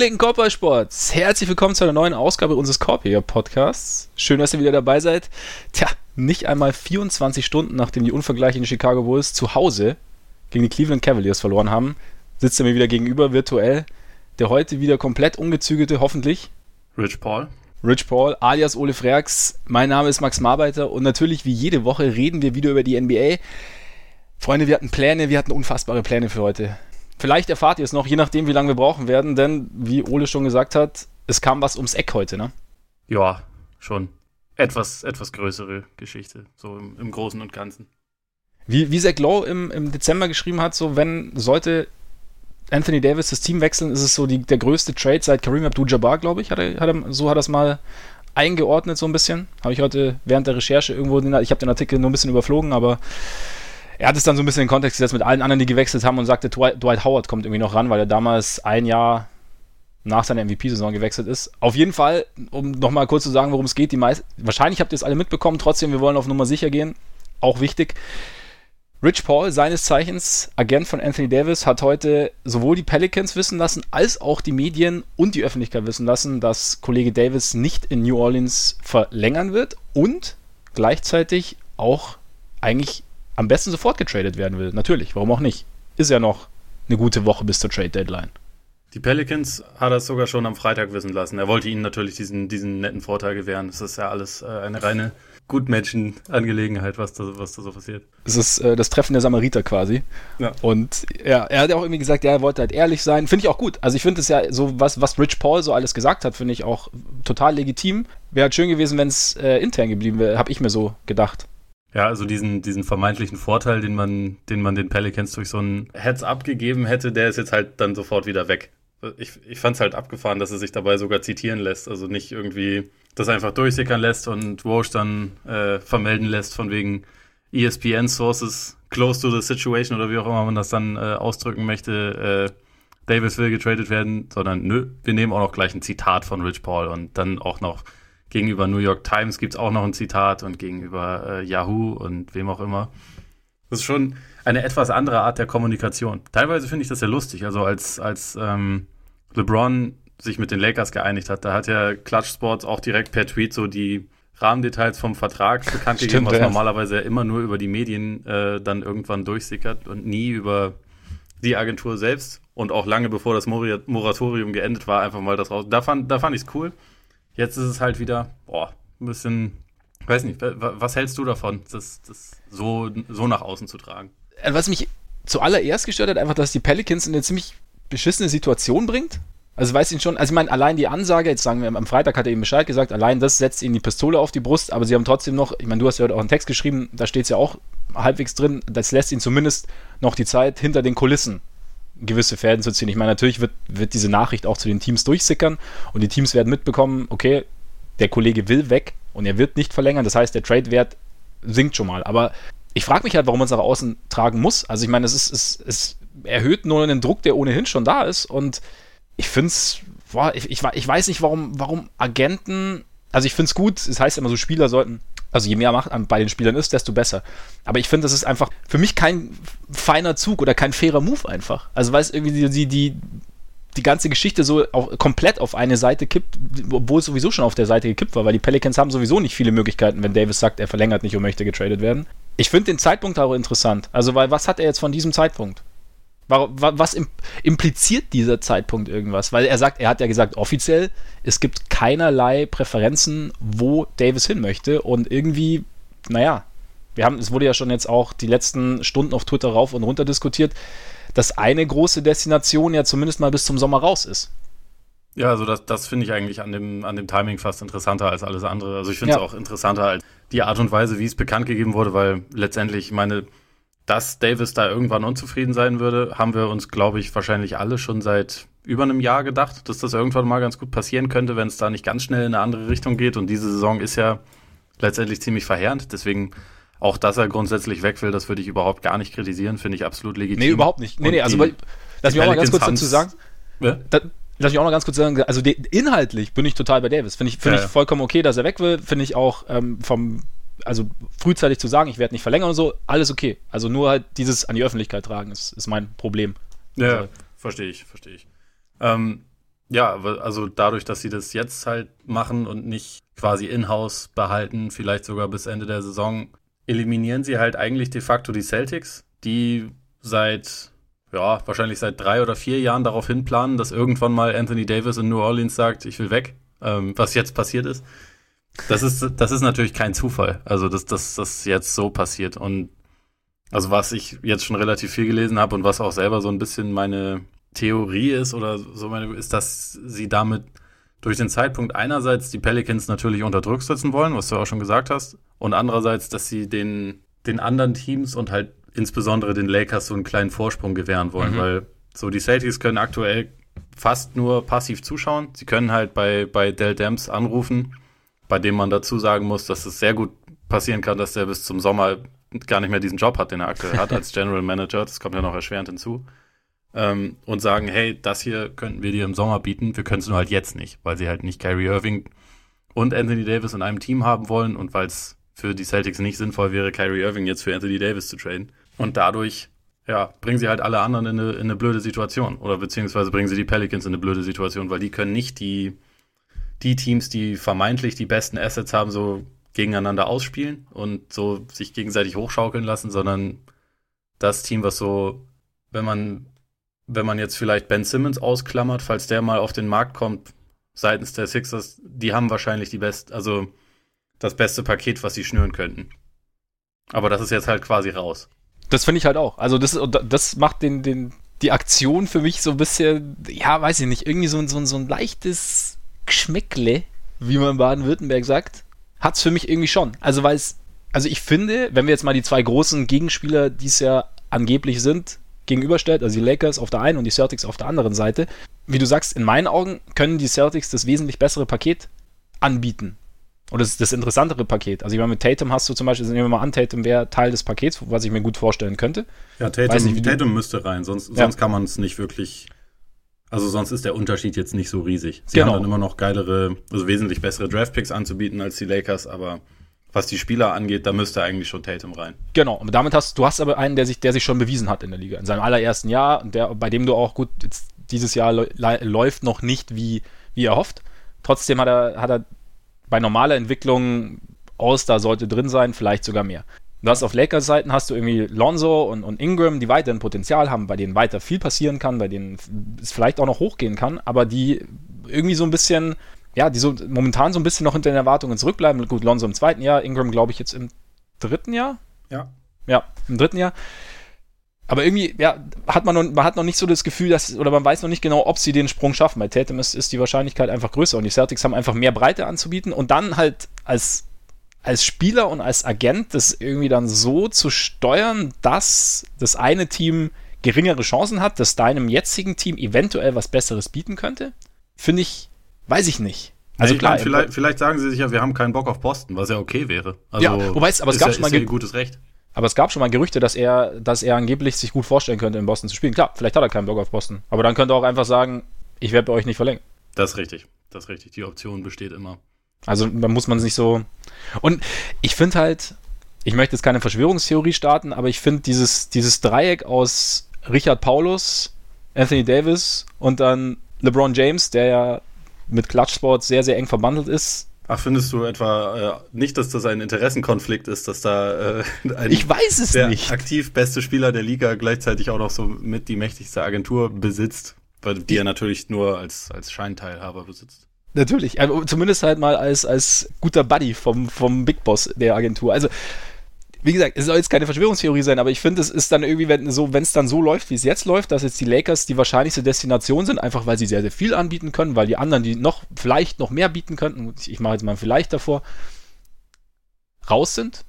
Gepflegten Korbballsports, herzlich willkommen zu einer neuen Ausgabe unseres Korbjäger Podcasts. Schön, dass ihr wieder dabei seid. Tja, nicht einmal 24 Stunden nachdem die unvergleichlichen Chicago Bulls zu Hause gegen die Cleveland Cavaliers verloren haben, sitzt er mir wieder gegenüber virtuell. Der heute wieder komplett ungezügelte, hoffentlich. Rich Paul. Rich Paul, alias Ole Freaks. Mein Name ist Max Marbeiter und natürlich wie jede Woche reden wir wieder über die NBA. Freunde, wir hatten Pläne, wir hatten unfassbare Pläne für heute. Vielleicht erfahrt ihr es noch, je nachdem, wie lange wir brauchen werden, denn wie Ole schon gesagt hat, es kam was ums Eck heute, ne? Ja, schon. Etwas, etwas größere Geschichte, so im, im Großen und Ganzen. Wie, wie Zach Lowe im, im Dezember geschrieben hat, so wenn sollte Anthony Davis das Team wechseln, ist es so die, der größte Trade seit Kareem Abdul-Jabbar, glaube ich. Hat er, hat er, so hat er es mal eingeordnet, so ein bisschen. Habe ich heute während der Recherche irgendwo, den, ich habe den Artikel nur ein bisschen überflogen, aber er hat es dann so ein bisschen in den Kontext gesetzt mit allen anderen, die gewechselt haben und sagte, Dwight, Howard kommt irgendwie noch ran, weil er damals ein Jahr nach seiner MVP-Saison gewechselt ist. Auf jeden Fall, um nochmal kurz zu sagen, worum es geht, die meisten, wahrscheinlich habt ihr es alle mitbekommen, trotzdem, wir wollen auf Nummer sicher gehen. Auch wichtig. Rich Paul, seines Zeichens Agent von Anthony Davis, hat heute sowohl die Pelicans wissen lassen, als auch die Medien und die Öffentlichkeit wissen lassen, dass Kollege Davis nicht in New Orleans verlängern wird und gleichzeitig auch eigentlich am besten sofort getradet werden will. Natürlich, warum auch nicht? Ist ja noch eine gute Woche bis zur Trade Deadline. Die Pelicans hat er sogar schon am Freitag wissen lassen. Er wollte ihnen natürlich diesen, diesen netten Vorteil gewähren. Das ist ja alles äh, eine reine Gutmenschen-Angelegenheit, was da, was da so passiert. Es ist äh, das Treffen der Samariter quasi. Ja. Und ja, er hat auch irgendwie gesagt, ja, er wollte halt ehrlich sein. Finde ich auch gut. Also ich finde es ja so, was, was Rich Paul so alles gesagt hat, finde ich auch total legitim. Wäre halt schön gewesen, wenn es äh, intern geblieben wäre, habe ich mir so gedacht. Ja, also diesen, diesen vermeintlichen Vorteil, den man, den man den Pelicans durch so ein Heads-up gegeben hätte, der ist jetzt halt dann sofort wieder weg. Ich, ich fand es halt abgefahren, dass er sich dabei sogar zitieren lässt. Also nicht irgendwie das einfach durchsickern lässt und Walsh dann äh, vermelden lässt von wegen ESPN Sources close to the situation oder wie auch immer man das dann äh, ausdrücken möchte. Äh, Davis will getradet werden, sondern nö, wir nehmen auch noch gleich ein Zitat von Rich Paul und dann auch noch gegenüber New York Times gibt es auch noch ein Zitat und gegenüber äh, Yahoo und wem auch immer. Das ist schon eine etwas andere Art der Kommunikation. Teilweise finde ich das sehr lustig. Also als, als ähm, LeBron sich mit den Lakers geeinigt hat, da hat ja Clutch Sports auch direkt per Tweet so die Rahmendetails vom Vertrag bekannt Stimmt, gegeben, was ja. normalerweise immer nur über die Medien äh, dann irgendwann durchsickert und nie über die Agentur selbst und auch lange bevor das Moratorium geendet war, einfach mal das raus. Da fand, da fand ich es cool. Jetzt ist es halt wieder, boah, ein bisschen, weiß nicht, was hältst du davon, das, das so, so nach außen zu tragen? Äh, was mich zuallererst gestört hat, einfach, dass die Pelicans in eine ziemlich beschissene Situation bringt. Also weiß ihn schon, also ich meine, allein die Ansage, jetzt sagen wir, am Freitag hat er ihm Bescheid gesagt, allein das setzt ihnen die Pistole auf die Brust, aber sie haben trotzdem noch, ich meine, du hast ja heute auch einen Text geschrieben, da steht es ja auch halbwegs drin, das lässt ihnen zumindest noch die Zeit hinter den Kulissen gewisse Fäden zu ziehen. Ich meine, natürlich wird, wird diese Nachricht auch zu den Teams durchsickern und die Teams werden mitbekommen, okay, der Kollege will weg und er wird nicht verlängern. Das heißt, der Trade-Wert sinkt schon mal. Aber ich frage mich halt, warum man es nach außen tragen muss. Also ich meine, es, ist, es, es erhöht nur den Druck, der ohnehin schon da ist. Und ich finde es, ich, ich, ich weiß nicht, warum, warum Agenten, also ich finde es gut, es heißt immer so, Spieler sollten also je mehr Macht bei den Spielern ist, desto besser. Aber ich finde, das ist einfach für mich kein feiner Zug oder kein fairer Move einfach. Also weil es irgendwie die, die, die ganze Geschichte so auch komplett auf eine Seite kippt, obwohl es sowieso schon auf der Seite gekippt war, weil die Pelicans haben sowieso nicht viele Möglichkeiten, wenn Davis sagt, er verlängert nicht und möchte getradet werden. Ich finde den Zeitpunkt auch interessant. Also, weil was hat er jetzt von diesem Zeitpunkt? Was impliziert dieser Zeitpunkt irgendwas? Weil er sagt, er hat ja gesagt, offiziell, es gibt keinerlei Präferenzen, wo Davis hin möchte. Und irgendwie, naja, wir haben, es wurde ja schon jetzt auch die letzten Stunden auf Twitter rauf und runter diskutiert, dass eine große Destination ja zumindest mal bis zum Sommer raus ist. Ja, also das, das finde ich eigentlich an dem, an dem Timing fast interessanter als alles andere. Also ich finde es ja. auch interessanter als die Art und Weise, wie es bekannt gegeben wurde, weil letztendlich meine dass Davis da irgendwann unzufrieden sein würde, haben wir uns, glaube ich, wahrscheinlich alle schon seit über einem Jahr gedacht, dass das irgendwann mal ganz gut passieren könnte, wenn es da nicht ganz schnell in eine andere Richtung geht. Und diese Saison ist ja letztendlich ziemlich verheerend. Deswegen auch, dass er grundsätzlich weg will, das würde ich überhaupt gar nicht kritisieren, finde ich absolut legitim. Nee, überhaupt nicht. Nee, nee, also die, lass mich auch mal ganz kurz dazu sagen. Ja? Da, lass mich auch noch ganz kurz sagen, also de, inhaltlich bin ich total bei Davis. Finde ich, find ja, ich vollkommen okay, dass er weg will. Finde ich auch ähm, vom also frühzeitig zu sagen, ich werde nicht verlängern und so, alles okay. Also nur halt dieses an die Öffentlichkeit tragen ist, ist mein Problem. Ja, also, verstehe ich, verstehe ich. Ähm, Ja, also dadurch, dass sie das jetzt halt machen und nicht quasi in-house behalten, vielleicht sogar bis Ende der Saison, eliminieren sie halt eigentlich de facto die Celtics, die seit, ja, wahrscheinlich seit drei oder vier Jahren darauf hinplanen, dass irgendwann mal Anthony Davis in New Orleans sagt, ich will weg, ähm, was jetzt passiert ist. Das ist, das ist natürlich kein Zufall, also dass das jetzt so passiert. Und also was ich jetzt schon relativ viel gelesen habe und was auch selber so ein bisschen meine Theorie ist oder so meine, ist, dass sie damit durch den Zeitpunkt einerseits die Pelicans natürlich unter Druck setzen wollen, was du auch schon gesagt hast, und andererseits, dass sie den, den anderen Teams und halt insbesondere den Lakers so einen kleinen Vorsprung gewähren wollen, mhm. weil so die Celtics können aktuell fast nur passiv zuschauen. Sie können halt bei, bei Dell Demps anrufen, bei dem man dazu sagen muss, dass es sehr gut passieren kann, dass der bis zum Sommer gar nicht mehr diesen Job hat, den er aktuell hat als General Manager. Das kommt ja noch erschwerend hinzu ähm, und sagen, hey, das hier könnten wir dir im Sommer bieten, wir können es nur halt jetzt nicht, weil sie halt nicht Kyrie Irving und Anthony Davis in einem Team haben wollen und weil es für die Celtics nicht sinnvoll wäre, Kyrie Irving jetzt für Anthony Davis zu traden. Und dadurch, ja, bringen sie halt alle anderen in eine, in eine blöde Situation. Oder beziehungsweise bringen sie die Pelicans in eine blöde Situation, weil die können nicht die, die Teams, die vermeintlich die besten Assets haben, so gegeneinander ausspielen und so sich gegenseitig hochschaukeln lassen, sondern das Team, was so, wenn man wenn man jetzt vielleicht Ben Simmons ausklammert, falls der mal auf den Markt kommt, seitens der Sixers, die haben wahrscheinlich die best, also das beste Paket, was sie schnüren könnten. Aber das ist jetzt halt quasi raus. Das finde ich halt auch. Also das, das macht den, den, die Aktion für mich so ein bisschen, ja, weiß ich nicht, irgendwie so, so, so ein leichtes Geschmäckle, wie man in Baden-Württemberg sagt, hat es für mich irgendwie schon. Also weil es, also ich finde, wenn wir jetzt mal die zwei großen Gegenspieler, die es ja angeblich sind, gegenüberstellt, also die Lakers auf der einen und die Celtics auf der anderen Seite. Wie du sagst, in meinen Augen können die Celtics das wesentlich bessere Paket anbieten. Und das ist das interessantere Paket. Also ich meine, mit Tatum hast du zum Beispiel, nehmen wir mal an, Tatum wäre Teil des Pakets, was ich mir gut vorstellen könnte. Ja, Tatum, nicht, Tatum müsste rein, sonst, ja. sonst kann man es nicht wirklich. Also sonst ist der Unterschied jetzt nicht so riesig. Sie genau. haben dann immer noch geilere, also wesentlich bessere Draftpicks anzubieten als die Lakers, aber was die Spieler angeht, da müsste eigentlich schon Tatum rein. Genau, und damit hast du hast aber einen, der sich, der sich schon bewiesen hat in der Liga, in seinem allerersten Jahr, der, bei dem du auch gut, dieses Jahr läuft noch nicht wie, wie er hofft. Trotzdem hat er, hat er bei normaler Entwicklung All-Star sollte drin sein, vielleicht sogar mehr. Du hast auf Lakers-Seiten hast du irgendwie Lonzo und, und Ingram, die weiterhin Potenzial haben, bei denen weiter viel passieren kann, bei denen es vielleicht auch noch hochgehen kann, aber die irgendwie so ein bisschen ja, die so momentan so ein bisschen noch hinter den Erwartungen zurückbleiben. Gut, Lonzo im zweiten Jahr, Ingram glaube ich jetzt im dritten Jahr. Ja. Ja, im dritten Jahr. Aber irgendwie, ja, hat man, noch, man hat noch nicht so das Gefühl, dass, oder man weiß noch nicht genau, ob sie den Sprung schaffen. Bei Tatum ist, ist die Wahrscheinlichkeit einfach größer und die Celtics haben einfach mehr Breite anzubieten und dann halt als, als Spieler und als Agent das irgendwie dann so zu steuern, dass das eine Team geringere Chancen hat, dass deinem jetzigen Team eventuell was Besseres bieten könnte, finde ich Weiß ich nicht. Also klar, meine, vielleicht, vielleicht, sagen sie sich ja, wir haben keinen Bock auf Boston, was ja okay wäre. Also, ja, wobei es, aber es gab ja, schon mal ja gutes Recht. Aber es gab schon mal Gerüchte, dass er, dass er angeblich sich gut vorstellen könnte, in Boston zu spielen. Klar, vielleicht hat er keinen Bock auf Boston. Aber dann könnte er auch einfach sagen, ich werde bei euch nicht verlängern. Das ist richtig. Das ist richtig. Die Option besteht immer. Also da muss man sich so. Und ich finde halt, ich möchte jetzt keine Verschwörungstheorie starten, aber ich finde dieses, dieses Dreieck aus Richard Paulus, Anthony Davis und dann LeBron James, der ja mit Klatschsport sehr, sehr eng verbandelt ist. Ach, findest du etwa äh, nicht, dass das ein Interessenkonflikt ist, dass da äh, ein ich weiß es der nicht. aktiv beste Spieler der Liga gleichzeitig auch noch so mit die mächtigste Agentur besitzt, weil die er natürlich nur als, als Scheinteilhaber besitzt. Natürlich, also zumindest halt mal als, als guter Buddy vom, vom Big Boss der Agentur. Also wie gesagt, es soll jetzt keine Verschwörungstheorie sein, aber ich finde, es ist dann irgendwie, wenn so, es dann so läuft, wie es jetzt läuft, dass jetzt die Lakers die wahrscheinlichste Destination sind, einfach weil sie sehr, sehr viel anbieten können, weil die anderen, die noch, vielleicht noch mehr bieten könnten, ich mache jetzt mal vielleicht davor, raus sind,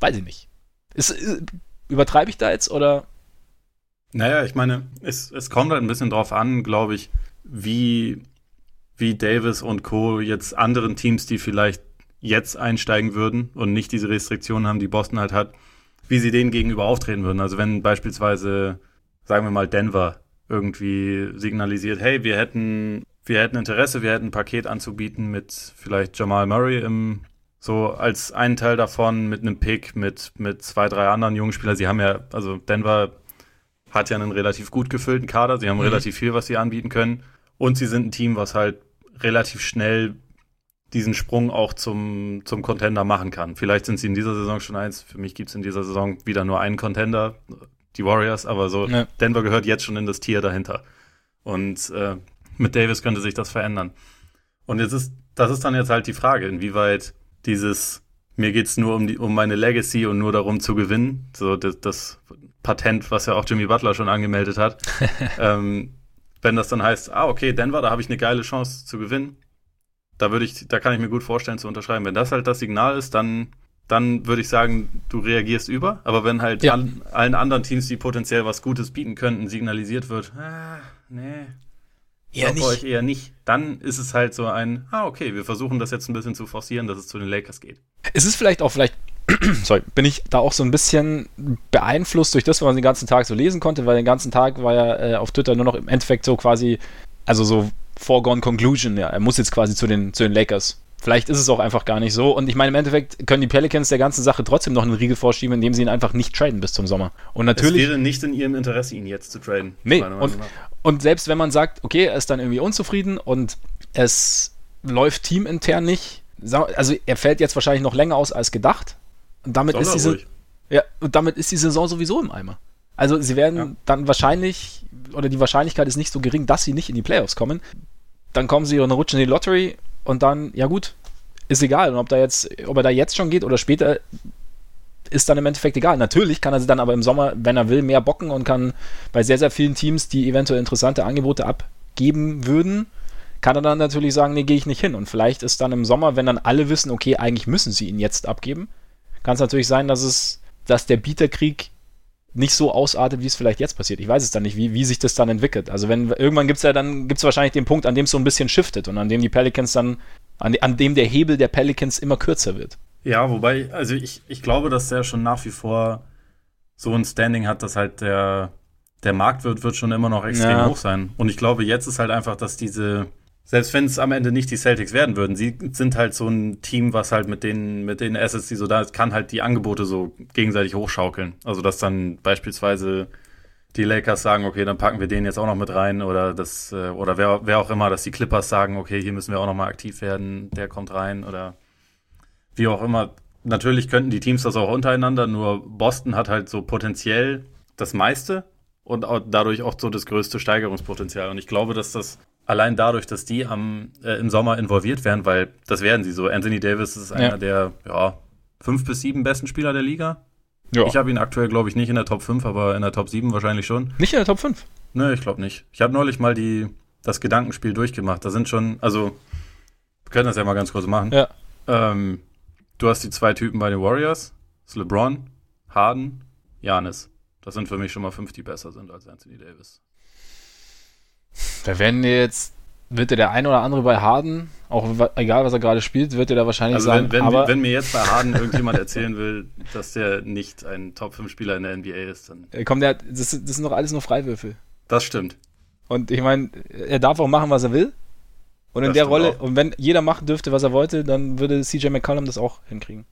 weiß ich nicht. Ist, äh, übertreibe ich da jetzt oder? Naja, ich meine, es, es kommt halt ein bisschen drauf an, glaube ich, wie, wie Davis und Co. jetzt anderen Teams, die vielleicht jetzt einsteigen würden und nicht diese Restriktionen haben, die Boston halt hat, wie sie denen gegenüber auftreten würden. Also wenn beispielsweise, sagen wir mal, Denver irgendwie signalisiert, hey, wir hätten, wir hätten Interesse, wir hätten ein Paket anzubieten mit vielleicht Jamal Murray im, so als einen Teil davon, mit einem Pick, mit, mit zwei, drei anderen jungen Spielern. Sie haben ja, also Denver hat ja einen relativ gut gefüllten Kader, sie haben mhm. relativ viel, was sie anbieten können. Und sie sind ein Team, was halt relativ schnell diesen Sprung auch zum, zum Contender machen kann. Vielleicht sind sie in dieser Saison schon eins. Für mich gibt es in dieser Saison wieder nur einen Contender, die Warriors, aber so ja. Denver gehört jetzt schon in das Tier dahinter. Und äh, mit Davis könnte sich das verändern. Und jetzt ist, das ist dann jetzt halt die Frage, inwieweit dieses, mir geht's nur um die, um meine Legacy und nur darum zu gewinnen, so das, das Patent, was ja auch Jimmy Butler schon angemeldet hat. ähm, wenn das dann heißt, ah, okay, Denver, da habe ich eine geile Chance zu gewinnen, da würde ich, da kann ich mir gut vorstellen zu unterschreiben. Wenn das halt das Signal ist, dann, dann würde ich sagen, du reagierst über. Aber wenn halt ja. an, allen anderen Teams, die potenziell was Gutes bieten könnten, signalisiert wird, ah, nee, eher nicht. euch eher nicht, dann ist es halt so ein, ah, okay, wir versuchen das jetzt ein bisschen zu forcieren, dass es zu den Lakers geht. Es ist vielleicht auch vielleicht sorry, bin ich da auch so ein bisschen beeinflusst durch das, was man den ganzen Tag so lesen konnte, weil den ganzen Tag war ja äh, auf Twitter nur noch im Endeffekt so quasi, also so foregone conclusion, ja, er muss jetzt quasi zu den, zu den Lakers. Vielleicht ist es auch einfach gar nicht so. Und ich meine, im Endeffekt können die Pelicans der ganzen Sache trotzdem noch einen Riegel vorschieben, indem sie ihn einfach nicht traden bis zum Sommer. Und natürlich. Es wäre nicht in ihrem Interesse, ihn jetzt zu traden. Nee. Und, und selbst wenn man sagt, okay, er ist dann irgendwie unzufrieden und es läuft teamintern nicht, also er fällt jetzt wahrscheinlich noch länger aus als gedacht. Und damit ist diese. Ja, und damit ist die Saison sowieso im Eimer. Also sie werden ja. dann wahrscheinlich, oder die Wahrscheinlichkeit ist nicht so gering, dass sie nicht in die Playoffs kommen. Dann kommen sie und rutschen in die Lottery und dann, ja gut, ist egal. Und ob, da jetzt, ob er da jetzt schon geht oder später, ist dann im Endeffekt egal. Natürlich kann er sie dann aber im Sommer, wenn er will, mehr bocken und kann bei sehr, sehr vielen Teams, die eventuell interessante Angebote abgeben würden, kann er dann natürlich sagen, nee, gehe ich nicht hin. Und vielleicht ist dann im Sommer, wenn dann alle wissen, okay, eigentlich müssen sie ihn jetzt abgeben, kann es natürlich sein, dass es, dass der Bieterkrieg nicht so ausartet, wie es vielleicht jetzt passiert. Ich weiß es dann nicht, wie, wie sich das dann entwickelt. Also wenn irgendwann gibt es ja dann gibt es wahrscheinlich den Punkt, an dem es so ein bisschen shiftet und an dem die Pelicans dann, an, an dem der Hebel der Pelicans immer kürzer wird. Ja, wobei, also ich, ich glaube, dass der schon nach wie vor so ein Standing hat, dass halt der, der Marktwert wird schon immer noch extrem ja. hoch sein. Und ich glaube, jetzt ist halt einfach, dass diese, selbst wenn es am Ende nicht die Celtics werden würden, sie sind halt so ein Team, was halt mit den, mit den Assets, die so da ist, kann halt die Angebote so gegenseitig hochschaukeln. Also, dass dann beispielsweise die Lakers sagen, okay, dann packen wir den jetzt auch noch mit rein oder das, äh, oder wer, wer auch immer, dass die Clippers sagen, okay, hier müssen wir auch noch mal aktiv werden, der kommt rein oder wie auch immer. Natürlich könnten die Teams das auch untereinander, nur Boston hat halt so potenziell das meiste und auch dadurch auch so das größte Steigerungspotenzial. Und ich glaube, dass das allein dadurch, dass die am, äh, im Sommer involviert werden, weil das werden sie so. Anthony Davis ist einer ja. der ja, fünf bis sieben besten Spieler der Liga. Ja. Ich habe ihn aktuell, glaube ich, nicht in der Top 5, aber in der Top 7 wahrscheinlich schon. Nicht in der Top 5? Nö, ich glaube nicht. Ich habe neulich mal die, das Gedankenspiel durchgemacht. Da sind schon, also, wir können das ja mal ganz kurz machen. Ja. Ähm, du hast die zwei Typen bei den Warriors. Das ist LeBron, Harden, Janis. Das sind für mich schon mal fünf, die besser sind als Anthony Davis. Da werden jetzt, wird dir der ein oder andere bei Harden, auch egal was er gerade spielt, wird dir da wahrscheinlich also sagen. Wenn, wenn, aber wenn mir jetzt bei Harden irgendjemand erzählen will, dass der nicht ein Top-5-Spieler in der NBA ist, dann. Äh, komm, der, das, das sind doch alles nur Freiwürfel. Das stimmt. Und ich meine, er darf auch machen, was er will. Und in das der Rolle, auch. und wenn jeder machen dürfte, was er wollte, dann würde CJ McCollum das auch hinkriegen.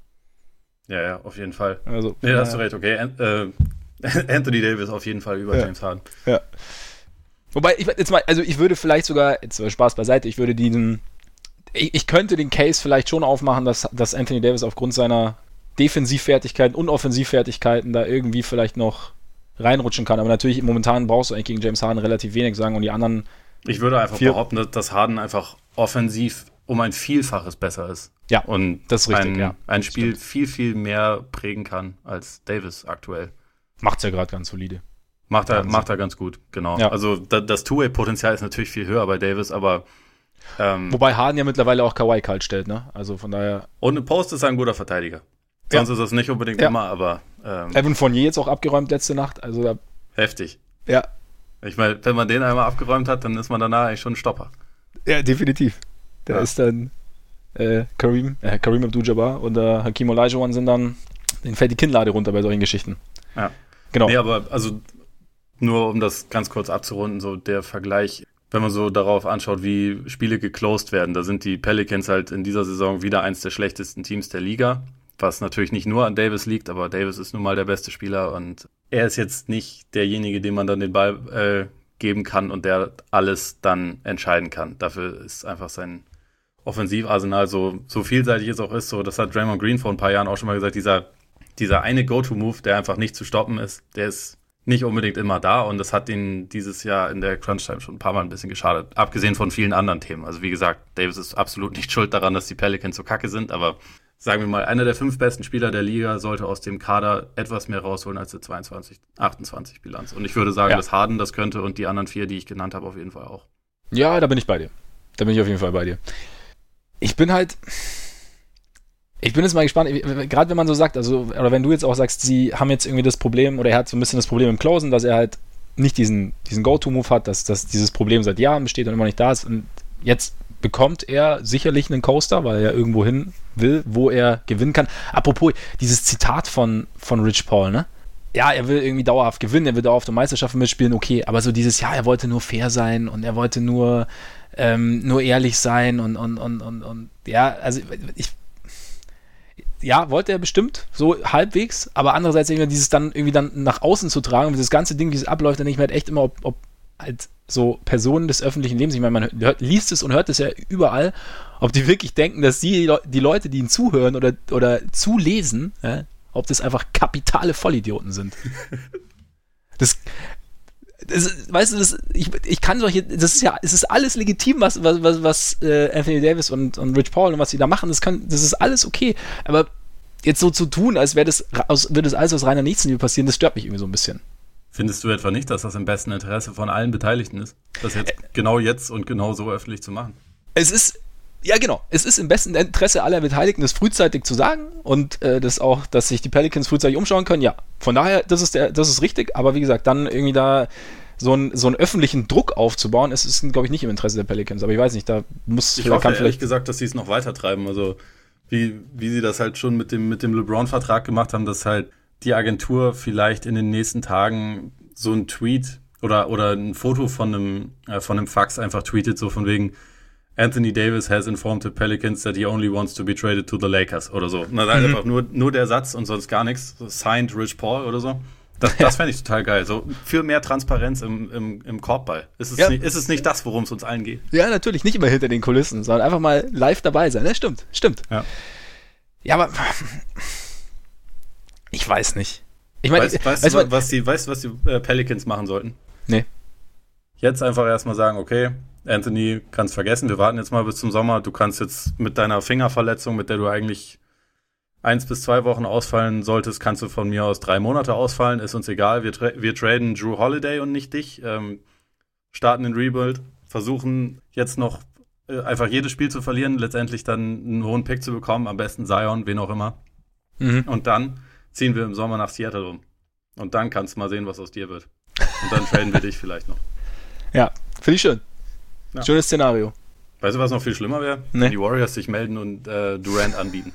Ja, ja, auf jeden Fall. Also, nee, da hast du recht, okay. Äh, Anthony Davis auf jeden Fall über ja. James Harden. Ja. Wobei, ich, jetzt mal, also ich würde vielleicht sogar, jetzt Spaß beiseite, ich würde diesen, ich, ich, könnte den Case vielleicht schon aufmachen, dass, dass Anthony Davis aufgrund seiner Defensivfertigkeiten und Offensivfertigkeiten da irgendwie vielleicht noch reinrutschen kann. Aber natürlich, momentan brauchst du eigentlich gegen James Harden relativ wenig sagen und die anderen. Ich würde einfach behaupten, dass Harden einfach offensiv um ein Vielfaches besser ist. Ja, und das ist richtig, ein, ja. Ein Spiel Stimmt. viel, viel mehr prägen kann als Davis aktuell. Macht's ja gerade ganz solide. Macht er, macht er ganz gut, genau. Ja. Also da, das Two-Way-Potenzial ist natürlich viel höher bei Davis, aber ähm, Wobei Harden ja mittlerweile auch Kawhi kalt stellt, ne? Also von daher. Und ein Post ist ein guter Verteidiger. Sonst ja. ist das nicht unbedingt ja. immer, aber. Ähm, Evan Fournier jetzt auch abgeräumt letzte Nacht. Also da, heftig. Ja. Ich meine, wenn man den einmal abgeräumt hat, dann ist man danach eigentlich schon ein Stopper. Ja, definitiv. Da ist dann äh, Kareem, äh, Kareem Abdul-Jabbar und äh, Hakim Olajuwon sind dann, denen fällt die Kinnlade runter bei solchen Geschichten. Ja. Genau. Nee, aber also nur um das ganz kurz abzurunden, so der Vergleich, wenn man so darauf anschaut, wie Spiele geclosed werden, da sind die Pelicans halt in dieser Saison wieder eins der schlechtesten Teams der Liga, was natürlich nicht nur an Davis liegt, aber Davis ist nun mal der beste Spieler und er ist jetzt nicht derjenige, dem man dann den Ball äh, geben kann und der alles dann entscheiden kann. Dafür ist einfach sein Offensivarsenal so, so vielseitig es auch ist. So, das hat Draymond Green vor ein paar Jahren auch schon mal gesagt, dieser, dieser eine Go-To-Move, der einfach nicht zu stoppen ist, der ist nicht unbedingt immer da und das hat ihn dieses Jahr in der Crunch-Time schon ein paar Mal ein bisschen geschadet. Abgesehen von vielen anderen Themen. Also wie gesagt, Davis ist absolut nicht schuld daran, dass die Pelicans so kacke sind, aber sagen wir mal, einer der fünf besten Spieler der Liga sollte aus dem Kader etwas mehr rausholen als eine 22, 28 Bilanz. Und ich würde sagen, ja. dass Harden das könnte und die anderen vier, die ich genannt habe, auf jeden Fall auch. Ja, da bin ich bei dir. Da bin ich auf jeden Fall bei dir. Ich bin halt, ich bin jetzt mal gespannt, gerade wenn man so sagt, also, oder wenn du jetzt auch sagst, sie haben jetzt irgendwie das Problem, oder er hat so ein bisschen das Problem im Closen, dass er halt nicht diesen, diesen Go-To-Move hat, dass, dass dieses Problem seit Jahren besteht und immer nicht da ist. Und jetzt bekommt er sicherlich einen Coaster, weil er irgendwo hin will, wo er gewinnen kann. Apropos, dieses Zitat von, von Rich Paul, ne? Ja, er will irgendwie dauerhaft gewinnen, er will dauerhaft um Meisterschaften mitspielen, okay, aber so dieses, ja, er wollte nur fair sein und er wollte nur, ähm, nur ehrlich sein und, und, und, und, und ja, also ich, ja, wollte er bestimmt, so halbwegs, aber andererseits irgendwie dieses dann irgendwie dann nach außen zu tragen, dieses ganze Ding, wie es abläuft, dann denke ich mir halt echt immer, ob, ob halt so Personen des öffentlichen Lebens, ich meine, man hört, liest es und hört es ja überall, ob die wirklich denken, dass die, die Leute, die ihnen zuhören oder, oder zulesen, ja, ob das einfach kapitale Vollidioten sind. Das, das, weißt du, das, ich, ich kann solche, das ist ja, es ist alles legitim, was, was, was, was äh, Anthony Davis und, und Rich Paul und was sie da machen, das kann, das ist alles okay. Aber jetzt so zu tun, als wäre das, aus, würde das alles aus reiner Nächstenliebe passieren, das stört mich irgendwie so ein bisschen. Findest du etwa nicht, dass das im besten Interesse von allen Beteiligten ist? Das jetzt genau jetzt und genau so öffentlich zu machen? Es ist, ja genau, es ist im besten Interesse aller Beteiligten, das frühzeitig zu sagen und äh, das auch, dass sich die Pelicans frühzeitig umschauen können. Ja, von daher, das ist, der, das ist richtig, aber wie gesagt, dann irgendwie da so, ein, so einen öffentlichen Druck aufzubauen, es ist, glaube ich, nicht im Interesse der Pelicans. Aber ich weiß nicht, da muss ich hoffe, kann vielleicht gesagt, dass sie es noch weiter treiben. Also wie, wie sie das halt schon mit dem, mit dem LeBron-Vertrag gemacht haben, dass halt die Agentur vielleicht in den nächsten Tagen so ein Tweet oder, oder ein Foto von einem, äh, von einem Fax einfach tweetet, so von wegen Anthony Davis has informed the Pelicans that he only wants to be traded to the Lakers oder so. Na, mhm. einfach nur, nur der Satz und sonst gar nichts. Signed Rich Paul oder so. Das, das fände ich total geil. So für mehr Transparenz im, im, im Korbball. Ist es, ja. nicht, ist es nicht das, worum es uns allen geht? Ja, natürlich. Nicht immer hinter den Kulissen, sondern einfach mal live dabei sein. Ja, stimmt, stimmt. Ja, ja aber ich weiß nicht. Ich meine, weißt, weißt, weißt, du, was die, weißt was die äh, Pelicans machen sollten? Nee. Jetzt einfach erstmal sagen, okay, Anthony, kannst vergessen, wir warten jetzt mal bis zum Sommer. Du kannst jetzt mit deiner Fingerverletzung, mit der du eigentlich eins bis zwei Wochen ausfallen solltest, kannst du von mir aus drei Monate ausfallen, ist uns egal. Wir, tra wir traden Drew Holiday und nicht dich, ähm, starten den Rebuild, versuchen jetzt noch äh, einfach jedes Spiel zu verlieren, letztendlich dann einen hohen Pick zu bekommen, am besten Zion, wen auch immer. Mhm. Und dann ziehen wir im Sommer nach Seattle um. Und dann kannst du mal sehen, was aus dir wird. Und dann traden wir dich vielleicht noch. Ja, finde ich schön. Ja. Schönes Szenario. Weißt du, was noch viel schlimmer wäre? Nee. Wenn die Warriors sich melden und äh, Durant anbieten.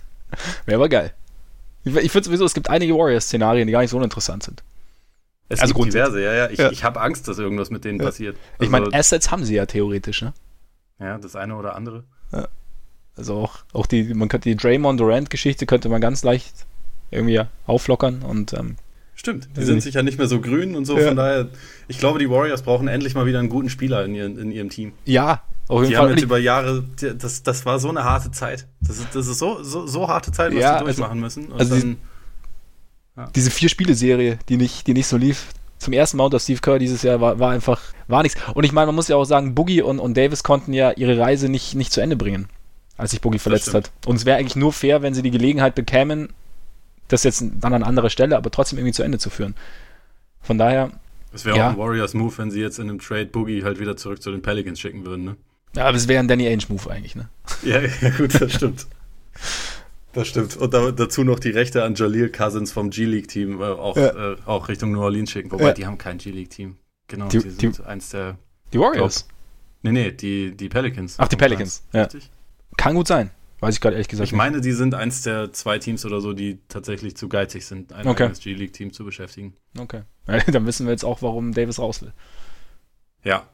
wäre aber geil. Ich, ich finde sowieso, es gibt einige Warriors-Szenarien, die gar nicht so uninteressant sind. Es also gibt diverse, ja, ja. Ich, ja. ich habe Angst, dass irgendwas mit denen ja. passiert. Also, ich meine, Assets haben sie ja theoretisch, ne? Ja, das eine oder andere. Ja. Also auch, auch die, man könnte die Draymond Durant-Geschichte könnte man ganz leicht irgendwie auflockern und ähm, Stimmt, die sind sicher nicht mehr so grün und so, ja. von daher, ich glaube, die Warriors brauchen endlich mal wieder einen guten Spieler in, ihren, in ihrem Team. Ja, auf jeden die Fall. haben jetzt über Jahre, das, das war so eine harte Zeit. Das ist, das ist so, so, so harte Zeit, was ja, die also durchmachen also, müssen. also dann, die, ja. diese Vier-Spiele-Serie, die nicht, die nicht so lief, zum ersten Mal unter Steve Kerr dieses Jahr war, war einfach, war nichts. Und ich meine, man muss ja auch sagen, Boogie und, und Davis konnten ja ihre Reise nicht, nicht zu Ende bringen, als sich Boogie verletzt hat. Und es wäre eigentlich nur fair, wenn sie die Gelegenheit bekämen, das jetzt dann an anderer Stelle, aber trotzdem irgendwie zu Ende zu führen. Von daher. Es wäre ja. auch ein Warriors-Move, wenn sie jetzt in einem Trade Boogie halt wieder zurück zu den Pelicans schicken würden, ne? Ja, aber es wäre ein Danny Ainge-Move eigentlich, ne? Ja, ja, gut, das stimmt. Das stimmt. Und da, dazu noch die Rechte an Jaleel Cousins vom G-League-Team äh, auch, ja. äh, auch Richtung New Orleans schicken. Wobei, ja. die haben kein G-League-Team. Genau, die, die sind die, eins der. Die Warriors? Glaub, nee, nee, die, die Pelicans. Ach, die Pelicans. Ja. Kann gut sein. Weiß ich gerade ehrlich gesagt Ich nicht. meine, die sind eins der zwei Teams oder so, die tatsächlich zu geizig sind, ein okay. G-League-Team zu beschäftigen. Okay. Dann wissen wir jetzt auch, warum Davis raus will. Ja.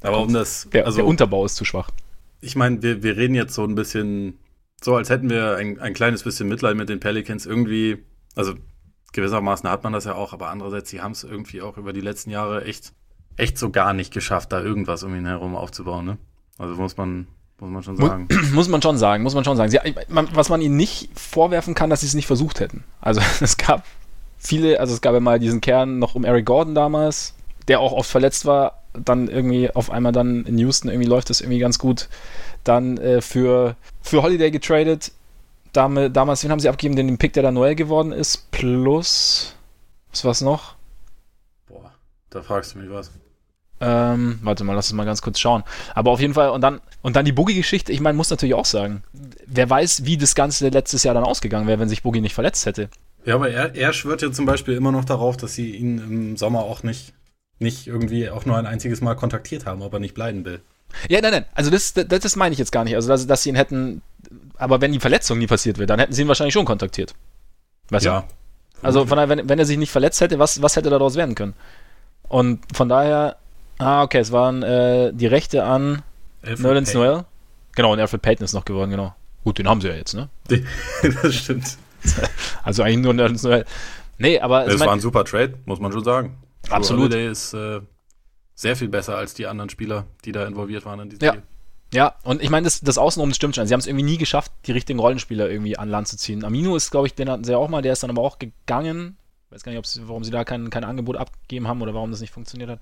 Aber um das. Der, also, der Unterbau ist zu schwach. Ich meine, wir, wir reden jetzt so ein bisschen, so als hätten wir ein, ein kleines bisschen Mitleid mit den Pelicans. Irgendwie, also gewissermaßen hat man das ja auch, aber andererseits, sie haben es irgendwie auch über die letzten Jahre echt echt so gar nicht geschafft, da irgendwas um ihn herum aufzubauen. Ne? Also muss man, muss man schon sagen. Muss man schon sagen, muss man schon sagen. Sie, was man ihnen nicht vorwerfen kann, dass sie es nicht versucht hätten. Also es gab viele, also es gab ja mal diesen Kern noch um Eric Gordon damals, der auch oft verletzt war, dann irgendwie auf einmal dann in Houston irgendwie läuft das irgendwie ganz gut. Dann äh, für, für Holiday getradet. Dame, damals, wen haben sie abgegeben? Den, Pick, der da Noel geworden ist. Plus, was war's noch? Boah, da fragst du mich was. Ähm, warte mal, lass uns mal ganz kurz schauen. Aber auf jeden Fall, und dann, und dann die Boogie-Geschichte, ich meine, muss natürlich auch sagen, wer weiß, wie das Ganze letztes Jahr dann ausgegangen wäre, wenn sich Boogie nicht verletzt hätte. Ja, aber er, er schwört ja zum Beispiel immer noch darauf, dass sie ihn im Sommer auch nicht, nicht irgendwie auch nur ein einziges Mal kontaktiert haben, ob er nicht bleiben will. Ja, nein, nein. Also das, das, das meine ich jetzt gar nicht. Also dass, dass sie ihn hätten, aber wenn die Verletzung nie passiert wäre, dann hätten sie ihn wahrscheinlich schon kontaktiert. Weißt ja. Du? Also von daher, wenn, wenn er sich nicht verletzt hätte, was, was hätte daraus werden können? Und von daher, ah, okay, es waren äh, die Rechte an Nerlens Noel. Genau, und Alfred Payton ist noch geworden, genau. Gut, den haben sie ja jetzt, ne? das stimmt. Also eigentlich nur Nerlens Noel. Nee, aber. Es war ein super Trade, muss man schon sagen. Absolut. Der ist äh, sehr viel besser als die anderen Spieler, die da involviert waren in diesem ja. Spiel. Ja, und ich meine, das, das Außenrum das stimmt schon. Sie haben es irgendwie nie geschafft, die richtigen Rollenspieler irgendwie an Land zu ziehen. Amino ist, glaube ich, den hatten sie ja auch mal, der ist dann aber auch gegangen. Ich weiß gar nicht, warum sie da kein, kein Angebot abgegeben haben oder warum das nicht funktioniert hat.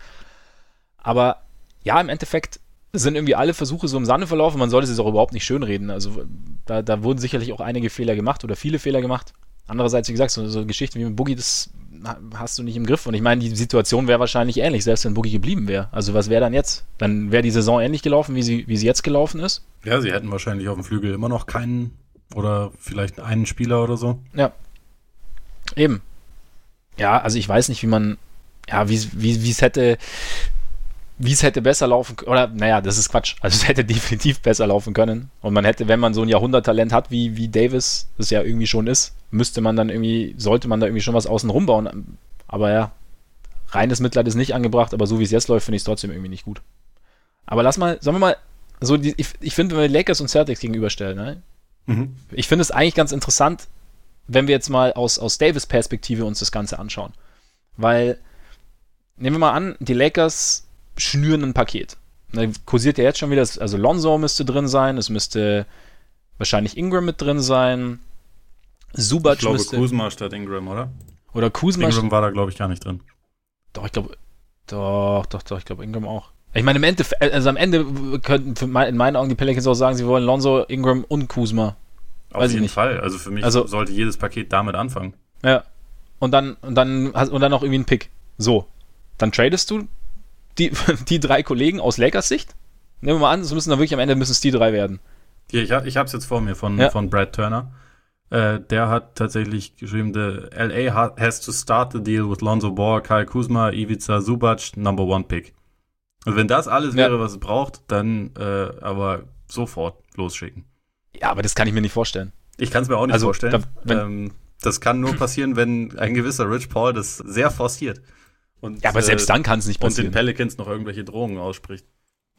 Aber ja, im Endeffekt sind irgendwie alle Versuche so im Sande verlaufen. Man sollte es auch überhaupt nicht schönreden. Also da, da wurden sicherlich auch einige Fehler gemacht oder viele Fehler gemacht. Andererseits, wie gesagt, so, so Geschichten wie mit Boogie, das hast du nicht im Griff. Und ich meine, die Situation wäre wahrscheinlich ähnlich, selbst wenn Boogie geblieben wäre. Also was wäre dann jetzt? Dann wäre die Saison ähnlich gelaufen, wie sie, wie sie jetzt gelaufen ist. Ja, sie hätten wahrscheinlich auf dem Flügel immer noch keinen oder vielleicht einen Spieler oder so. Ja. Eben. Ja, also ich weiß nicht, wie man, ja, wie es hätte, wie es hätte besser laufen können. Oder, naja, das ist Quatsch. Also es hätte definitiv besser laufen können. Und man hätte, wenn man so ein Jahrhunderttalent hat, wie, wie Davis das ja irgendwie schon ist, müsste man dann irgendwie, sollte man da irgendwie schon was außen rumbauen. Aber ja, reines Mitleid ist nicht angebracht, aber so wie es jetzt läuft, finde ich es trotzdem irgendwie nicht gut. Aber lass mal, sagen wir mal, so die, ich, ich finde, wenn wir Lakers und Celtics gegenüberstellen, ne? Mhm. Ich finde es eigentlich ganz interessant, wenn wir jetzt mal aus, aus Davis Perspektive uns das Ganze anschauen. Weil, nehmen wir mal an, die Lakers schnüren ein Paket. Da kursiert ja jetzt schon wieder, also Lonzo müsste drin sein, es müsste wahrscheinlich Ingram mit drin sein. Subac ich glaube, müsste. Kuzma statt Ingram, oder? Oder Kuzma. Ingram war da, glaube ich, gar nicht drin. Doch, ich glaube. Doch, doch, doch, ich glaube Ingram auch. Ich meine, im Endeffekt, also am Ende könnten in meinen Augen die Pelicans auch sagen, sie wollen Lonzo, Ingram und Kuzma. Auf Weiß jeden Fall. Also für mich also, sollte jedes Paket damit anfangen. Ja. Und dann, und dann, und dann noch irgendwie ein Pick. So. Dann tradest du die, die drei Kollegen aus Lakers Sicht. Nehmen wir mal an, es müssen dann wirklich am Ende müssen es die drei werden. Ja, ich, ich habe es jetzt vor mir von, ja. von Brad Turner. Äh, der hat tatsächlich geschrieben, the LA has to start the deal with Lonzo Ball, Kyle Kuzma, Ivica Zubac, number one pick. Und wenn das alles ja. wäre, was es braucht, dann äh, aber sofort losschicken. Ja, aber das kann ich mir nicht vorstellen. Ich kann es mir auch nicht also, vorstellen. Da, ähm, das kann nur passieren, wenn ein gewisser Rich Paul das sehr forciert. Und, ja, aber selbst äh, dann kann es nicht passieren. Und den Pelicans noch irgendwelche Drohungen ausspricht.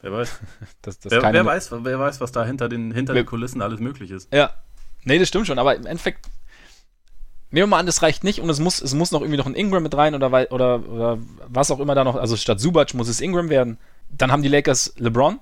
Wer weiß. das, das wer, wer, weiß wer weiß, was da hinter den, hinter den Kulissen alles möglich ist. Ja. Nee, das stimmt schon, aber im Endeffekt, nehmen wir mal an, das reicht nicht und es muss, es muss noch irgendwie noch ein Ingram mit rein oder, oder, oder was auch immer da noch, also statt Subac muss es Ingram werden. Dann haben die Lakers LeBron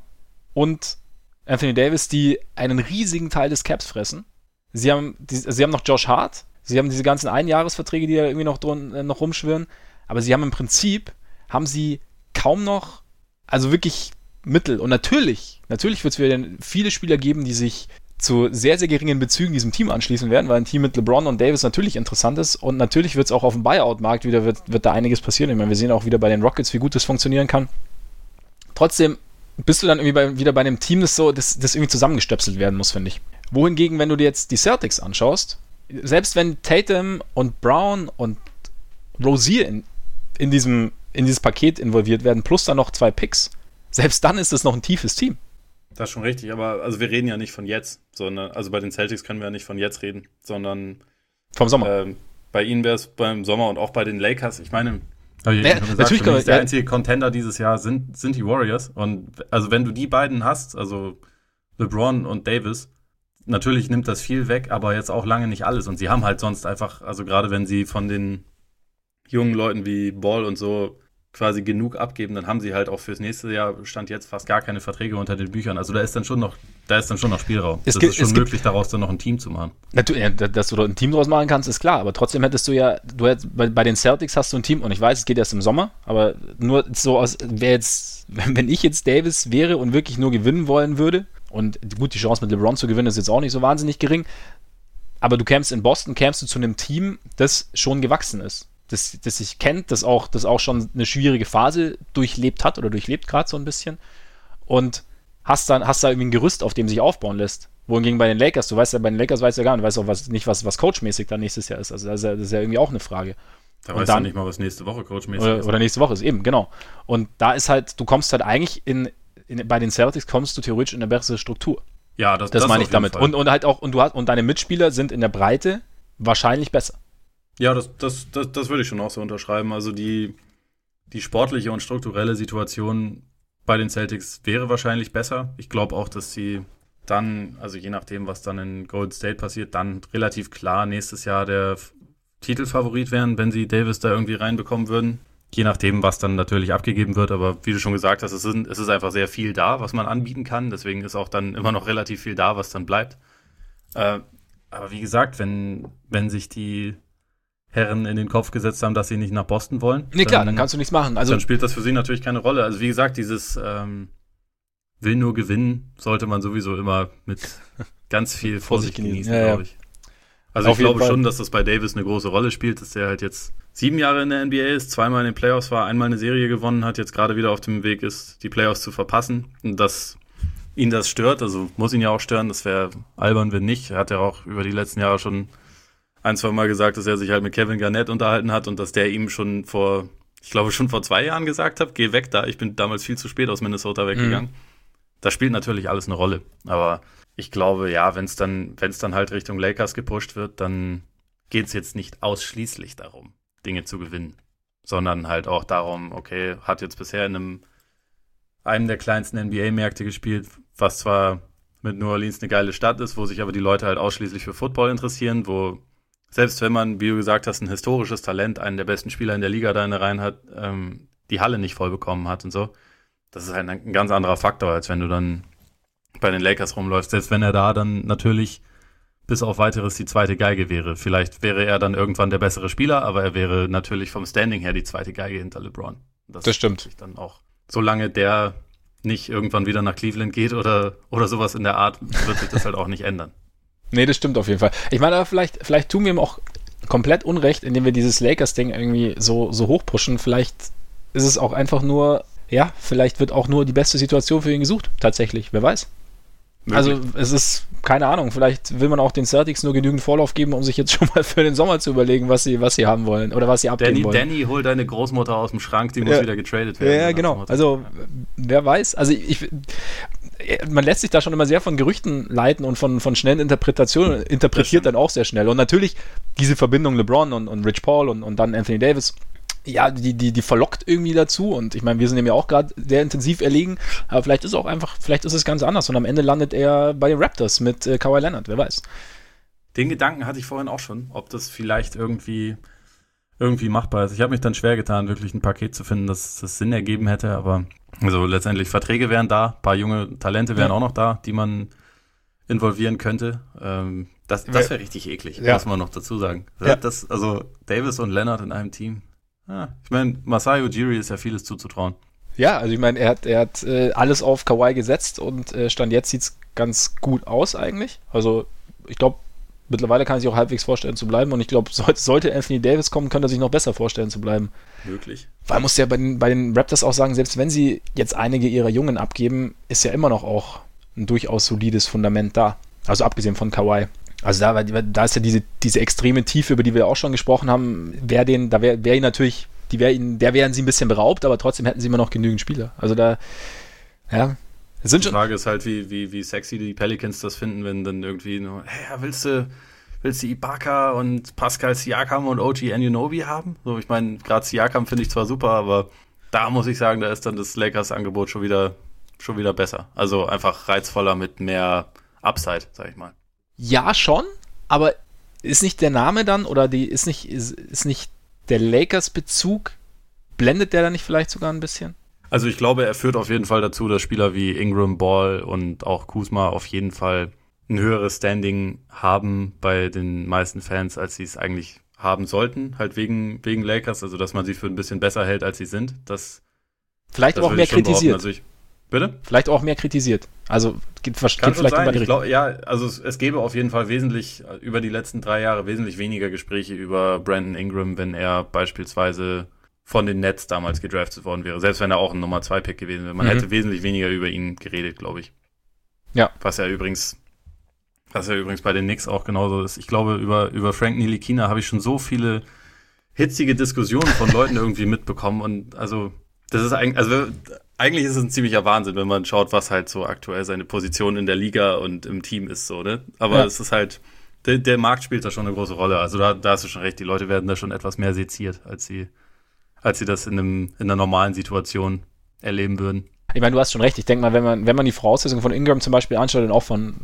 und Anthony Davis, die einen riesigen Teil des Caps fressen. Sie haben, die, sie haben noch Josh Hart, sie haben diese ganzen Einjahresverträge, die da irgendwie noch, drun, äh, noch rumschwirren aber sie haben im Prinzip, haben sie kaum noch, also wirklich Mittel. Und natürlich, natürlich wird es wieder viele Spieler geben, die sich zu sehr, sehr geringen Bezügen diesem Team anschließen werden, weil ein Team mit LeBron und Davis natürlich interessant ist und natürlich wird es auch auf dem Buyout-Markt wieder, wird, wird da einiges passieren. Ich meine, wir sehen auch wieder bei den Rockets, wie gut das funktionieren kann. Trotzdem bist du dann irgendwie bei, wieder bei einem Team, das so, das, das irgendwie zusammengestöpselt werden muss, finde ich. Wohingegen, wenn du dir jetzt die Celtics anschaust, selbst wenn Tatum und Brown und Rozier in, in, diesem, in dieses Paket involviert werden, plus dann noch zwei Picks, selbst dann ist es noch ein tiefes Team. Das ist schon richtig, aber also wir reden ja nicht von jetzt, sondern, also bei den Celtics können wir ja nicht von jetzt reden, sondern vom Sommer. Ähm, bei ihnen wäre es beim Sommer und auch bei den Lakers. Ich meine, ich ja, gesagt, natürlich mich der ja. einzige Contender dieses Jahr sind, sind die Warriors. Und also wenn du die beiden hast, also LeBron und Davis, natürlich nimmt das viel weg, aber jetzt auch lange nicht alles. Und sie haben halt sonst einfach, also gerade wenn sie von den jungen Leuten wie Ball und so quasi genug abgeben, dann haben sie halt auch fürs nächste Jahr stand jetzt fast gar keine Verträge unter den Büchern. Also da ist dann schon noch, da ist dann schon noch Spielraum. Es das gibt, ist schon möglich, daraus dann noch ein Team zu machen. Natürlich, ja, dass du dort ein Team draus machen kannst, ist klar, aber trotzdem hättest du ja, du hättest, bei, bei den Celtics hast du ein Team und ich weiß, es geht erst im Sommer, aber nur so aus, wäre jetzt, wenn ich jetzt Davis wäre und wirklich nur gewinnen wollen würde, und gut, die Chance mit LeBron zu gewinnen ist jetzt auch nicht so wahnsinnig gering, aber du kämpfst in Boston, kämpfst du zu einem Team, das schon gewachsen ist das, das sich kennt, das auch, das auch schon eine schwierige Phase durchlebt hat oder durchlebt gerade so ein bisschen. Und hast dann, hast da irgendwie ein Gerüst, auf dem sich aufbauen lässt. Wohingegen bei den Lakers, du weißt ja, bei den Lakers weißt du ja gar nicht, weißt auch was, nicht, was, was coachmäßig dann nächstes Jahr ist. Also das ist ja, das ist ja irgendwie auch eine Frage. Da weißt du nicht mal, was nächste Woche coachmäßig oder, ist. Oder nächste Woche ist, eben, genau. Und da ist halt, du kommst halt eigentlich in, in bei den Celtics kommst du theoretisch in eine bessere Struktur. Ja, das, das, das meine ich damit. Und, und halt auch, und du hast, und deine Mitspieler sind in der Breite wahrscheinlich besser. Ja, das, das, das, das würde ich schon auch so unterschreiben. Also die, die sportliche und strukturelle Situation bei den Celtics wäre wahrscheinlich besser. Ich glaube auch, dass sie dann, also je nachdem, was dann in Golden State passiert, dann relativ klar nächstes Jahr der Titelfavorit wären, wenn sie Davis da irgendwie reinbekommen würden. Je nachdem, was dann natürlich abgegeben wird, aber wie du schon gesagt hast, es ist, es ist einfach sehr viel da, was man anbieten kann. Deswegen ist auch dann immer noch relativ viel da, was dann bleibt. Äh, aber wie gesagt, wenn, wenn sich die Herren in den Kopf gesetzt haben, dass sie nicht nach Boston wollen. Nee, klar, dann kannst du nichts machen. Also, dann spielt das für sie natürlich keine Rolle. Also wie gesagt, dieses ähm, will nur gewinnen sollte man sowieso immer mit ganz viel Vorsicht genießen, ja, glaube ich. Also Auf ich glaube schon, dass das bei Davis eine große Rolle spielt, dass der halt jetzt sieben Jahre in der NBA ist, zweimal in den Playoffs war, einmal eine Serie gewonnen hat, jetzt gerade wieder auf dem Weg ist, die Playoffs zu verpassen. Und dass ihn das stört, also muss ihn ja auch stören, das wäre albern, wenn nicht. Er hat ja auch über die letzten Jahre schon ein, zwei Mal gesagt, dass er sich halt mit Kevin Garnett unterhalten hat und dass der ihm schon vor, ich glaube schon vor zwei Jahren gesagt hat, geh weg da, ich bin damals viel zu spät aus Minnesota weggegangen. Mhm. Das spielt natürlich alles eine Rolle. Aber ich glaube, ja, wenn es dann, wenn es dann halt Richtung Lakers gepusht wird, dann geht es jetzt nicht ausschließlich darum, Dinge zu gewinnen, sondern halt auch darum, okay, hat jetzt bisher in einem, einem der kleinsten NBA-Märkte gespielt, was zwar mit New Orleans eine geile Stadt ist, wo sich aber die Leute halt ausschließlich für Football interessieren, wo selbst wenn man, wie du gesagt hast, ein historisches Talent, einen der besten Spieler in der Liga da in der Reihen hat, ähm, die Halle nicht voll bekommen hat und so, das ist halt ein, ganz anderer Faktor, als wenn du dann bei den Lakers rumläufst. Selbst wenn er da dann natürlich bis auf weiteres die zweite Geige wäre. Vielleicht wäre er dann irgendwann der bessere Spieler, aber er wäre natürlich vom Standing her die zweite Geige hinter LeBron. Das, das stimmt. Dann auch, solange der nicht irgendwann wieder nach Cleveland geht oder, oder sowas in der Art, wird sich das halt auch nicht ändern. Nee, das stimmt auf jeden Fall. Ich meine, aber vielleicht, vielleicht tun wir ihm auch komplett Unrecht, indem wir dieses Lakers-Ding irgendwie so, so hochpushen. Vielleicht ist es auch einfach nur, ja, vielleicht wird auch nur die beste Situation für ihn gesucht, tatsächlich. Wer weiß. Also es ist, keine Ahnung, vielleicht will man auch den Celtics nur genügend Vorlauf geben, um sich jetzt schon mal für den Sommer zu überlegen, was sie, was sie haben wollen oder was sie abgeben Danny, wollen. Danny, hol deine Großmutter aus dem Schrank, die muss ja. wieder getradet werden. Ja, genau. Also wer weiß. Also ich, man lässt sich da schon immer sehr von Gerüchten leiten und von, von schnellen Interpretationen, interpretiert dann auch sehr schnell. Und natürlich diese Verbindung LeBron und, und Rich Paul und, und dann Anthony Davis, ja, die, die, die verlockt irgendwie dazu. Und ich meine, wir sind dem ja auch gerade sehr intensiv erlegen, aber vielleicht ist es auch einfach, vielleicht ist es ganz anders. Und am Ende landet er bei den Raptors mit äh, Kawhi Leonard, wer weiß. Den Gedanken hatte ich vorhin auch schon, ob das vielleicht irgendwie irgendwie machbar ist. Ich habe mich dann schwer getan, wirklich ein Paket zu finden, das, das Sinn ergeben hätte, aber also letztendlich Verträge wären da, paar junge Talente wären ja. auch noch da, die man involvieren könnte. Ähm, das das wäre richtig eklig, ja. muss man noch dazu sagen. Ja. Das, also Davis und Leonard in einem Team. Ja, ich meine, Masayo Ujiri ist ja vieles zuzutrauen. Ja, also ich meine, er hat, er hat äh, alles auf Kawhi gesetzt und äh, Stand jetzt sieht es ganz gut aus eigentlich. Also ich glaube, mittlerweile kann er sich auch halbwegs vorstellen zu bleiben und ich glaube, sollte Anthony Davis kommen, könnte er sich noch besser vorstellen zu bleiben. Möglich. Weil muss ja bei den, bei den Raptors auch sagen, selbst wenn sie jetzt einige ihrer Jungen abgeben, ist ja immer noch auch ein durchaus solides Fundament da. Also abgesehen von Kawhi. Also da, da ist ja diese, diese extreme Tiefe, über die wir auch schon gesprochen haben, wäre den, da wäre wär ihn natürlich, die wär ihn, der wären sie ein bisschen beraubt, aber trotzdem hätten sie immer noch genügend Spieler. Also da, ja, die Frage ist halt, wie, wie, wie sexy die Pelicans das finden, wenn dann irgendwie nur, hey, willst du, willst du Ibaka und Pascal Siakam und OG Anunobi haben? So, ich meine, gerade Siakam finde ich zwar super, aber da muss ich sagen, da ist dann das Lakers-Angebot schon wieder, schon wieder besser. Also einfach reizvoller mit mehr Upside, sag ich mal. Ja, schon, aber ist nicht der Name dann oder die ist nicht, ist, ist nicht der Lakers-Bezug blendet der da nicht vielleicht sogar ein bisschen? Also ich glaube, er führt auf jeden Fall dazu, dass Spieler wie Ingram, Ball und auch Kuzma auf jeden Fall ein höheres Standing haben bei den meisten Fans, als sie es eigentlich haben sollten, halt wegen, wegen Lakers, also dass man sie für ein bisschen besser hält, als sie sind. Das, vielleicht das auch mehr kritisiert. Also ich, bitte? Vielleicht auch mehr kritisiert. Also geht, vielleicht sein. Ich glaub, Ja, also es, es gäbe auf jeden Fall wesentlich, über die letzten drei Jahre wesentlich weniger Gespräche über Brandon Ingram, wenn er beispielsweise von den Nets damals gedraftet worden wäre. Selbst wenn er auch ein Nummer 2 Pick gewesen wäre. Man mhm. hätte wesentlich weniger über ihn geredet, glaube ich. Ja. Was ja übrigens was ja übrigens bei den Knicks auch genauso ist. Ich glaube, über, über Frank Nilikina habe ich schon so viele hitzige Diskussionen von Leuten irgendwie mitbekommen. Und also, das ist eigentlich, also eigentlich ist es ein ziemlicher Wahnsinn, wenn man schaut, was halt so aktuell seine Position in der Liga und im Team ist, so, ne? Aber ja. es ist halt, der, der Markt spielt da schon eine große Rolle. Also da, da hast du schon recht, die Leute werden da schon etwas mehr seziert, als sie, als sie das in, einem, in einer normalen Situation erleben würden. Ich meine, du hast schon recht. Ich denke mal, wenn man, wenn man die Voraussetzungen von Ingram zum Beispiel anschaut und auch von,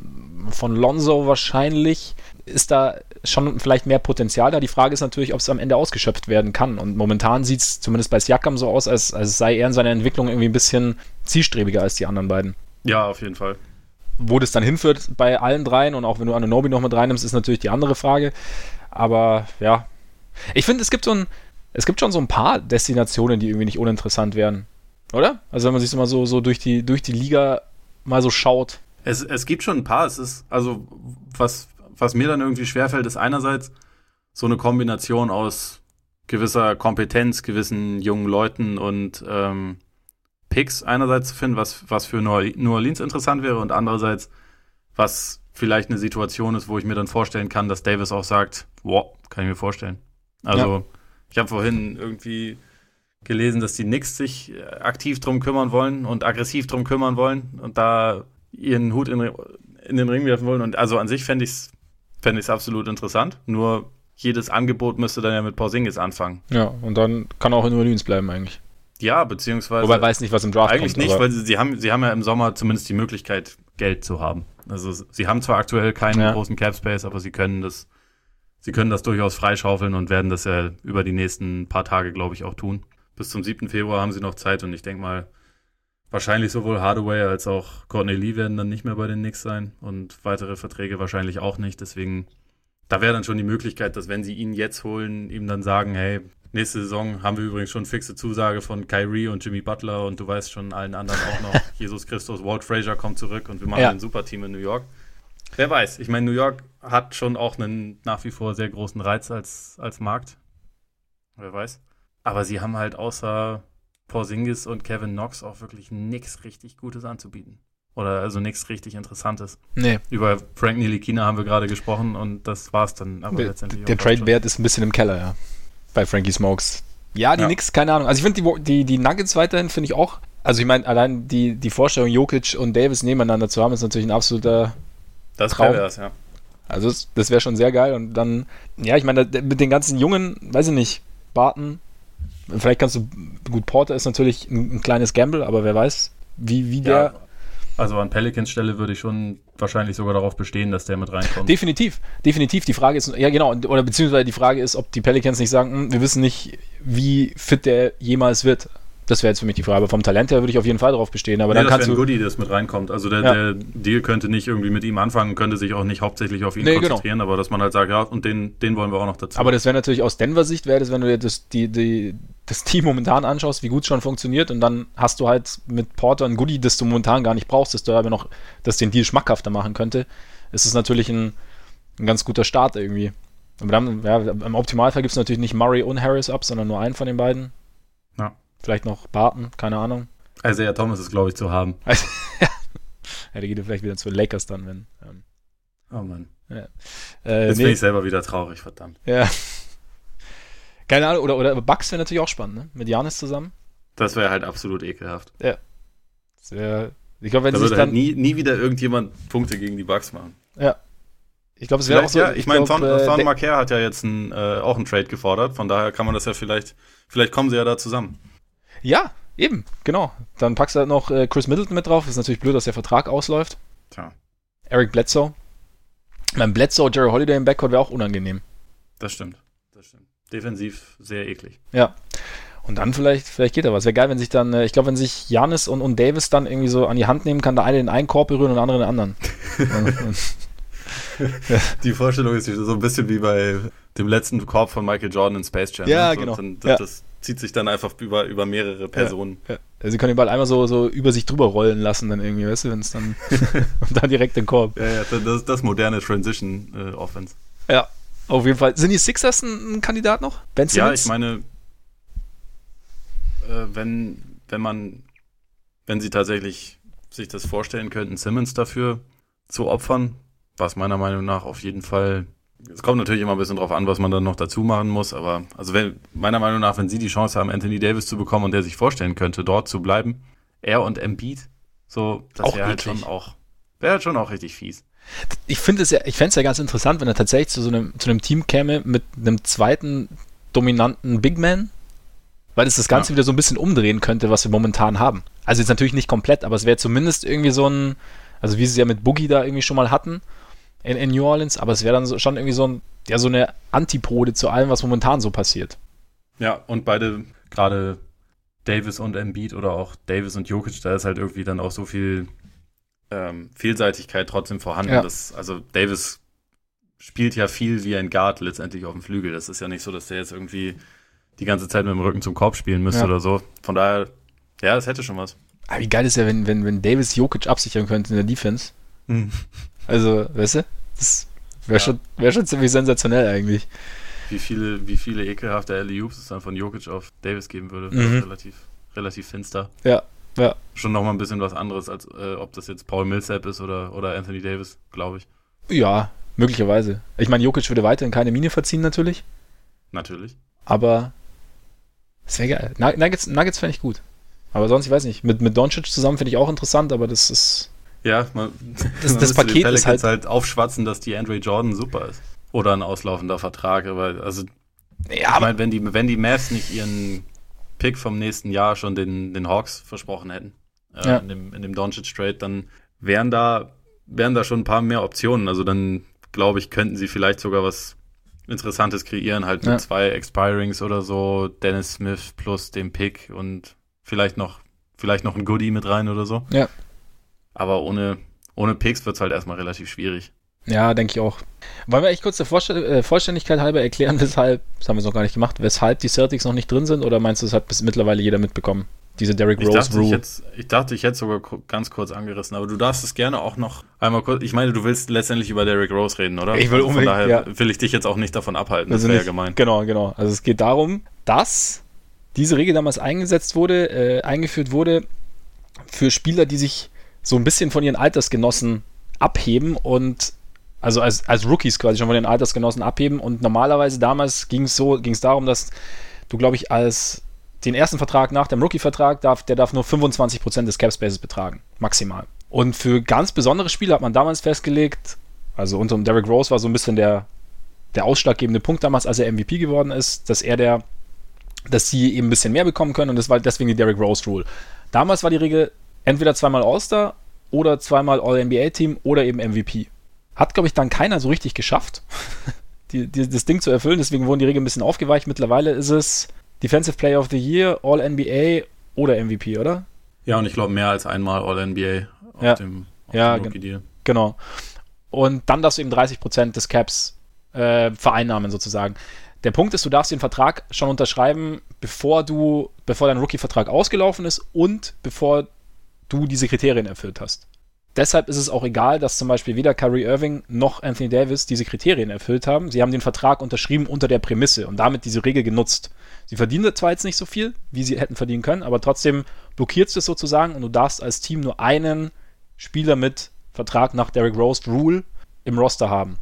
von Lonzo wahrscheinlich, ist da schon vielleicht mehr Potenzial da. Die Frage ist natürlich, ob es am Ende ausgeschöpft werden kann. Und momentan sieht es zumindest bei Siakam so aus, als, als sei er in seiner Entwicklung irgendwie ein bisschen zielstrebiger als die anderen beiden. Ja, auf jeden Fall. Wo das dann hinführt bei allen dreien und auch wenn du Ananobi noch mit reinnimmst, ist natürlich die andere Frage. Aber ja, ich finde, es gibt so ein, es gibt schon so ein paar Destinationen, die irgendwie nicht uninteressant wären. Oder? Also wenn man sich so mal so, so durch, die, durch die Liga mal so schaut. Es, es gibt schon ein paar. Es ist, also, was, was mir dann irgendwie schwerfällt, ist einerseits so eine Kombination aus gewisser Kompetenz, gewissen jungen Leuten und ähm, Picks einerseits zu finden, was, was für New Orleans interessant wäre und andererseits, was vielleicht eine Situation ist, wo ich mir dann vorstellen kann, dass Davis auch sagt, wow, kann ich mir vorstellen. Also, ja. Ich habe vorhin irgendwie gelesen, dass die Knicks sich äh, aktiv drum kümmern wollen und aggressiv drum kümmern wollen und da ihren Hut in, in den Ring werfen wollen. Und also an sich fände ich es fänd ich's absolut interessant. Nur jedes Angebot müsste dann ja mit Porzingis anfangen. Ja, und dann kann auch in New Orleans bleiben eigentlich. Ja, beziehungsweise. Wobei weiß nicht, was im Draft eigentlich kommt. Eigentlich nicht, weil sie, sie, haben, sie haben ja im Sommer zumindest die Möglichkeit, Geld zu haben. Also sie haben zwar aktuell keinen ja. großen Cap Space, aber sie können das, sie können das durchaus freischaufeln und werden das ja über die nächsten paar Tage, glaube ich, auch tun bis zum 7. Februar haben sie noch Zeit und ich denke mal, wahrscheinlich sowohl Hardaway als auch Courtney Lee werden dann nicht mehr bei den Knicks sein und weitere Verträge wahrscheinlich auch nicht. Deswegen, da wäre dann schon die Möglichkeit, dass wenn sie ihn jetzt holen, ihm dann sagen, hey, nächste Saison haben wir übrigens schon fixe Zusage von Kyrie und Jimmy Butler und du weißt schon allen anderen auch noch, Jesus Christus, Walt Frazier kommt zurück und wir machen ja. ein super Team in New York. Wer weiß, ich meine, New York hat schon auch einen nach wie vor sehr großen Reiz als, als Markt. Wer weiß. Aber sie haben halt außer Porzingis und Kevin Knox auch wirklich nichts richtig Gutes anzubieten. Oder also nichts richtig Interessantes. Nee. Über Frank Nilikina haben wir gerade gesprochen und das war's dann aber der, letztendlich. Der Trade-Wert ist ein bisschen im Keller, ja. Bei Frankie Smokes. Ja, die ja. nix, keine Ahnung. Also ich finde die, die, die Nuggets weiterhin finde ich auch. Also ich meine, allein die, die Vorstellung, Jokic und Davis nebeneinander zu haben, ist natürlich ein absoluter das Traum. Das, ja. Also das, das wäre schon sehr geil. Und dann, ja, ich meine, mit den ganzen Jungen, weiß ich nicht, Barton, Vielleicht kannst du, gut, Porter ist natürlich ein, ein kleines Gamble, aber wer weiß, wie, wie der. Ja, also an Pelicans Stelle würde ich schon wahrscheinlich sogar darauf bestehen, dass der mit reinkommt. Definitiv, definitiv. Die Frage ist, ja genau, oder beziehungsweise die Frage ist, ob die Pelicans nicht sagen, hm, wir wissen nicht, wie fit der jemals wird. Das wäre jetzt für mich die Frage. Aber vom Talent her würde ich auf jeden Fall darauf bestehen. Aber nee, dann das kannst du. Goodie, das mit reinkommt. Also der, ja. der, Deal könnte nicht irgendwie mit ihm anfangen, könnte sich auch nicht hauptsächlich auf ihn nee, genau. konzentrieren, genau. aber dass man halt sagt, ja, und den, den wollen wir auch noch dazu. Aber das wäre natürlich aus Denver-Sicht, wäre das, wenn du dir das, die, die, das Team momentan anschaust, wie gut es schon funktioniert, und dann hast du halt mit Porter ein Goodie, das du momentan gar nicht brauchst, dass du aber noch, das den Deal schmackhafter machen könnte, ist es natürlich ein, ein ganz guter Start irgendwie. Aber dann, ja, im Optimalfall gibt es natürlich nicht Murray und Harris ab, sondern nur einen von den beiden. Ja. Vielleicht noch Barton, keine Ahnung. Also ja, Thomas ist, glaube ich, zu haben. Also, ja, der geht vielleicht wieder zu Lakers dann, wenn. Ähm, oh Mann. Ja. Äh, Jetzt nee. bin ich selber wieder traurig, verdammt. Ja. Keine Ahnung, oder, oder Bucks wäre natürlich auch spannend, ne? Mit Janis zusammen. Das wäre halt absolut ekelhaft. Ja. Wär, ich glaube, wenn da sich würde halt nie, nie wieder irgendjemand Punkte gegen die Bucks machen. Ja. Ich glaube, es wäre auch so. Ja, ich, ich meine, Thon, äh, Thon Marker hat ja jetzt ein, äh, auch einen Trade gefordert, von daher kann man das ja vielleicht, vielleicht kommen sie ja da zusammen. Ja, eben, genau. Dann packst du halt noch äh, Chris Middleton mit drauf. Ist natürlich blöd, dass der Vertrag ausläuft. Tja. Eric Bledsoe. Mein Bledsoe, Jerry Holiday im Backcourt wäre auch unangenehm. Das stimmt. Das stimmt. Defensiv sehr eklig. Ja. Und dann vielleicht, vielleicht geht da was. Wäre geil, wenn sich dann, äh, ich glaube, wenn sich Janis und, und Davis dann irgendwie so an die Hand nehmen kann, der eine den einen Korb berühren und der andere den anderen. die Vorstellung ist so ein bisschen wie bei dem letzten Korb von Michael Jordan in Space Jam. Ja, ne? genau. Ja. das zieht sich dann einfach über, über mehrere Personen. Ja, ja. Also sie können den Ball einmal so, so über sich drüber rollen lassen, dann irgendwie, weißt du, wenn es dann und dann direkt den Korb. Ja, ja, das ist das moderne Transition äh, Offense. Ja, auf jeden Fall. Sind die Sixers ein, ein Kandidat noch? Ben ja, ich meine, äh, wenn, wenn man, wenn sie tatsächlich sich das vorstellen könnten, Simmons dafür zu opfern, was meiner Meinung nach auf jeden Fall es kommt natürlich immer ein bisschen drauf an, was man dann noch dazu machen muss, aber also wenn, meiner Meinung nach, wenn sie die Chance haben, Anthony Davis zu bekommen und der sich vorstellen könnte, dort zu bleiben, er und Embiid, so, das wäre halt schon auch, wäre halt schon auch richtig fies. Ich finde es ja, ich fände es ja ganz interessant, wenn er tatsächlich zu so einem, zu einem Team käme mit einem zweiten dominanten Big Man, weil es das Ganze ja. wieder so ein bisschen umdrehen könnte, was wir momentan haben. Also jetzt natürlich nicht komplett, aber es wäre zumindest irgendwie so ein, also wie sie es ja mit Boogie da irgendwie schon mal hatten, in, in New Orleans, aber es wäre dann so, schon irgendwie so, ein, ja, so eine Antipode zu allem, was momentan so passiert. Ja, und beide, gerade Davis und Embiid oder auch Davis und Jokic, da ist halt irgendwie dann auch so viel ähm, Vielseitigkeit trotzdem vorhanden. Ja. Dass, also Davis spielt ja viel wie ein Guard letztendlich auf dem Flügel. Das ist ja nicht so, dass der jetzt irgendwie die ganze Zeit mit dem Rücken zum Korb spielen müsste ja. oder so. Von daher, ja, es hätte schon was. Aber wie geil ist ja, wenn, wenn, wenn Davis Jokic absichern könnte in der Defense. Mhm. Also, weißt du, das wäre ja. schon, wär schon ziemlich sensationell eigentlich. Wie viele, wie viele ekelhafte alley es dann von Jokic auf Davis geben würde. Mhm. Relativ, relativ finster. Ja, ja. Schon nochmal ein bisschen was anderes, als äh, ob das jetzt Paul Millsap ist oder, oder Anthony Davis, glaube ich. Ja, möglicherweise. Ich meine, Jokic würde weiterhin keine Mine verziehen, natürlich. Natürlich. Aber es wäre geil. Nuggets, Nuggets fände ich gut. Aber sonst, ich weiß nicht. Mit, mit Doncic zusammen finde ich auch interessant, aber das ist ja, man, das, man das Paket ist halt, halt aufschwatzen, dass die Andre Jordan super ist. Oder ein auslaufender Vertrag. Aber also, ja, ich meine, wenn die, wenn die Mavs nicht ihren Pick vom nächsten Jahr schon den, den Hawks versprochen hätten, äh, ja. in dem, in dem Doncic Trade, dann wären da, wären da schon ein paar mehr Optionen. Also dann, glaube ich, könnten sie vielleicht sogar was Interessantes kreieren, halt mit ja. zwei Expirings oder so, Dennis Smith plus dem Pick und vielleicht noch, vielleicht noch ein Goodie mit rein oder so. Ja. Aber ohne, ohne Picks wird es halt erstmal relativ schwierig. Ja, denke ich auch. Wollen wir echt kurz der Vorstell äh, Vollständigkeit halber erklären, weshalb, das haben wir noch gar nicht gemacht, weshalb die Celtics noch nicht drin sind? Oder meinst du, das hat bis mittlerweile jeder mitbekommen? Diese Derrick Rose ich Rule. Ich, jetzt, ich dachte, ich hätte sogar ganz kurz angerissen, aber du darfst es gerne auch noch einmal kurz. Ich meine, du willst letztendlich über Derrick Rose reden, oder? Ich will unbedingt. Von daher ja. will ich dich jetzt auch nicht davon abhalten. Also das wäre ja gemein. Genau, genau. Also es geht darum, dass diese Regel damals eingesetzt wurde, äh, eingeführt wurde für Spieler, die sich so ein bisschen von ihren Altersgenossen abheben und also als, als Rookies quasi schon von den Altersgenossen abheben. Und normalerweise damals ging es so, ging es darum, dass du, glaube ich, als den ersten Vertrag nach dem Rookie-Vertrag darf, der darf nur 25% des Cap-Spaces betragen, maximal. Und für ganz besondere Spiele hat man damals festgelegt, also unter Derrick Rose war so ein bisschen der, der ausschlaggebende Punkt damals, als er MVP geworden ist, dass er der, dass sie eben ein bisschen mehr bekommen können und das war deswegen die Derrick Rose Rule. Damals war die Regel, entweder zweimal All-Star oder zweimal All-NBA-Team oder eben MVP. Hat, glaube ich, dann keiner so richtig geschafft, die, die, das Ding zu erfüllen. Deswegen wurden die Regeln ein bisschen aufgeweicht. Mittlerweile ist es Defensive Player of the Year, All-NBA oder MVP, oder? Ja, und ich glaube mehr als einmal All-NBA auf ja. dem, auf ja, dem Rookie-Deal. Genau. Und dann darfst du eben 30% des Caps äh, vereinnahmen, sozusagen. Der Punkt ist, du darfst den Vertrag schon unterschreiben, bevor du, bevor dein Rookie-Vertrag ausgelaufen ist und bevor du diese Kriterien erfüllt hast. Deshalb ist es auch egal, dass zum Beispiel weder Kyrie Irving noch Anthony Davis diese Kriterien erfüllt haben. Sie haben den Vertrag unterschrieben unter der Prämisse und damit diese Regel genutzt. Sie verdienen zwar jetzt nicht so viel, wie sie hätten verdienen können, aber trotzdem blockiert es sozusagen und du darfst als Team nur einen Spieler mit Vertrag nach Derrick Rose Rule im Roster haben.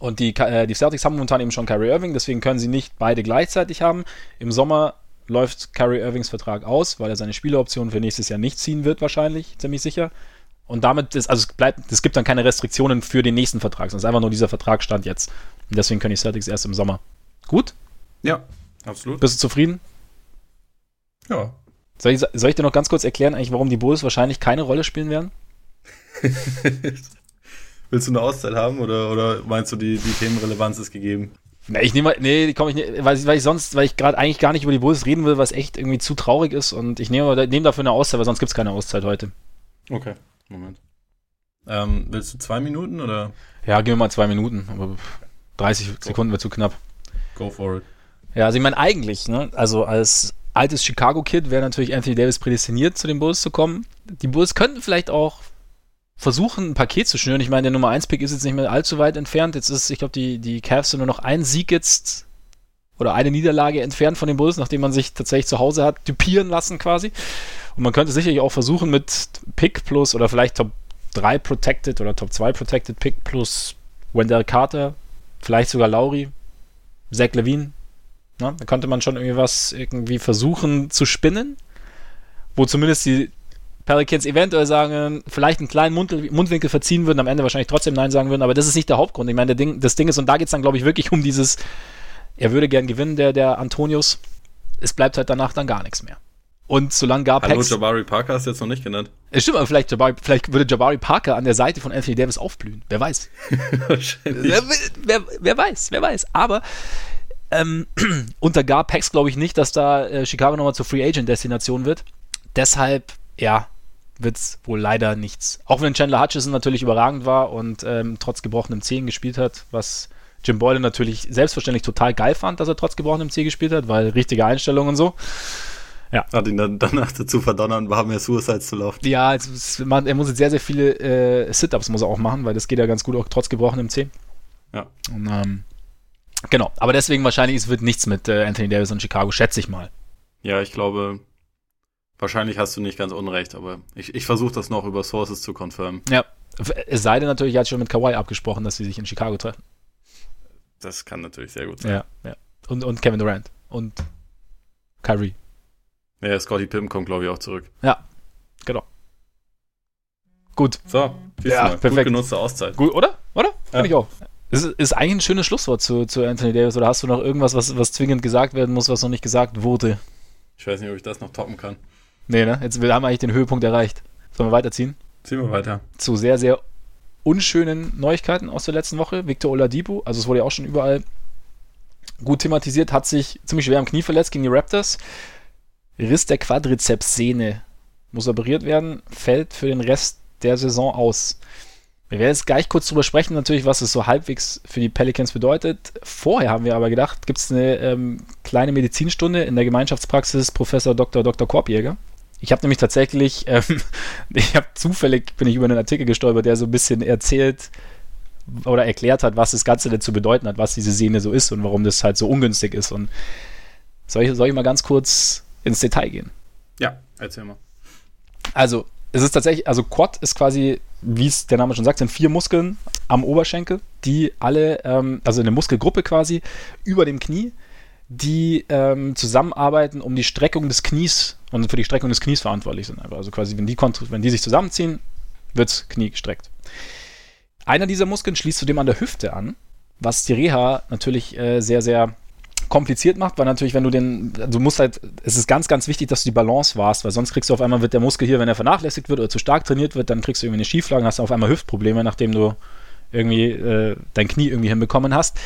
Und die, äh, die Celtics haben momentan eben schon Kyrie Irving, deswegen können sie nicht beide gleichzeitig haben. Im Sommer läuft Kyrie Irvings Vertrag aus, weil er seine Spieleroption für nächstes Jahr nicht ziehen wird, wahrscheinlich, ziemlich sicher. Und damit ist, also es bleibt, es gibt dann keine Restriktionen für den nächsten Vertrag, sondern es ist einfach nur dieser Vertrag stand jetzt. Und deswegen können die Celtics erst im Sommer. Gut? Ja, absolut. Bist du zufrieden? Ja. Soll ich, soll ich dir noch ganz kurz erklären, eigentlich, warum die Bulls wahrscheinlich keine Rolle spielen werden? Willst du eine Auszeit haben oder, oder meinst du, die, die Themenrelevanz ist gegeben? Nee, ich nehme, nee, komme ich nicht, weil, weil ich sonst, weil ich gerade eigentlich gar nicht über die Bulls reden will, was echt irgendwie zu traurig ist und ich nehme, nehme dafür eine Auszeit, weil sonst gibt es keine Auszeit heute. Okay, Moment. Ähm, willst du zwei Minuten oder? Ja, gehen wir mal zwei Minuten, aber 30 Go. Sekunden wird zu knapp. Go for it. Ja, also ich meine eigentlich, ne, also als altes Chicago-Kid wäre natürlich Anthony Davis prädestiniert, zu den Bulls zu kommen. Die Bulls könnten vielleicht auch versuchen, ein Paket zu schnüren. Ich meine, der Nummer 1-Pick ist jetzt nicht mehr allzu weit entfernt. Jetzt ist, ich glaube, die, die Cavs sind nur noch ein Sieg jetzt oder eine Niederlage entfernt von den Bulls, nachdem man sich tatsächlich zu Hause hat typieren lassen quasi. Und man könnte sicherlich auch versuchen mit Pick plus oder vielleicht Top 3 Protected oder Top 2 Protected Pick plus Wendell Carter, vielleicht sogar Lauri, Zach Levine. Ne? Da könnte man schon irgendwie was irgendwie versuchen zu spinnen, wo zumindest die Pelicans eventuell sagen, vielleicht einen kleinen Mund, Mundwinkel verziehen würden, am Ende wahrscheinlich trotzdem Nein sagen würden, aber das ist nicht der Hauptgrund. Ich meine, Ding, das Ding ist, und da geht es dann, glaube ich, wirklich um dieses, er würde gern gewinnen, der, der Antonius. Es bleibt halt danach dann gar nichts mehr. Und solange gar Hallo, Jabari Parker hast du jetzt noch nicht genannt. Es stimmt, aber vielleicht, Jabari, vielleicht würde Jabari Parker an der Seite von Anthony Davis aufblühen. Wer weiß. wer, wer, wer, weiß, wer weiß. Aber ähm, unter Gar-Pax glaube ich nicht, dass da äh, Chicago nochmal zur Free Agent-Destination wird. Deshalb, ja, wird es wohl leider nichts. Auch wenn Chandler Hutchison natürlich überragend war und ähm, trotz gebrochenem Zehen gespielt hat, was Jim Boyle natürlich selbstverständlich total geil fand, dass er trotz gebrochenem Zeh gespielt hat, weil richtige Einstellungen und so. Ja. Hat ihn dann danach dazu verdonnern, war mehr Suicides zu laufen. Ja, es, man, er muss jetzt sehr, sehr viele äh, Sit-Ups muss er auch machen, weil das geht ja ganz gut auch trotz gebrochenem Zeh. Ja. Und, ähm, genau, aber deswegen wahrscheinlich es wird nichts mit äh, Anthony Davis und Chicago, schätze ich mal. Ja, ich glaube, Wahrscheinlich hast du nicht ganz unrecht, aber ich, ich versuche das noch über Sources zu confirmen. Ja, es sei denn natürlich, er hat schon mit Kawhi abgesprochen, dass sie sich in Chicago treffen. Das kann natürlich sehr gut sein. Ja, ja. Und, und Kevin Durant und Kyrie. Ja, Scotty Pim kommt, glaube ich, auch zurück. Ja, genau. Gut. So, ja, mal. perfekt. Gut genutzte Auszeit. Gut, oder? Oder? Finde ja. ich auch. Ist, ist eigentlich ein schönes Schlusswort zu, zu Anthony Davis. Oder hast du noch irgendwas, was, was zwingend gesagt werden muss, was noch nicht gesagt wurde? Ich weiß nicht, ob ich das noch toppen kann. Nee, ne? Jetzt wir haben eigentlich den Höhepunkt erreicht. Sollen wir weiterziehen? Ziehen wir weiter. Zu sehr, sehr unschönen Neuigkeiten aus der letzten Woche. Victor Oladipo, also es wurde ja auch schon überall gut thematisiert, hat sich ziemlich schwer am Knie verletzt gegen die Raptors. Riss der Quadrizepssehne muss operiert werden, fällt für den Rest der Saison aus. Wir werden jetzt gleich kurz drüber sprechen, natürlich, was es so halbwegs für die Pelicans bedeutet. Vorher haben wir aber gedacht, gibt es eine ähm, kleine Medizinstunde in der Gemeinschaftspraxis Professor Dr. Dr. Korbjäger. Ich habe nämlich tatsächlich, ähm, ich habe zufällig, bin ich über einen Artikel gestolpert, der so ein bisschen erzählt oder erklärt hat, was das Ganze denn zu bedeuten hat, was diese Sehne so ist und warum das halt so ungünstig ist. Und soll ich, soll ich mal ganz kurz ins Detail gehen? Ja, erzähl mal. Also, es ist tatsächlich, also Quad ist quasi, wie es der Name schon sagt, sind vier Muskeln am Oberschenkel, die alle, ähm, also eine Muskelgruppe quasi, über dem Knie, die ähm, zusammenarbeiten, um die Streckung des Knies und für die Streckung des Knies verantwortlich sind. Also quasi, wenn die, wenn die sich zusammenziehen, wird das Knie gestreckt. Einer dieser Muskeln schließt zudem an der Hüfte an, was die Reha natürlich äh, sehr, sehr kompliziert macht, weil natürlich, wenn du den, du musst halt, es ist ganz, ganz wichtig, dass du die Balance warst, weil sonst kriegst du auf einmal, wird der Muskel hier, wenn er vernachlässigt wird oder zu stark trainiert wird, dann kriegst du irgendwie eine Schieflage, hast du auf einmal Hüftprobleme, nachdem du irgendwie äh, dein Knie irgendwie hinbekommen hast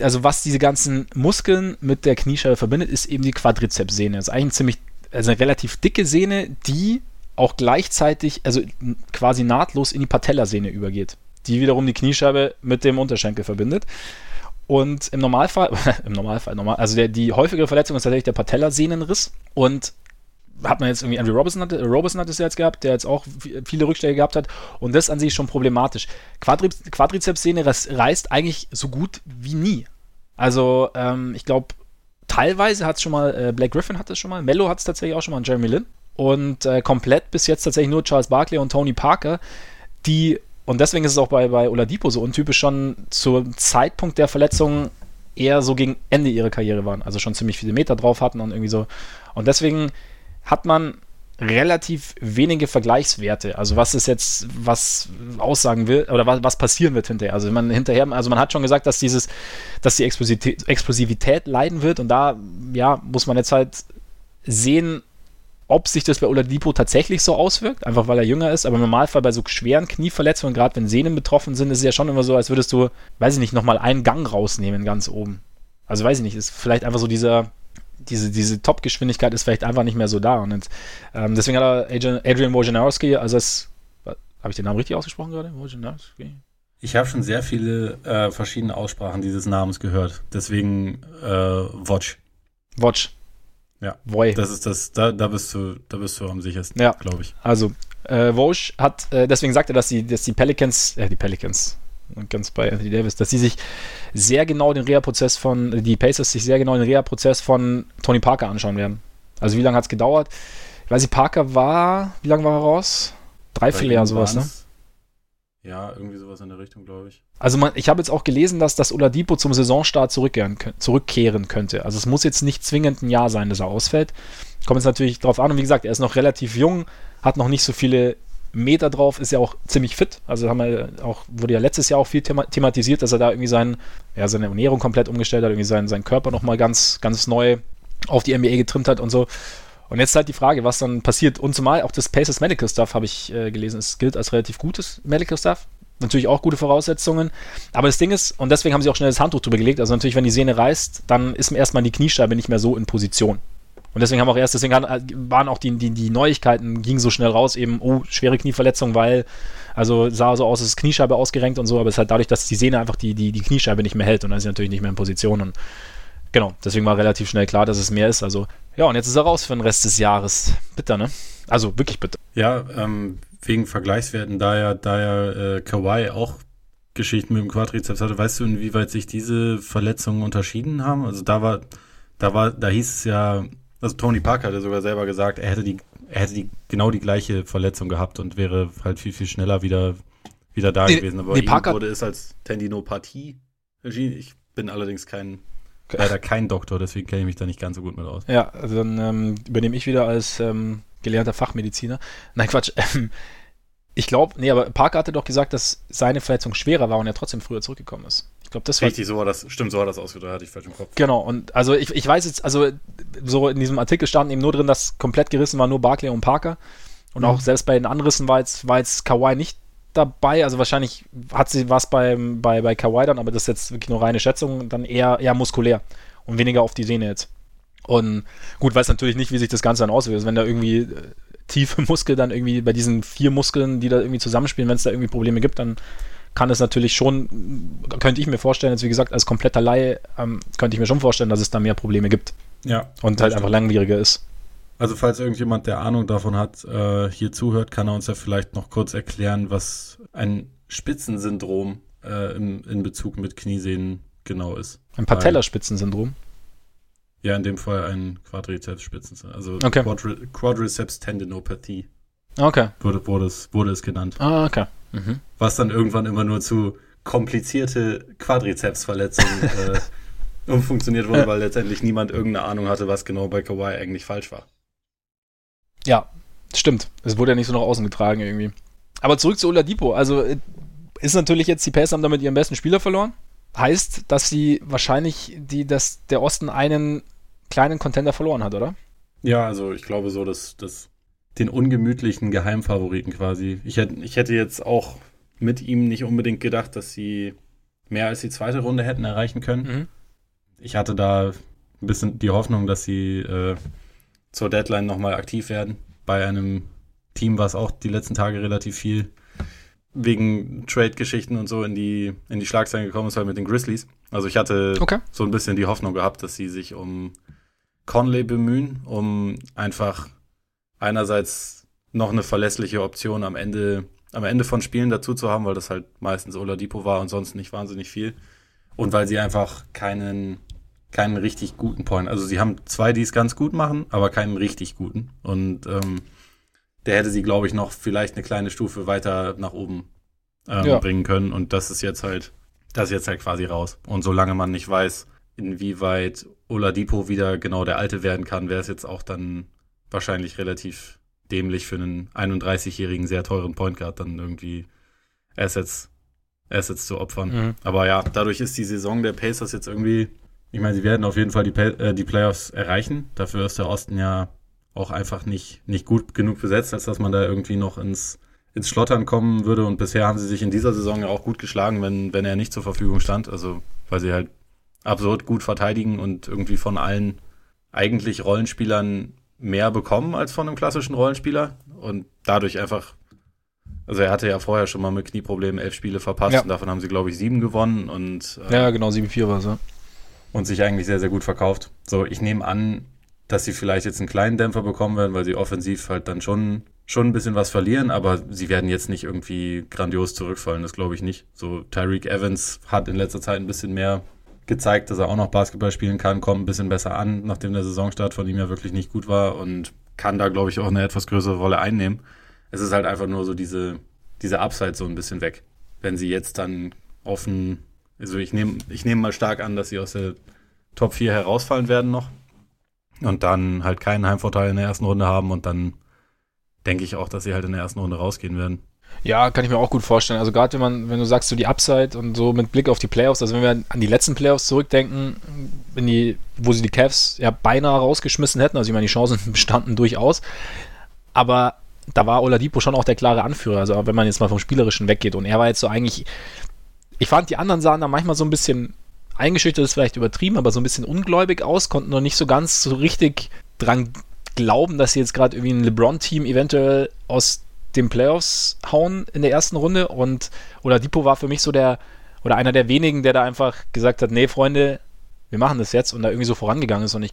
also was diese ganzen Muskeln mit der Kniescheibe verbindet, ist eben die Quadrizepssehne. Das ist eigentlich eine ziemlich, also eine relativ dicke Sehne, die auch gleichzeitig, also quasi nahtlos in die Patellasehne übergeht, die wiederum die Kniescheibe mit dem Unterschenkel verbindet. Und im Normalfall, im Normalfall, normal, also der, die häufigere Verletzung ist tatsächlich der Patellasehnenriss. Und hat man jetzt irgendwie, Andrew Robertson hat, Robertson hat es jetzt gehabt, der jetzt auch viele Rückschläge gehabt hat und das an sich schon problematisch. Quadri Quadrizepssehne reißt eigentlich so gut wie nie. Also, ähm, ich glaube, teilweise hat es schon mal, äh, Black Griffin hat es schon mal, Mello hat es tatsächlich auch schon mal Jeremy Lin. Und äh, komplett bis jetzt tatsächlich nur Charles Barkley und Tony Parker, die, und deswegen ist es auch bei, bei Oladipo so untypisch, schon zum Zeitpunkt der Verletzung eher so gegen Ende ihrer Karriere waren. Also schon ziemlich viele Meter drauf hatten und irgendwie so. Und deswegen hat man relativ wenige Vergleichswerte. Also was ist jetzt, was aussagen will oder was, was passieren wird hinterher. Also man hinterher, also man hat schon gesagt, dass dieses, dass die Explosivität, Explosivität leiden wird und da, ja, muss man jetzt halt sehen, ob sich das bei Oladipo tatsächlich so auswirkt, einfach weil er jünger ist. Aber im Normalfall bei so schweren Knieverletzungen, gerade wenn Sehnen betroffen sind, ist es ja schon immer so, als würdest du, weiß ich nicht, nochmal einen Gang rausnehmen ganz oben. Also weiß ich nicht, ist vielleicht einfach so dieser, diese, diese Top-Geschwindigkeit ist vielleicht einfach nicht mehr so da. Und ähm, deswegen hat er Adrian, Adrian Wojnarowski, also das, habe ich den Namen richtig ausgesprochen gerade? Wojnarowski? Ich habe schon sehr viele äh, verschiedene Aussprachen dieses Namens gehört. Deswegen äh, Watch. Watch. Ja. Voy. Das ist das, da, da bist du, da bist du am sichersten, ja. glaube ich. Also, äh, Vosch hat, äh, deswegen sagt er, dass die, dass die Pelicans, äh, die Pelicans, ganz bei Anthony Davis, dass sie sich sehr genau den Reha-Prozess von, die Pacers sich sehr genau den Reha-Prozess von Tony Parker anschauen werden. Also wie lange hat es gedauert? Ich weiß nicht, Parker war, wie lange war er raus? Dreiviertel Jahr sowas, ne? Ja, irgendwie sowas in der Richtung, glaube ich. Also man, ich habe jetzt auch gelesen, dass das Oladipo zum Saisonstart zurückkehren, zurückkehren könnte. Also es muss jetzt nicht zwingend ein Jahr sein, dass er ausfällt. Kommt jetzt natürlich drauf an. Und wie gesagt, er ist noch relativ jung, hat noch nicht so viele Meter drauf, ist ja auch ziemlich fit. Also haben wir auch, wurde ja letztes Jahr auch viel thema thematisiert, dass er da irgendwie sein, ja, seine Ernährung komplett umgestellt hat, irgendwie seinen, seinen Körper nochmal ganz, ganz neu auf die NBA getrimmt hat und so. Und jetzt halt die Frage, was dann passiert. Und zumal auch das Pacers Medical Stuff, habe ich äh, gelesen, es gilt als relativ gutes Medical Stuff. Natürlich auch gute Voraussetzungen. Aber das Ding ist, und deswegen haben sie auch schnell das Handtuch drüber gelegt, also natürlich, wenn die Sehne reißt, dann ist erstmal die Kniescheibe nicht mehr so in Position. Und deswegen haben auch erst, deswegen waren auch die, die, die Neuigkeiten, gingen so schnell raus, eben, oh, schwere Knieverletzung, weil, also sah so aus, es ist Kniescheibe ausgerenkt und so, aber es ist halt dadurch, dass die Sehne einfach die, die, die Kniescheibe nicht mehr hält und dann ist sie natürlich nicht mehr in Position. Und genau, deswegen war relativ schnell klar, dass es mehr ist. Also, ja, und jetzt ist er raus für den Rest des Jahres. Bitter, ne? Also wirklich bitter. Ja, ähm, wegen Vergleichswerten, da ja, da ja äh, Kawhi auch Geschichten mit dem Quadrizeps hatte, weißt du, inwieweit sich diese Verletzungen unterschieden haben? Also da war, da war, da hieß es ja, also Tony Parker hatte sogar selber gesagt, er hätte die, er hätte die genau die gleiche Verletzung gehabt und wäre halt viel, viel schneller wieder, wieder da nee, gewesen. Aber nee, Parker wurde es als Tendinopathie erschienen. Ich bin allerdings kein leider kein Doktor, deswegen kenne ich mich da nicht ganz so gut mit aus. Ja, also dann ähm, übernehme ich wieder als ähm, gelernter Fachmediziner. Nein, Quatsch. Ähm, ich glaube, nee, aber Parker hatte doch gesagt, dass seine Verletzung schwerer war und er trotzdem früher zurückgekommen ist. Ich glaube, das war. Richtig, so war das. Stimmt, so war das ausgedrückt, hatte ich falsch im Kopf. Genau, und also ich, ich weiß jetzt, also so in diesem Artikel stand eben nur drin, dass komplett gerissen war nur Barclay und Parker. Und mhm. auch selbst bei den Anrissen war jetzt, war jetzt Kawhi nicht dabei. Also wahrscheinlich hat sie was bei, bei, bei Kawhi dann, aber das ist jetzt wirklich nur reine Schätzung, dann eher, eher muskulär und weniger auf die Sehne jetzt. Und gut, weiß natürlich nicht, wie sich das Ganze dann auswirkt. Also wenn da irgendwie äh, tiefe Muskel dann irgendwie bei diesen vier Muskeln, die da irgendwie zusammenspielen, wenn es da irgendwie Probleme gibt, dann kann es natürlich schon, könnte ich mir vorstellen, jetzt wie gesagt, als kompletter Laie, ähm, könnte ich mir schon vorstellen, dass es da mehr Probleme gibt. Ja. Und halt stimmt. einfach langwieriger ist. Also falls irgendjemand, der Ahnung davon hat, äh, hier zuhört, kann er uns ja vielleicht noch kurz erklären, was ein Spitzensyndrom äh, in, in Bezug mit Kniesehnen genau ist. Ein Patellaspitzensyndrom? Ja, in dem Fall ein Quadrizeps-Spitzensyndrom. Also okay. Quadri Quadriceps Tendinopathie. Okay. Wurde, wurde, es, wurde es genannt. Ah, okay. Mhm. Was dann irgendwann immer nur zu komplizierte Quadrizepsverletzungen äh, umfunktioniert wurde, weil letztendlich niemand irgendeine Ahnung hatte, was genau bei Kawhi eigentlich falsch war. Ja, stimmt. Es wurde ja nicht so nach außen getragen irgendwie. Aber zurück zu Oladipo. Also äh, ist natürlich jetzt, die Pacers haben damit ihren besten Spieler verloren. Heißt, dass sie wahrscheinlich die, dass der Osten einen kleinen Contender verloren hat, oder? Ja, also ich glaube so, dass, dass den ungemütlichen Geheimfavoriten quasi. Ich hätte, ich hätte jetzt auch mit ihm nicht unbedingt gedacht, dass sie mehr als die zweite Runde hätten erreichen können. Mhm. Ich hatte da ein bisschen die Hoffnung, dass sie äh, zur Deadline nochmal aktiv werden bei einem Team, was auch die letzten Tage relativ viel wegen Trade-Geschichten und so in die, in die Schlagzeilen gekommen ist, halt mit den Grizzlies. Also ich hatte okay. so ein bisschen die Hoffnung gehabt, dass sie sich um Conley bemühen, um einfach einerseits noch eine verlässliche Option am Ende, am Ende von Spielen dazu zu haben, weil das halt meistens Oladipo war und sonst nicht wahnsinnig viel. Und weil sie einfach keinen, keinen richtig guten Point, also sie haben zwei, die es ganz gut machen, aber keinen richtig guten. Und ähm, der hätte sie, glaube ich, noch vielleicht eine kleine Stufe weiter nach oben ähm, ja. bringen können. Und das ist jetzt halt, das ist jetzt halt quasi raus. Und solange man nicht weiß, inwieweit Oladipo wieder genau der Alte werden kann, wäre es jetzt auch dann wahrscheinlich relativ dämlich für einen 31-jährigen, sehr teuren Point Guard dann irgendwie Assets, Assets zu opfern. Mhm. Aber ja, dadurch ist die Saison der Pacers jetzt irgendwie, ich meine, sie werden auf jeden Fall die, äh, die Playoffs erreichen. Dafür ist der Osten ja auch einfach nicht, nicht gut genug besetzt, als dass man da irgendwie noch ins, ins Schlottern kommen würde. Und bisher haben sie sich in dieser Saison ja auch gut geschlagen, wenn, wenn er nicht zur Verfügung stand. Also, weil sie halt absurd gut verteidigen und irgendwie von allen eigentlich Rollenspielern mehr bekommen als von einem klassischen Rollenspieler und dadurch einfach, also er hatte ja vorher schon mal mit Knieproblemen elf Spiele verpasst ja. und davon haben sie, glaube ich, sieben gewonnen und äh, ja, genau, 7-4 war es, ja. Und sich eigentlich sehr, sehr gut verkauft. So, ich nehme an, dass sie vielleicht jetzt einen kleinen Dämpfer bekommen werden, weil sie offensiv halt dann schon, schon ein bisschen was verlieren, aber sie werden jetzt nicht irgendwie grandios zurückfallen, das glaube ich nicht. So, Tyreek Evans hat in letzter Zeit ein bisschen mehr gezeigt, dass er auch noch Basketball spielen kann, kommt ein bisschen besser an, nachdem der Saisonstart von ihm ja wirklich nicht gut war und kann da, glaube ich, auch eine etwas größere Rolle einnehmen. Es ist halt einfach nur so diese, diese Upside so ein bisschen weg. Wenn sie jetzt dann offen, also ich nehme ich nehme mal stark an, dass sie aus der Top 4 herausfallen werden noch und dann halt keinen Heimvorteil in der ersten Runde haben und dann denke ich auch, dass sie halt in der ersten Runde rausgehen werden. Ja, kann ich mir auch gut vorstellen. Also gerade wenn man, wenn du sagst, so die Upside und so mit Blick auf die Playoffs, also wenn wir an die letzten Playoffs zurückdenken, in die, wo sie die Cavs ja beinahe rausgeschmissen hätten, also ich meine, die Chancen bestanden durchaus. Aber da war Oladipo schon auch der klare Anführer, also wenn man jetzt mal vom Spielerischen weggeht. Und er war jetzt so eigentlich, ich fand, die anderen sahen da manchmal so ein bisschen eingeschüchtert, ist vielleicht übertrieben, aber so ein bisschen ungläubig aus, konnten noch nicht so ganz so richtig dran glauben, dass sie jetzt gerade irgendwie ein LeBron-Team eventuell aus den Playoffs hauen in der ersten Runde und oder war für mich so der oder einer der wenigen, der da einfach gesagt hat, nee, Freunde, wir machen das jetzt und da irgendwie so vorangegangen ist und ich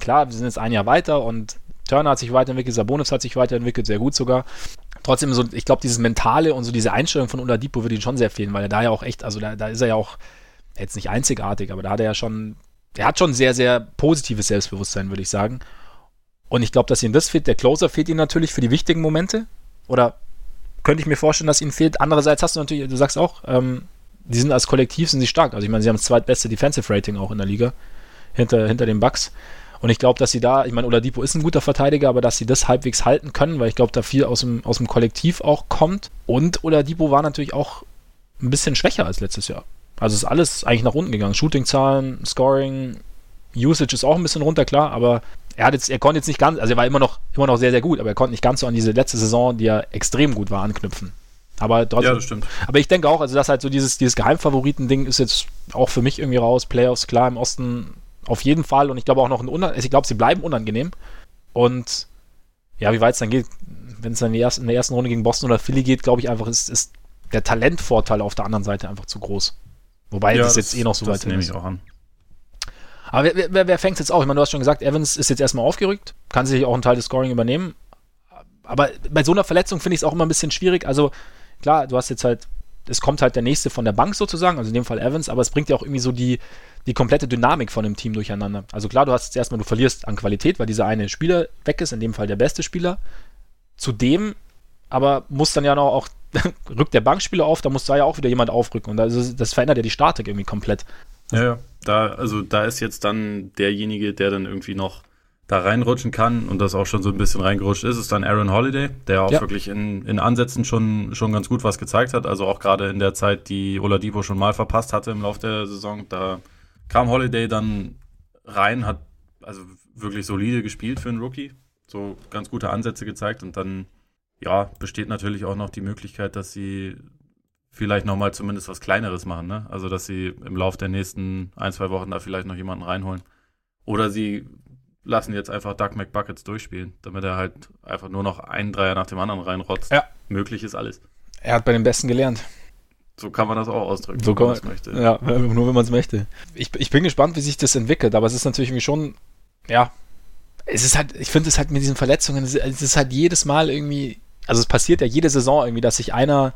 klar, wir sind jetzt ein Jahr weiter und Turner hat sich weiterentwickelt, Sabonis hat sich weiterentwickelt, sehr gut sogar. Trotzdem so, ich glaube, dieses Mentale und so diese Einstellung von Oladipo würde ihn schon sehr fehlen, weil er da ja auch echt, also da, da ist er ja auch jetzt nicht einzigartig, aber da hat er ja schon, er hat schon sehr, sehr positives Selbstbewusstsein, würde ich sagen. Und ich glaube, dass ihm das fehlt. Der Closer fehlt ihm natürlich für die wichtigen Momente. Oder könnte ich mir vorstellen, dass ihnen fehlt. Andererseits hast du natürlich, du sagst auch, ähm, die sind als Kollektiv sind sie stark. Also ich meine, sie haben das zweitbeste Defensive Rating auch in der Liga hinter, hinter den Bucks. Und ich glaube, dass sie da, ich meine, Oladipo ist ein guter Verteidiger, aber dass sie das halbwegs halten können, weil ich glaube, da viel aus dem, aus dem Kollektiv auch kommt. Und Oladipo war natürlich auch ein bisschen schwächer als letztes Jahr. Also ist alles eigentlich nach unten gegangen. Shooting-Zahlen, Scoring, Usage ist auch ein bisschen runter, klar, aber er hat jetzt, er konnte jetzt nicht ganz, also er war immer noch, immer noch sehr, sehr gut, aber er konnte nicht ganz so an diese letzte Saison, die ja extrem gut war, anknüpfen. Aber trotzdem. Ja, das stimmt. Aber ich denke auch, also das halt so dieses, dieses Geheimfavoriten-Ding ist jetzt auch für mich irgendwie raus. Playoffs, klar, im Osten auf jeden Fall. Und ich glaube auch noch ein ich glaube, sie bleiben unangenehm. Und ja, wie weit es dann geht, wenn es dann in, in der ersten Runde gegen Boston oder Philly geht, glaube ich einfach, ist, ist der Talentvorteil auf der anderen Seite einfach zu groß. Wobei ja, das, das jetzt eh noch so weit nehme ich auch an. Aber wer, wer, wer fängt jetzt auch? Ich meine, du hast schon gesagt, Evans ist jetzt erstmal aufgerückt, kann sich auch einen Teil des Scoring übernehmen. Aber bei so einer Verletzung finde ich es auch immer ein bisschen schwierig. Also klar, du hast jetzt halt, es kommt halt der nächste von der Bank sozusagen, also in dem Fall Evans, aber es bringt ja auch irgendwie so die, die komplette Dynamik von dem Team durcheinander. Also klar, du hast jetzt erstmal, du verlierst an Qualität, weil dieser eine Spieler weg ist, in dem Fall der beste Spieler. Zudem aber muss dann ja noch auch, rückt der Bankspieler auf, da muss da ja auch wieder jemand aufrücken. Und das, das verändert ja die Statik irgendwie komplett. Ja, ja. Da, also da ist jetzt dann derjenige, der dann irgendwie noch da reinrutschen kann und das auch schon so ein bisschen reingerutscht ist, ist dann Aaron Holiday, der auch ja. wirklich in, in Ansätzen schon, schon ganz gut was gezeigt hat. Also auch gerade in der Zeit, die Oladipo schon mal verpasst hatte im Laufe der Saison, da kam Holiday dann rein, hat also wirklich solide gespielt für einen Rookie, so ganz gute Ansätze gezeigt und dann ja, besteht natürlich auch noch die Möglichkeit, dass sie vielleicht nochmal zumindest was Kleineres machen, ne? Also, dass sie im Lauf der nächsten ein, zwei Wochen da vielleicht noch jemanden reinholen. Oder sie lassen jetzt einfach Doug McBuckets durchspielen, damit er halt einfach nur noch einen Dreier nach dem anderen reinrotzt. Ja. Möglich ist alles. Er hat bei den Besten gelernt. So kann man das auch ausdrücken, so wenn man es möchte. Ja, nur wenn man es möchte. Ich, ich bin gespannt, wie sich das entwickelt, aber es ist natürlich irgendwie schon, ja, es ist halt, ich finde es halt mit diesen Verletzungen, es ist halt jedes Mal irgendwie, also es passiert ja jede Saison irgendwie, dass sich einer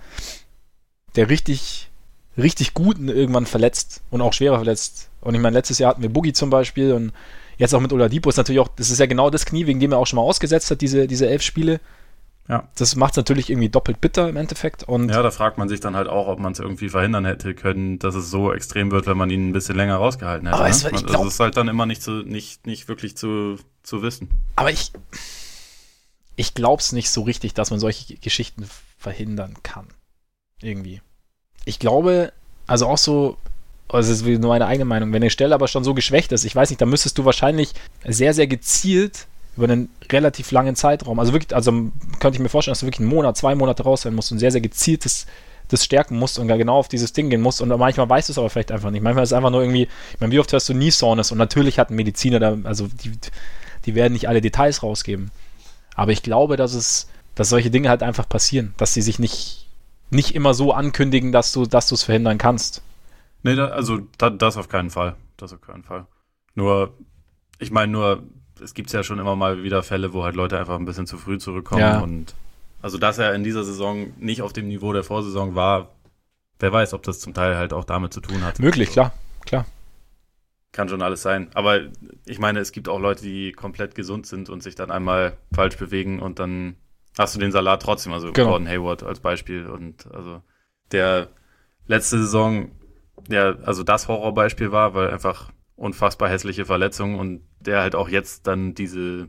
der richtig, richtig Guten irgendwann verletzt und auch schwerer verletzt. Und ich meine, letztes Jahr hatten wir Boogie zum Beispiel und jetzt auch mit Oladipo ist natürlich auch, das ist ja genau das Knie, wegen dem er auch schon mal ausgesetzt hat, diese, diese elf Spiele. Ja. Das macht es natürlich irgendwie doppelt bitter im Endeffekt. Und ja, da fragt man sich dann halt auch, ob man es irgendwie verhindern hätte können, dass es so extrem wird, wenn man ihn ein bisschen länger rausgehalten hätte. Aber ne? es, ich glaub, das ist halt dann immer nicht, zu, nicht, nicht wirklich zu, zu wissen. Aber ich, ich glaube es nicht so richtig, dass man solche Geschichten verhindern kann. Irgendwie. Ich glaube, also auch so, also das ist nur meine eigene Meinung, wenn eine Stelle aber schon so geschwächt ist, ich weiß nicht, da müsstest du wahrscheinlich sehr, sehr gezielt über einen relativ langen Zeitraum. Also wirklich, also könnte ich mir vorstellen, dass du wirklich einen Monat, zwei Monate raus sein musst und sehr, sehr gezieltes das stärken musst und genau auf dieses Ding gehen musst. Und manchmal weißt du es aber vielleicht einfach nicht. Manchmal ist es einfach nur irgendwie, ich meine, wie oft hörst du nie Soreness? Und natürlich hat ein Mediziner da, also die, die werden nicht alle Details rausgeben. Aber ich glaube, dass es, dass solche Dinge halt einfach passieren, dass sie sich nicht, nicht immer so ankündigen, dass du, dass du es verhindern kannst. Nee, da, also da, das auf keinen Fall. Das auf keinen Fall. Nur, ich meine nur, es gibt ja schon immer mal wieder Fälle, wo halt Leute einfach ein bisschen zu früh zurückkommen ja. und also, dass er in dieser Saison nicht auf dem Niveau der Vorsaison war, wer weiß, ob das zum Teil halt auch damit zu tun hat. Möglich, also, klar, klar. Kann schon alles sein. Aber ich meine, es gibt auch Leute, die komplett gesund sind und sich dann einmal falsch bewegen und dann hast du den Salat trotzdem. Also genau. Gordon Hayward als Beispiel. Und also der letzte Saison, ja, also das Horrorbeispiel war, weil einfach unfassbar hässliche Verletzungen und der halt auch jetzt dann diese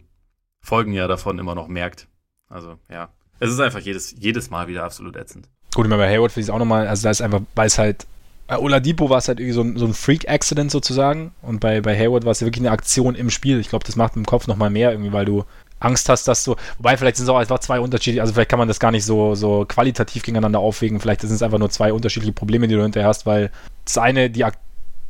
Folgen ja davon immer noch merkt. Also, ja. Es ist einfach jedes, jedes Mal wieder absolut ätzend. Gut, ich meine, bei Hayward finde ich es auch nochmal, also da ist einfach, weil es halt, bei Oladipo war es halt irgendwie so ein, so ein Freak-Accident sozusagen und bei, bei Hayward war es ja wirklich eine Aktion im Spiel. Ich glaube, das macht im Kopf nochmal mehr irgendwie, weil du Angst hast, dass du, wobei vielleicht sind es auch einfach zwei unterschiedliche, also vielleicht kann man das gar nicht so, so qualitativ gegeneinander aufwägen, vielleicht sind es einfach nur zwei unterschiedliche Probleme, die du hinterher hast, weil das eine, die, Aktion,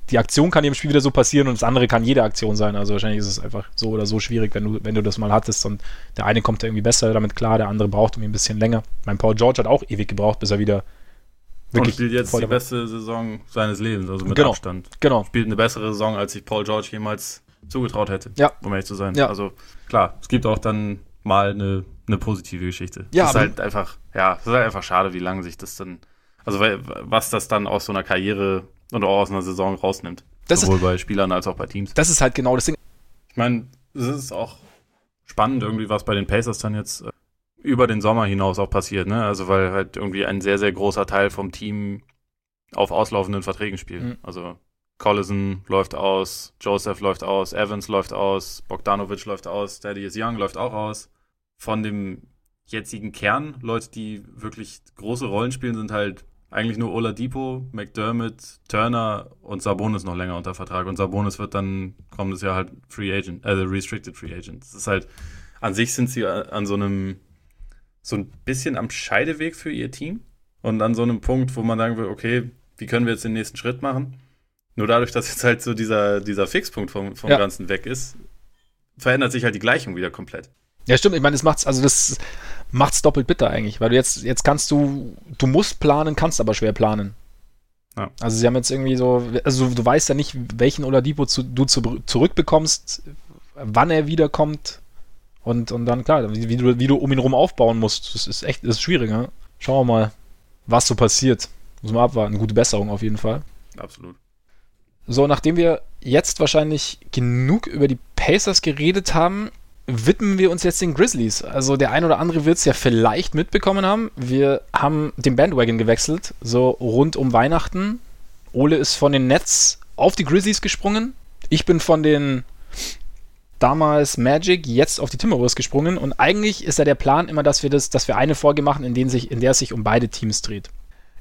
die Aktion kann im Spiel wieder so passieren und das andere kann jede Aktion sein. Also wahrscheinlich ist es einfach so oder so schwierig, wenn du, wenn du das mal hattest und der eine kommt da irgendwie besser damit klar, der andere braucht irgendwie ein bisschen länger. Mein Paul George hat auch ewig gebraucht, bis er wieder wirklich. Und spielt jetzt die beste Saison seines Lebens, also mit genau, Abstand. Genau. Spielt eine bessere Saison, als sich Paul George jemals zugetraut hätte. Ja. Um ehrlich zu sein. Ja. Also klar, es gibt auch dann mal eine, eine positive Geschichte. Ja. Das ist halt einfach, ja, es ist halt einfach schade, wie lange sich das dann, also was das dann aus so einer Karriere und auch aus einer Saison rausnimmt. Das Sowohl ist, bei Spielern als auch bei Teams. Das ist halt genau das Ding. Ich meine, es ist auch spannend irgendwie, was bei den Pacers dann jetzt äh, über den Sommer hinaus auch passiert, ne? Also weil halt irgendwie ein sehr, sehr großer Teil vom Team auf auslaufenden Verträgen spielt. Mhm. Also Collison läuft aus, Joseph läuft aus, Evans läuft aus, Bogdanovic läuft aus, Thaddeus Young läuft auch aus. Von dem jetzigen Kern, Leute, die wirklich große Rollen spielen, sind halt eigentlich nur Oladipo, McDermott, Turner und Sabonis noch länger unter Vertrag. Und Sabonis wird dann kommendes Jahr halt Free Agent, also Restricted Free Agent. Das ist halt, an sich sind sie an so einem, so ein bisschen am Scheideweg für ihr Team. Und an so einem Punkt, wo man sagen will, okay, wie können wir jetzt den nächsten Schritt machen? Nur dadurch, dass jetzt halt so dieser, dieser Fixpunkt vom, vom ja. Ganzen weg ist, verändert sich halt die Gleichung wieder komplett. Ja, stimmt. Ich meine, das macht's, also das macht's doppelt bitter eigentlich, weil du jetzt, jetzt kannst du, du musst planen, kannst aber schwer planen. Ja. Also sie haben jetzt irgendwie so, also du weißt ja nicht, welchen Oladipo zu, du zu, zurückbekommst, wann er wiederkommt und, und dann klar, wie, wie, du, wie du um ihn rum aufbauen musst. Das ist echt, das ist schwierig, ne? Schauen wir mal, was so passiert. Muss man abwarten. Gute Besserung auf jeden Fall. Absolut. So, nachdem wir jetzt wahrscheinlich genug über die Pacers geredet haben, widmen wir uns jetzt den Grizzlies. Also der ein oder andere wird es ja vielleicht mitbekommen haben. Wir haben den Bandwagon gewechselt, so rund um Weihnachten. Ole ist von den Nets auf die Grizzlies gesprungen. Ich bin von den damals Magic, jetzt auf die Timberwolves gesprungen. Und eigentlich ist ja der Plan immer, dass wir das, dass wir eine Folge machen, in, denen sich, in der es sich um beide Teams dreht.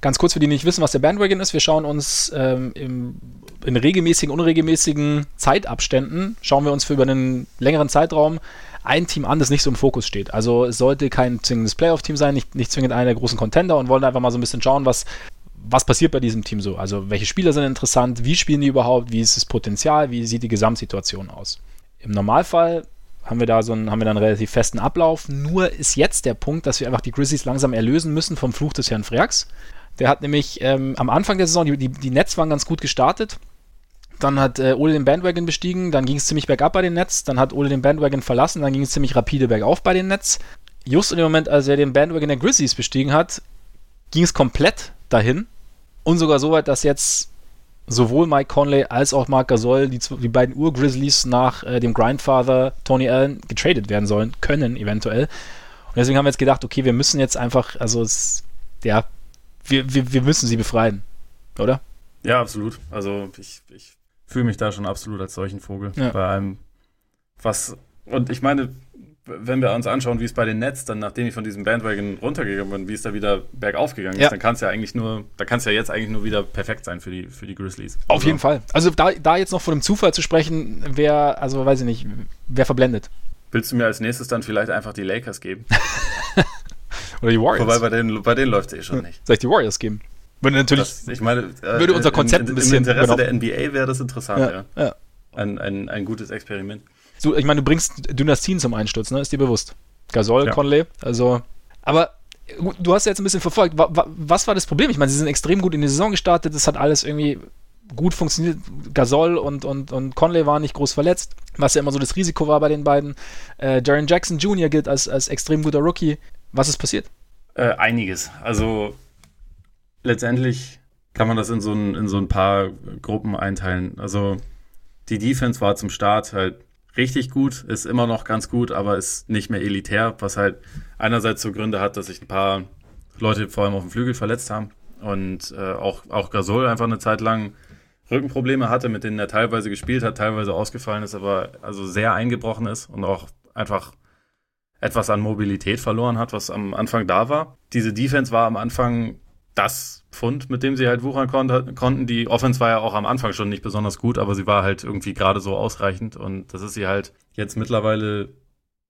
Ganz kurz für die, die nicht wissen, was der Bandwagon ist. Wir schauen uns ähm, im, in regelmäßigen, unregelmäßigen Zeitabständen, schauen wir uns für über einen längeren Zeitraum ein Team an, das nicht so im Fokus steht. Also es sollte kein zwingendes Playoff-Team sein, nicht, nicht zwingend einer der großen Contender und wollen einfach mal so ein bisschen schauen, was, was passiert bei diesem Team so. Also welche Spieler sind interessant, wie spielen die überhaupt, wie ist das Potenzial, wie sieht die Gesamtsituation aus. Im Normalfall haben wir da so einen, haben wir da einen relativ festen Ablauf. Nur ist jetzt der Punkt, dass wir einfach die Grizzlies langsam erlösen müssen vom Fluch des Herrn Freaks. Der hat nämlich ähm, am Anfang der Saison, die, die, die Nets waren ganz gut gestartet. Dann hat äh, Ole den Bandwagon bestiegen, dann ging es ziemlich bergab bei den Nets, dann hat Ole den Bandwagon verlassen, dann ging es ziemlich rapide bergauf bei den Nets. Just in dem Moment, als er den Bandwagon der Grizzlies bestiegen hat, ging es komplett dahin. Und sogar so weit, dass jetzt sowohl Mike Conley als auch Marc Gasol, die, die beiden Ur-Grizzlies nach äh, dem Grindfather Tony Allen getradet werden sollen, können eventuell. Und deswegen haben wir jetzt gedacht, okay, wir müssen jetzt einfach, also es, ja, wir, wir, wir müssen sie befreien, oder? Ja, absolut. Also ich, ich fühle mich da schon absolut als solchen Vogel. Ja. Bei allem, was, und ich meine, wenn wir uns anschauen, wie es bei den Nets dann, nachdem ich von diesem Bandwagon runtergegangen bin, wie es da wieder bergauf gegangen ist, ja. dann kann es ja eigentlich nur, da kann es ja jetzt eigentlich nur wieder perfekt sein für die, für die Grizzlies. Auf also. jeden Fall. Also da, da jetzt noch von dem Zufall zu sprechen, wer, also weiß ich nicht, wer verblendet. Willst du mir als nächstes dann vielleicht einfach die Lakers geben? Oder die Warriors. Wobei bei denen, bei denen läuft es eh schon nicht. Soll ich die Warriors geben? Würde natürlich. Das, ich meine, äh, würde unser Konzept in, ein bisschen. Im Interesse der NBA wäre das interessant, ja. ja. ja. Ein, ein, ein gutes Experiment. So, ich meine, du bringst Dynastien zum Einsturz, ne? Ist dir bewusst. Gasol, ja. Conley, also. Aber du hast ja jetzt ein bisschen verfolgt. Was war das Problem? Ich meine, sie sind extrem gut in die Saison gestartet. Das hat alles irgendwie gut funktioniert. Gasol und, und, und Conley waren nicht groß verletzt, was ja immer so das Risiko war bei den beiden. Äh, Jaren Jackson Jr. gilt als, als extrem guter Rookie. Was ist passiert? Äh, einiges. Also letztendlich kann man das in so, ein, in so ein paar Gruppen einteilen. Also die Defense war zum Start halt richtig gut, ist immer noch ganz gut, aber ist nicht mehr elitär, was halt einerseits so Gründe hat, dass sich ein paar Leute vor allem auf dem Flügel verletzt haben und äh, auch, auch Gasol einfach eine Zeit lang Rückenprobleme hatte, mit denen er teilweise gespielt hat, teilweise ausgefallen ist, aber also sehr eingebrochen ist und auch einfach etwas an Mobilität verloren hat, was am Anfang da war. Diese Defense war am Anfang das Pfund, mit dem sie halt wuchern kon konnten. Die Offense war ja auch am Anfang schon nicht besonders gut, aber sie war halt irgendwie gerade so ausreichend und das ist sie halt jetzt mittlerweile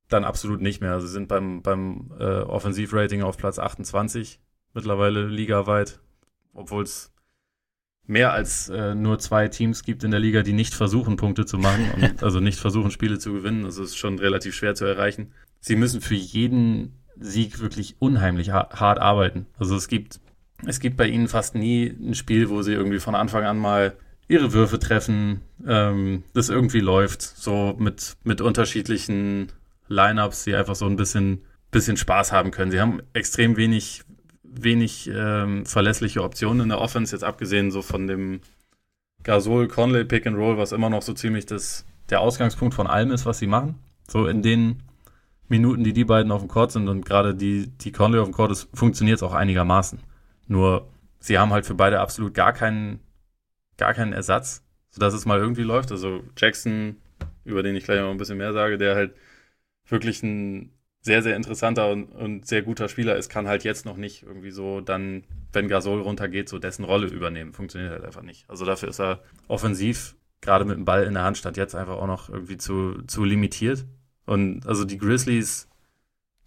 dann absolut nicht mehr. Also sie sind beim, beim äh, Offensivrating auf Platz 28 mittlerweile ligaweit, obwohl es mehr als äh, nur zwei Teams gibt in der Liga, die nicht versuchen, Punkte zu machen und also nicht versuchen, Spiele zu gewinnen. Also es ist schon relativ schwer zu erreichen. Sie müssen für jeden Sieg wirklich unheimlich hart arbeiten. Also es gibt, es gibt bei ihnen fast nie ein Spiel, wo sie irgendwie von Anfang an mal ihre Würfe treffen, ähm, das irgendwie läuft, so mit, mit unterschiedlichen Lineups, die einfach so ein bisschen, bisschen Spaß haben können. Sie haben extrem wenig, wenig ähm, verlässliche Optionen in der Offense, jetzt abgesehen so von dem Gasol, Conley, Pick and Roll, was immer noch so ziemlich das, der Ausgangspunkt von allem ist, was sie machen. So in den Minuten, die die beiden auf dem Court sind und gerade die, die Conley auf dem Court ist, funktioniert es auch einigermaßen. Nur sie haben halt für beide absolut gar keinen, gar keinen Ersatz, sodass es mal irgendwie läuft. Also Jackson, über den ich gleich noch ein bisschen mehr sage, der halt wirklich ein sehr, sehr interessanter und, und sehr guter Spieler ist, kann halt jetzt noch nicht irgendwie so dann, wenn Gasol runtergeht, so dessen Rolle übernehmen. Funktioniert halt einfach nicht. Also dafür ist er offensiv, gerade mit dem Ball in der Hand, stand jetzt einfach auch noch irgendwie zu, zu limitiert. Und also die Grizzlies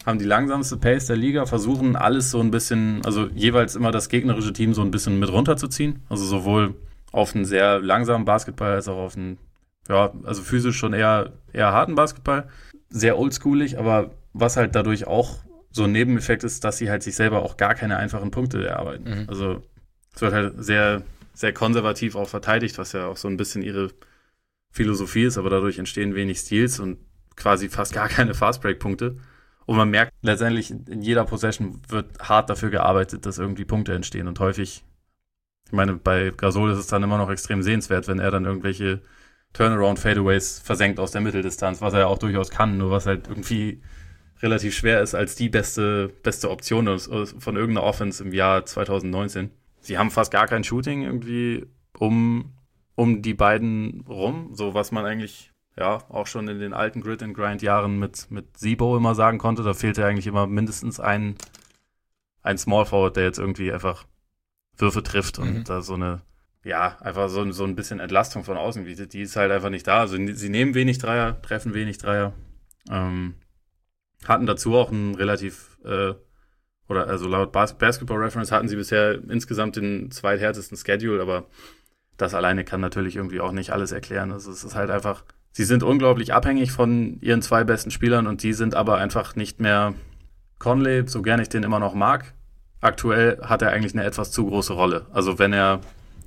haben die langsamste Pace der Liga, versuchen alles so ein bisschen, also jeweils immer das gegnerische Team so ein bisschen mit runterzuziehen. Also sowohl auf einen sehr langsamen Basketball als auch auf einen, ja, also physisch schon eher, eher harten Basketball. Sehr oldschoolig, aber was halt dadurch auch so ein Nebeneffekt ist, dass sie halt sich selber auch gar keine einfachen Punkte erarbeiten. Mhm. Also es wird halt sehr, sehr konservativ auch verteidigt, was ja auch so ein bisschen ihre Philosophie ist, aber dadurch entstehen wenig Stils und quasi fast gar keine Fastbreak-Punkte. Und man merkt letztendlich, in jeder Possession wird hart dafür gearbeitet, dass irgendwie Punkte entstehen. Und häufig, ich meine, bei Gasol ist es dann immer noch extrem sehenswert, wenn er dann irgendwelche Turnaround-Fadeaways versenkt aus der Mitteldistanz, was er ja auch durchaus kann, nur was halt irgendwie relativ schwer ist als die beste, beste Option von irgendeiner Offense im Jahr 2019. Sie haben fast gar kein Shooting irgendwie um, um die beiden rum, so was man eigentlich ja auch schon in den alten Grid and Grind Jahren mit, mit Sibo immer sagen konnte. Da fehlte eigentlich immer mindestens ein, ein Small Forward, der jetzt irgendwie einfach Würfe trifft und mhm. da so eine, ja, einfach so, so ein bisschen Entlastung von außen bietet. Die ist halt einfach nicht da. Also sie nehmen wenig Dreier, treffen wenig Dreier. Ähm, hatten dazu auch ein relativ, äh, oder also laut Bas Basketball Reference hatten sie bisher insgesamt den zweithärtesten Schedule, aber das alleine kann natürlich irgendwie auch nicht alles erklären. Also es ist halt einfach, sie sind unglaublich abhängig von ihren zwei besten Spielern und die sind aber einfach nicht mehr Conley, so gern ich den immer noch mag. Aktuell hat er eigentlich eine etwas zu große Rolle. Also wenn er,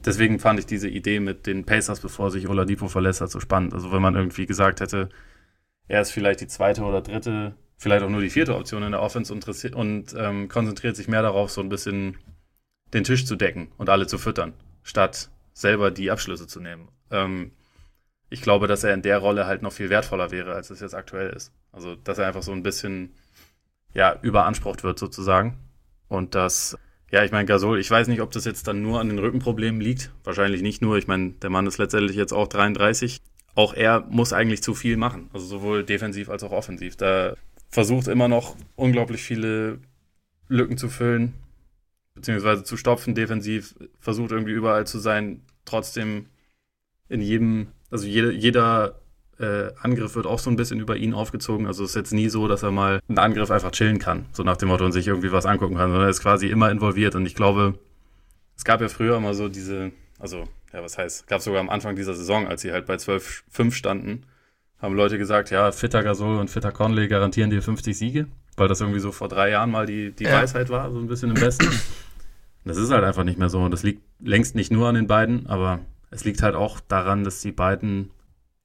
deswegen fand ich diese Idee mit den Pacers, bevor sich Oladipo verlässt hat, so spannend. Also wenn man irgendwie gesagt hätte, er ist vielleicht die zweite oder dritte vielleicht auch nur die vierte Option in der Offense und, und ähm, konzentriert sich mehr darauf, so ein bisschen den Tisch zu decken und alle zu füttern, statt selber die Abschlüsse zu nehmen. Ähm, ich glaube, dass er in der Rolle halt noch viel wertvoller wäre, als es jetzt aktuell ist. Also, dass er einfach so ein bisschen, ja, überansprucht wird sozusagen. Und dass, ja, ich meine, Gasol, ich weiß nicht, ob das jetzt dann nur an den Rückenproblemen liegt. Wahrscheinlich nicht nur. Ich meine, der Mann ist letztendlich jetzt auch 33. Auch er muss eigentlich zu viel machen. Also sowohl defensiv als auch offensiv. Da versucht immer noch unglaublich viele Lücken zu füllen, beziehungsweise zu stopfen defensiv, versucht irgendwie überall zu sein, trotzdem in jedem, also jede, jeder äh, Angriff wird auch so ein bisschen über ihn aufgezogen. Also es ist jetzt nie so, dass er mal einen Angriff einfach chillen kann, so nach dem Motto und sich irgendwie was angucken kann, sondern er ist quasi immer involviert. Und ich glaube, es gab ja früher immer so diese, also ja, was heißt, gab sogar am Anfang dieser Saison, als sie halt bei 12-5 standen, haben Leute gesagt, ja, Fitter Gasol und Fitter Conley garantieren dir 50 Siege, weil das irgendwie so vor drei Jahren mal die, die ja. Weisheit war, so ein bisschen im Westen. Das ist halt einfach nicht mehr so. Und das liegt längst nicht nur an den beiden, aber es liegt halt auch daran, dass die beiden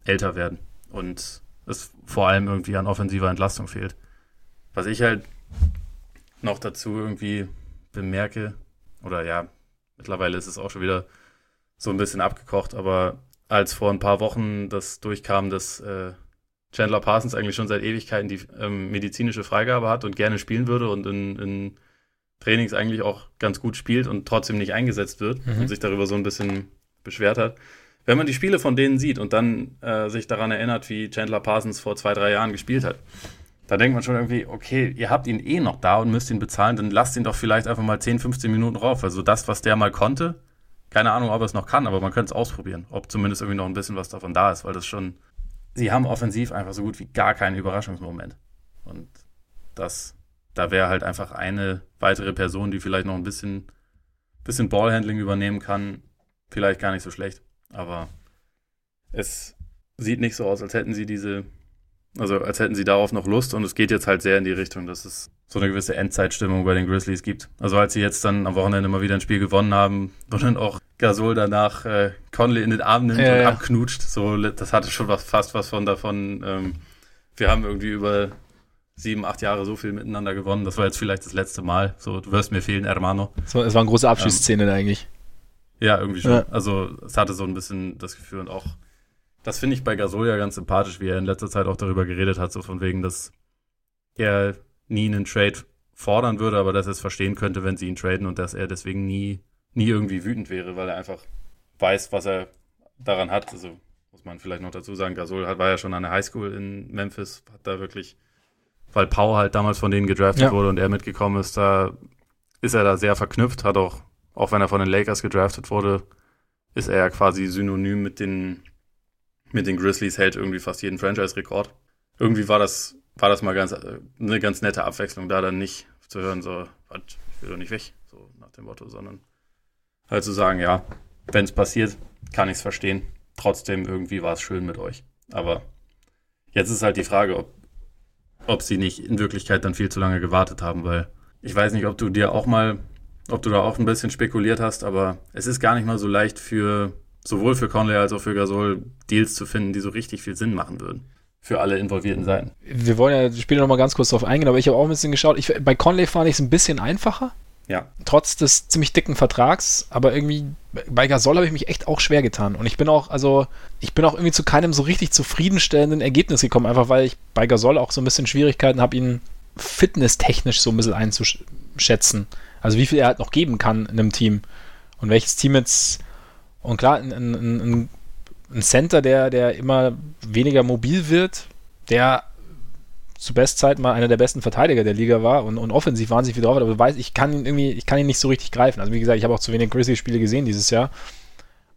älter werden und es vor allem irgendwie an offensiver Entlastung fehlt. Was ich halt noch dazu irgendwie bemerke, oder ja, mittlerweile ist es auch schon wieder so ein bisschen abgekocht, aber als vor ein paar Wochen das durchkam, dass äh, Chandler Parsons eigentlich schon seit Ewigkeiten die ähm, medizinische Freigabe hat und gerne spielen würde und in, in, Trainings eigentlich auch ganz gut spielt und trotzdem nicht eingesetzt wird mhm. und sich darüber so ein bisschen beschwert hat. Wenn man die Spiele von denen sieht und dann äh, sich daran erinnert, wie Chandler Parsons vor zwei, drei Jahren gespielt hat, da denkt man schon irgendwie, okay, ihr habt ihn eh noch da und müsst ihn bezahlen, dann lasst ihn doch vielleicht einfach mal 10, 15 Minuten rauf. Also das, was der mal konnte, keine Ahnung, ob er es noch kann, aber man könnte es ausprobieren, ob zumindest irgendwie noch ein bisschen was davon da ist, weil das schon, sie haben offensiv einfach so gut wie gar keinen Überraschungsmoment. Und das, da wäre halt einfach eine weitere Person, die vielleicht noch ein bisschen, bisschen Ballhandling übernehmen kann, vielleicht gar nicht so schlecht. Aber es sieht nicht so aus, als hätten sie diese also als hätten sie darauf noch Lust und es geht jetzt halt sehr in die Richtung, dass es so eine gewisse Endzeitstimmung bei den Grizzlies gibt. Also als sie jetzt dann am Wochenende mal wieder ein Spiel gewonnen haben und dann auch Gasol danach äh, Conley in den Arm nimmt ja, und ja. abknutscht, so das hatte schon was, fast was von davon. Ähm, wir haben irgendwie über sieben, acht Jahre so viel miteinander gewonnen. Das war jetzt vielleicht das letzte Mal. So, du wirst mir fehlen, Hermano. Es war, es war eine große Abschiedsszene ähm, eigentlich. Ja, irgendwie schon. Ja. Also es hatte so ein bisschen das Gefühl und auch das finde ich bei Gasol ja ganz sympathisch, wie er in letzter Zeit auch darüber geredet hat, so von wegen, dass er nie einen Trade fordern würde, aber dass er es verstehen könnte, wenn sie ihn traden und dass er deswegen nie, nie irgendwie wütend wäre, weil er einfach weiß, was er daran hat. Also muss man vielleicht noch dazu sagen, Gasol hat, war ja schon an der Highschool in Memphis, hat da wirklich, weil Pau halt damals von denen gedraftet ja. wurde und er mitgekommen ist, da ist er da sehr verknüpft, hat auch, auch wenn er von den Lakers gedraftet wurde, ist er ja quasi synonym mit den mit den Grizzlies hält irgendwie fast jeden Franchise-Rekord. Irgendwie war das, war das mal ganz, äh, eine ganz nette Abwechslung, da dann nicht zu hören, so, ich will doch nicht weg, so nach dem Motto, sondern halt zu sagen, ja, wenn es passiert, kann ich es verstehen. Trotzdem irgendwie war es schön mit euch. Aber jetzt ist halt die Frage, ob, ob sie nicht in Wirklichkeit dann viel zu lange gewartet haben, weil ich weiß nicht, ob du dir auch mal, ob du da auch ein bisschen spekuliert hast, aber es ist gar nicht mal so leicht für sowohl für Conley als auch für Gasol Deals zu finden, die so richtig viel Sinn machen würden. Für alle involvierten Seiten. Wir wollen ja später nochmal ganz kurz drauf eingehen, aber ich habe auch ein bisschen geschaut. Ich, bei Conley fand ich es ein bisschen einfacher. Ja. Trotz des ziemlich dicken Vertrags, aber irgendwie bei Gasol habe ich mich echt auch schwer getan. Und ich bin auch, also, ich bin auch irgendwie zu keinem so richtig zufriedenstellenden Ergebnis gekommen, einfach weil ich bei Gasol auch so ein bisschen Schwierigkeiten habe, ihn fitnesstechnisch so ein bisschen einzuschätzen. Also wie viel er halt noch geben kann in einem Team. Und welches Team jetzt und klar, ein, ein, ein Center, der, der immer weniger mobil wird, der zu Bestzeit mal einer der besten Verteidiger der Liga war und, und offensiv wahnsinnig viel drauf hat, aber weiß, ich kann ihn irgendwie, ich kann ihn nicht so richtig greifen. Also wie gesagt, ich habe auch zu wenig Grizzly-Spiele gesehen dieses Jahr.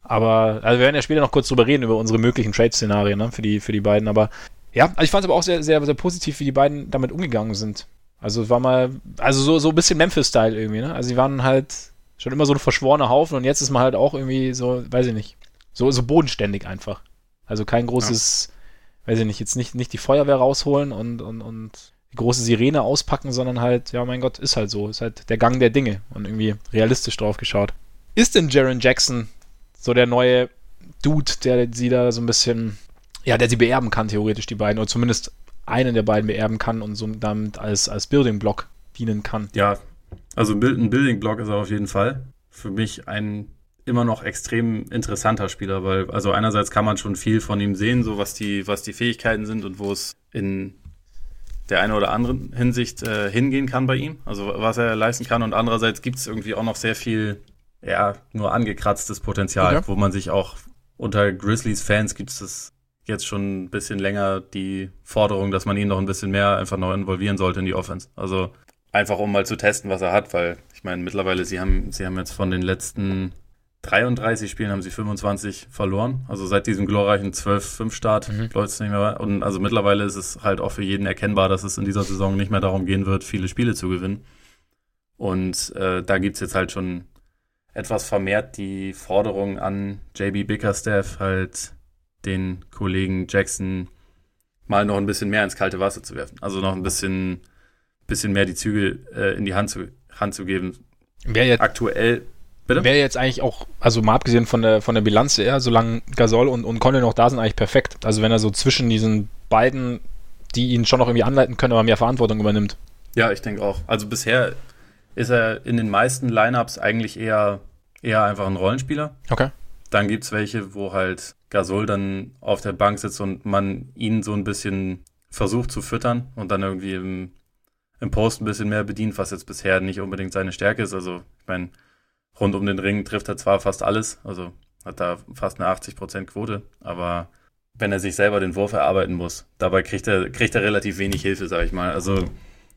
Aber, also wir werden ja später noch kurz drüber reden, über unsere möglichen Trade-Szenarien ne, für, die, für die beiden. Aber ja, also ich fand es aber auch sehr, sehr, sehr positiv, wie die beiden damit umgegangen sind. Also war mal, also so, so ein bisschen Memphis-Style irgendwie, ne? Also sie waren halt schon immer so ein verschworener Haufen und jetzt ist man halt auch irgendwie so, weiß ich nicht, so, so bodenständig einfach. Also kein großes, ja. weiß ich nicht, jetzt nicht, nicht die Feuerwehr rausholen und, und, und die große Sirene auspacken, sondern halt, ja, mein Gott, ist halt so. Ist halt der Gang der Dinge und irgendwie realistisch drauf geschaut. Ist denn Jaron Jackson so der neue Dude, der sie da so ein bisschen, ja, der sie beerben kann, theoretisch, die beiden, oder zumindest einen der beiden beerben kann und so damit als, als Building Block dienen kann? Ja, also ein Building-Block ist er auf jeden Fall. Für mich ein immer noch extrem interessanter Spieler, weil also einerseits kann man schon viel von ihm sehen, so was die, was die Fähigkeiten sind und wo es in der einen oder anderen Hinsicht äh, hingehen kann bei ihm, also was er leisten kann. Und andererseits gibt es irgendwie auch noch sehr viel, ja, nur angekratztes Potenzial, okay. wo man sich auch unter Grizzlies-Fans gibt es jetzt schon ein bisschen länger die Forderung, dass man ihn noch ein bisschen mehr einfach noch involvieren sollte in die Offense. Also Einfach um mal zu testen, was er hat, weil ich meine, mittlerweile, sie haben, sie haben jetzt von den letzten 33 Spielen haben sie 25 verloren. Also seit diesem glorreichen 12-5-Start mhm. läuft es nicht mehr. Und also mittlerweile ist es halt auch für jeden erkennbar, dass es in dieser Saison nicht mehr darum gehen wird, viele Spiele zu gewinnen. Und äh, da gibt es jetzt halt schon etwas vermehrt die Forderung an JB Bickerstaff, halt den Kollegen Jackson mal noch ein bisschen mehr ins kalte Wasser zu werfen. Also noch ein bisschen, bisschen mehr die Zügel äh, in die Hand zu, Hand zu geben. Wer jetzt, Aktuell Bitte? Wäre jetzt eigentlich auch, also mal abgesehen von der, von der Bilanz eher, solange Gasol und, und Conley noch da sind, eigentlich perfekt. Also wenn er so zwischen diesen beiden, die ihn schon noch irgendwie anleiten können, aber mehr Verantwortung übernimmt. Ja, ich denke auch. Also bisher ist er in den meisten Lineups eigentlich eher, eher einfach ein Rollenspieler. Okay. Dann gibt es welche, wo halt Gasol dann auf der Bank sitzt und man ihn so ein bisschen versucht zu füttern und dann irgendwie im, im Post ein bisschen mehr bedient, was jetzt bisher nicht unbedingt seine Stärke ist. Also, ich meine, rund um den Ring trifft er zwar fast alles, also hat da fast eine 80% Quote, aber wenn er sich selber den Wurf erarbeiten muss, dabei kriegt er, kriegt er relativ wenig Hilfe, sag ich mal. Also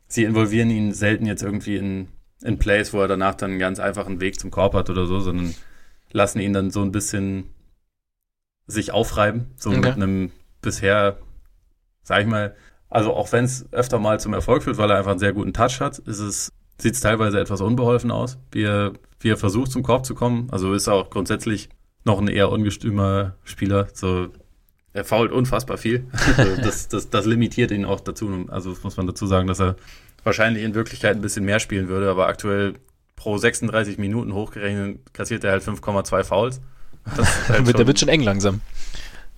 sie involvieren ihn selten jetzt irgendwie in, in Plays, wo er danach dann einen ganz einfachen Weg zum Korb hat oder so, sondern lassen ihn dann so ein bisschen sich aufreiben, so okay. mit einem bisher, sag ich mal, also auch wenn es öfter mal zum Erfolg führt, weil er einfach einen sehr guten Touch hat, ist es, sieht es teilweise etwas unbeholfen aus, wie er wie er versucht, zum Korb zu kommen. Also ist er auch grundsätzlich noch ein eher ungestümer Spieler. So, er fault unfassbar viel. Also das, das, das limitiert ihn auch dazu. Also muss man dazu sagen, dass er wahrscheinlich in Wirklichkeit ein bisschen mehr spielen würde, aber aktuell pro 36 Minuten hochgerechnet kassiert er halt 5,2 Fouls. Halt schon, der wird schon eng langsam.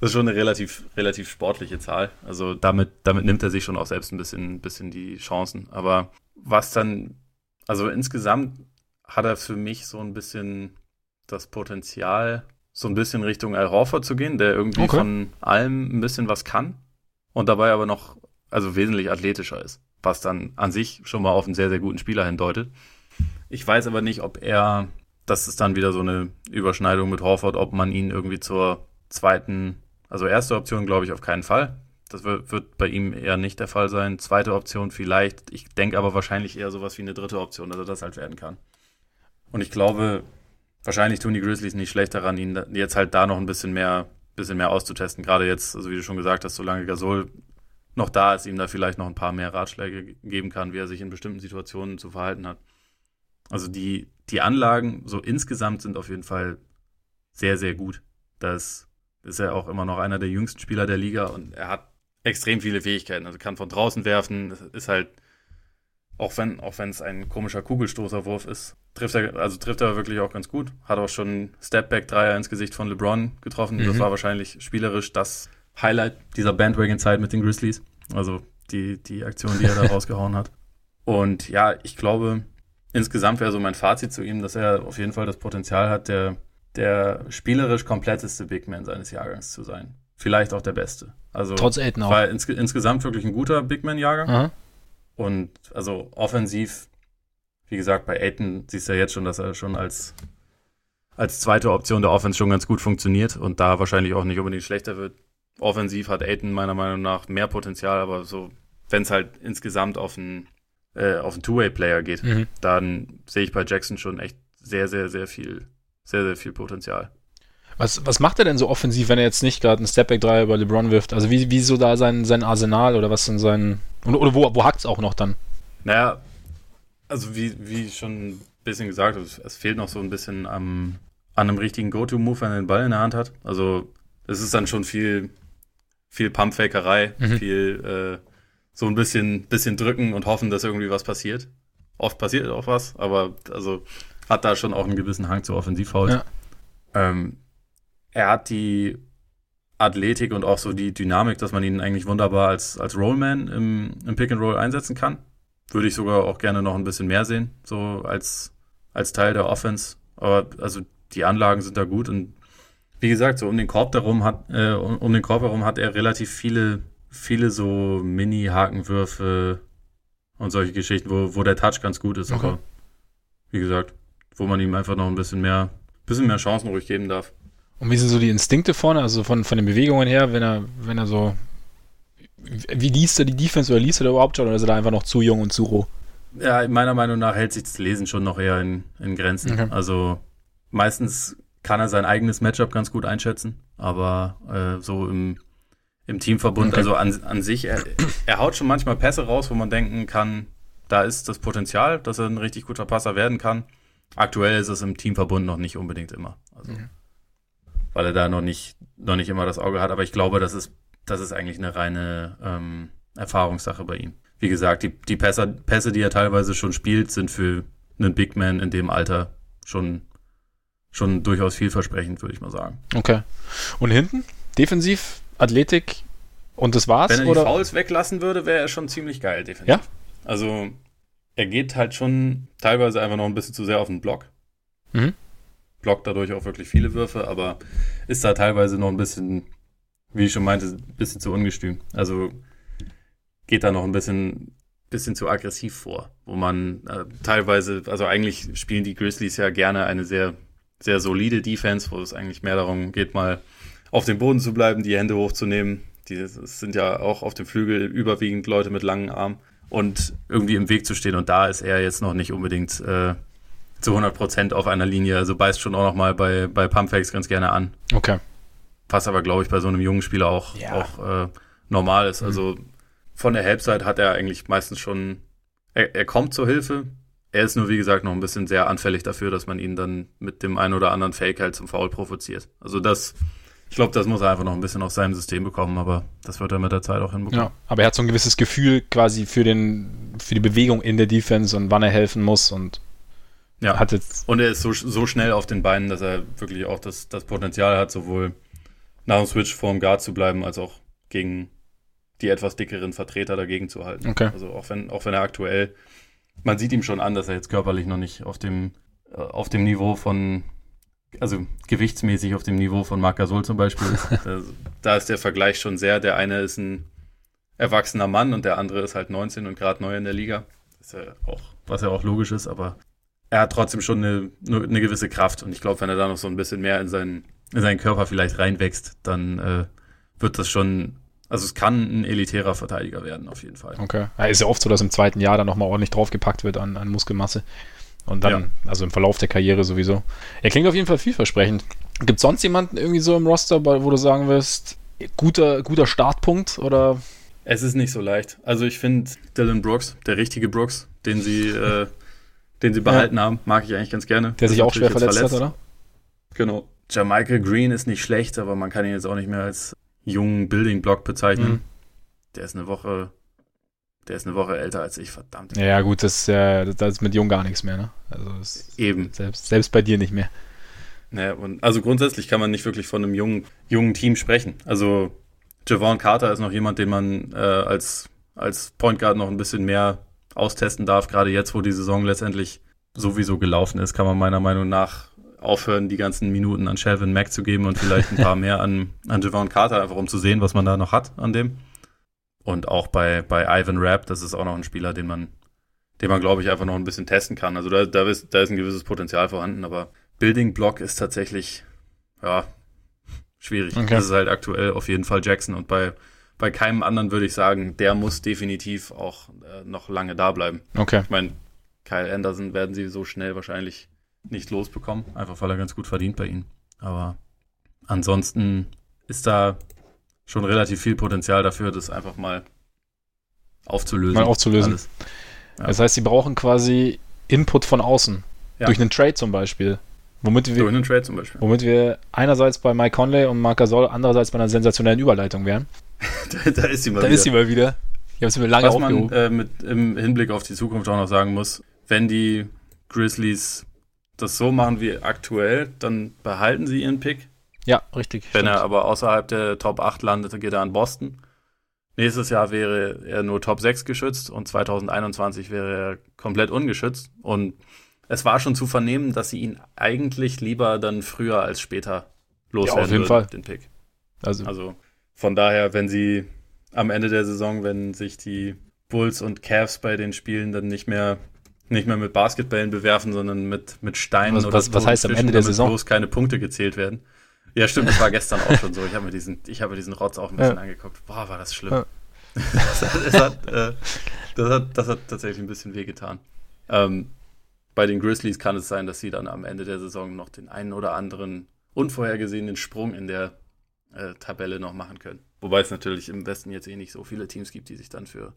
Das ist schon eine relativ, relativ sportliche Zahl. Also damit, damit nimmt er sich schon auch selbst ein bisschen, bisschen die Chancen. Aber was dann, also insgesamt hat er für mich so ein bisschen das Potenzial, so ein bisschen Richtung Al Horford zu gehen, der irgendwie okay. von allem ein bisschen was kann und dabei aber noch, also wesentlich athletischer ist, was dann an sich schon mal auf einen sehr, sehr guten Spieler hindeutet. Ich weiß aber nicht, ob er, das ist dann wieder so eine Überschneidung mit Horford, ob man ihn irgendwie zur zweiten, also erste Option glaube ich auf keinen Fall. Das wird, bei ihm eher nicht der Fall sein. Zweite Option vielleicht. Ich denke aber wahrscheinlich eher sowas wie eine dritte Option, dass er das halt werden kann. Und ich glaube, wahrscheinlich tun die Grizzlies nicht schlecht daran, ihn jetzt halt da noch ein bisschen mehr, bisschen mehr auszutesten. Gerade jetzt, also wie du schon gesagt hast, solange Gasol noch da ist, ihm da vielleicht noch ein paar mehr Ratschläge geben kann, wie er sich in bestimmten Situationen zu verhalten hat. Also die, die Anlagen so insgesamt sind auf jeden Fall sehr, sehr gut. Das ist er auch immer noch einer der jüngsten Spieler der Liga und er hat extrem viele Fähigkeiten. Also kann von draußen werfen, ist halt auch wenn, auch wenn es ein komischer Kugelstoßerwurf ist, trifft er, also trifft er wirklich auch ganz gut. Hat auch schon Stepback-Dreier ins Gesicht von LeBron getroffen. Mhm. Das war wahrscheinlich spielerisch das Highlight dieser Bandwagon-Zeit mit den Grizzlies. Also die, die Aktion, die er da rausgehauen hat. Und ja, ich glaube, insgesamt wäre so mein Fazit zu ihm, dass er auf jeden Fall das Potenzial hat, der, der spielerisch kompletteste Big Man seines Jahrgangs zu sein. Vielleicht auch der beste. Also Trotz Aiden auch. War ins, insgesamt wirklich ein guter Big Man-Jahrgang. Und also offensiv, wie gesagt, bei Aiton siehst du ja jetzt schon, dass er schon als, als zweite Option der Offense schon ganz gut funktioniert und da wahrscheinlich auch nicht unbedingt schlechter wird. Offensiv hat Aiton meiner Meinung nach mehr Potenzial, aber so, wenn es halt insgesamt auf einen, äh, auf einen Two-Way-Player geht, mhm. dann sehe ich bei Jackson schon echt sehr, sehr, sehr viel, sehr, sehr viel Potenzial. Was, was macht er denn so offensiv, wenn er jetzt nicht gerade einen Stepback 3 über LeBron wirft? Also wie, wie so da sein, sein Arsenal oder was denn sein. Oder, oder wo, wo hakt es auch noch dann? Naja, also wie, wie schon ein bisschen gesagt, es fehlt noch so ein bisschen am, an einem richtigen Go-To-Move, wenn er den Ball in der Hand hat. Also es ist dann schon viel, viel Pumpfakerei, mhm. viel äh, so ein bisschen, bisschen drücken und hoffen, dass irgendwie was passiert. Oft passiert auch was, aber also hat da schon auch einen gewissen Hang zur Offensivfouls. Ja. Ähm, er hat die Athletik und auch so die Dynamik, dass man ihn eigentlich wunderbar als, als Rollman im, im Pick and Roll einsetzen kann. Würde ich sogar auch gerne noch ein bisschen mehr sehen, so als, als Teil der Offense. Aber also die Anlagen sind da gut und wie gesagt, so um den Korb darum hat, äh, um den Korb herum hat er relativ viele, viele so Mini-Hakenwürfe und solche Geschichten, wo, wo der Touch ganz gut ist. Okay. Aber wie gesagt, wo man ihm einfach noch ein bisschen mehr, bisschen mehr Chancen ruhig geben darf. Und wie sind so die Instinkte vorne, also von, von den Bewegungen her, wenn er, wenn er so. Wie liest er die Defense oder liest er überhaupt schon oder ist er da einfach noch zu jung und zu roh? Ja, meiner Meinung nach hält sich das Lesen schon noch eher in, in Grenzen. Okay. Also meistens kann er sein eigenes Matchup ganz gut einschätzen. Aber äh, so im, im Teamverbund, okay. also an, an sich, er, er haut schon manchmal Pässe raus, wo man denken kann, da ist das Potenzial, dass er ein richtig guter Passer werden kann. Aktuell ist es im Teamverbund noch nicht unbedingt immer. Also, mhm. Weil er da noch nicht, noch nicht immer das Auge hat. Aber ich glaube, das ist, das ist eigentlich eine reine ähm, Erfahrungssache bei ihm. Wie gesagt, die, die Pässe, Pässe, die er teilweise schon spielt, sind für einen Big Man in dem Alter schon, schon durchaus vielversprechend, würde ich mal sagen. Okay. Und hinten? Defensiv, Athletik und das war's? Wenn er die oder? Fouls weglassen würde, wäre er schon ziemlich geil, defensiv. Ja? Also, er geht halt schon teilweise einfach noch ein bisschen zu sehr auf den Block. Mhm. Blockt dadurch auch wirklich viele Würfe, aber ist da teilweise noch ein bisschen, wie ich schon meinte, ein bisschen zu ungestüm. Also geht da noch ein bisschen, bisschen zu aggressiv vor, wo man äh, teilweise, also eigentlich spielen die Grizzlies ja gerne eine sehr, sehr solide Defense, wo es eigentlich mehr darum geht, mal auf dem Boden zu bleiben, die Hände hochzunehmen. Die sind ja auch auf dem Flügel überwiegend Leute mit langen Armen und irgendwie im Weg zu stehen. Und da ist er jetzt noch nicht unbedingt äh, zu 100 Prozent auf einer Linie. Also beißt schon auch noch mal bei, bei Pumpfakes ganz gerne an. Okay. Was aber, glaube ich, bei so einem jungen Spieler auch, ja. auch äh, normal ist. Mhm. Also von der Halbzeit hat er eigentlich meistens schon, er, er kommt zur Hilfe. Er ist nur, wie gesagt, noch ein bisschen sehr anfällig dafür, dass man ihn dann mit dem einen oder anderen Fake halt zum Foul provoziert. Also das ich glaube, das muss er einfach noch ein bisschen aus seinem System bekommen, aber das wird er mit der Zeit auch hinbekommen. Ja, aber er hat so ein gewisses Gefühl quasi für, den, für die Bewegung in der Defense und wann er helfen muss und ja. hat jetzt. Und er ist so, so schnell auf den Beinen, dass er wirklich auch das, das Potenzial hat, sowohl nach dem Switch vorm Guard zu bleiben, als auch gegen die etwas dickeren Vertreter dagegen zu halten. Okay. Also auch wenn, auch wenn er aktuell, man sieht ihm schon an, dass er jetzt körperlich noch nicht auf dem, äh, auf dem Niveau von also gewichtsmäßig auf dem Niveau von Marc Gasol zum Beispiel da, da, ist der Vergleich schon sehr. Der eine ist ein erwachsener Mann und der andere ist halt 19 und gerade neu in der Liga. Ja auch, was ja auch logisch ist, aber er hat trotzdem schon eine, eine gewisse Kraft. Und ich glaube, wenn er da noch so ein bisschen mehr in seinen, in seinen Körper vielleicht reinwächst, dann äh, wird das schon also es kann ein elitärer Verteidiger werden, auf jeden Fall. Okay. Ja, ist ja oft so, dass im zweiten Jahr dann nochmal ordentlich draufgepackt wird an, an Muskelmasse. Und dann, ja. also im Verlauf der Karriere sowieso. Er klingt auf jeden Fall vielversprechend. Gibt es sonst jemanden irgendwie so im Roster, wo du sagen wirst, guter, guter Startpunkt oder? Es ist nicht so leicht. Also ich finde Dylan Brooks, der richtige Brooks, den sie, äh, den sie behalten ja. haben, mag ich eigentlich ganz gerne. Der sich auch schwer verletzt, verletzt, hat, oder? Genau. Jamichael Green ist nicht schlecht, aber man kann ihn jetzt auch nicht mehr als jungen Building Block bezeichnen. Mhm. Der ist eine Woche der ist eine Woche älter als ich, verdammt. Ja, gut, das, äh, das ist mit Jung gar nichts mehr, ne? Also Eben. Selbst, selbst bei dir nicht mehr. Naja, und also grundsätzlich kann man nicht wirklich von einem jungen, jungen Team sprechen. Also Javon Carter ist noch jemand, den man äh, als, als Point Guard noch ein bisschen mehr austesten darf. Gerade jetzt, wo die Saison letztendlich sowieso gelaufen ist, kann man meiner Meinung nach aufhören, die ganzen Minuten an Shelvin Mack zu geben und vielleicht ein paar mehr an, an Javon Carter, einfach um zu sehen, was man da noch hat an dem. Und auch bei, bei Ivan Rapp, das ist auch noch ein Spieler, den man, den man, glaube ich, einfach noch ein bisschen testen kann. Also da, da, ist, da ist ein gewisses Potenzial vorhanden, aber Building Block ist tatsächlich, ja, schwierig. Okay. Das ist halt aktuell auf jeden Fall Jackson und bei, bei keinem anderen würde ich sagen, der muss definitiv auch äh, noch lange da bleiben. Okay. Ich meine, Kyle Anderson werden sie so schnell wahrscheinlich nicht losbekommen, einfach weil er ganz gut verdient bei ihnen. Aber ansonsten ist da schon relativ viel Potenzial dafür, das einfach mal aufzulösen. Mal aufzulösen. Ja. Das heißt, sie brauchen quasi Input von außen. Ja. Durch einen Trade zum Beispiel. Womit wir, Durch einen Trade zum Beispiel. Womit wir einerseits bei Mike Conley und Marc Gasol, andererseits bei einer sensationellen Überleitung wären. da, da, ist sie mal da wieder. ist sie mal wieder. Ich habe sie mir lange Was man äh, mit, im Hinblick auf die Zukunft auch noch sagen muss, wenn die Grizzlies das so machen wie aktuell, dann behalten sie ihren Pick. Ja, richtig. Wenn stimmt. er aber außerhalb der Top 8 landet, geht er an Boston. Nächstes Jahr wäre er nur Top 6 geschützt und 2021 wäre er komplett ungeschützt. Und es war schon zu vernehmen, dass sie ihn eigentlich lieber dann früher als später loswerden ja, auf jeden würden, Fall. den Pick. Also. also von daher, wenn sie am Ende der Saison, wenn sich die Bulls und Cavs bei den Spielen dann nicht mehr nicht mehr mit Basketballen bewerfen, sondern mit, mit Steinen was, oder was, was heißt am Ende der Saison? bloß keine Punkte gezählt werden. Ja, stimmt, das war gestern auch schon so. Ich habe mir diesen, ich habe mir diesen Rotz auch ein bisschen ja. angeguckt. Boah, war das schlimm. Ja. das, hat, das, hat, äh, das, hat, das, hat, tatsächlich ein bisschen wehgetan. Ähm, bei den Grizzlies kann es sein, dass sie dann am Ende der Saison noch den einen oder anderen unvorhergesehenen Sprung in der äh, Tabelle noch machen können. Wobei es natürlich im Westen jetzt eh nicht so viele Teams gibt, die sich dann für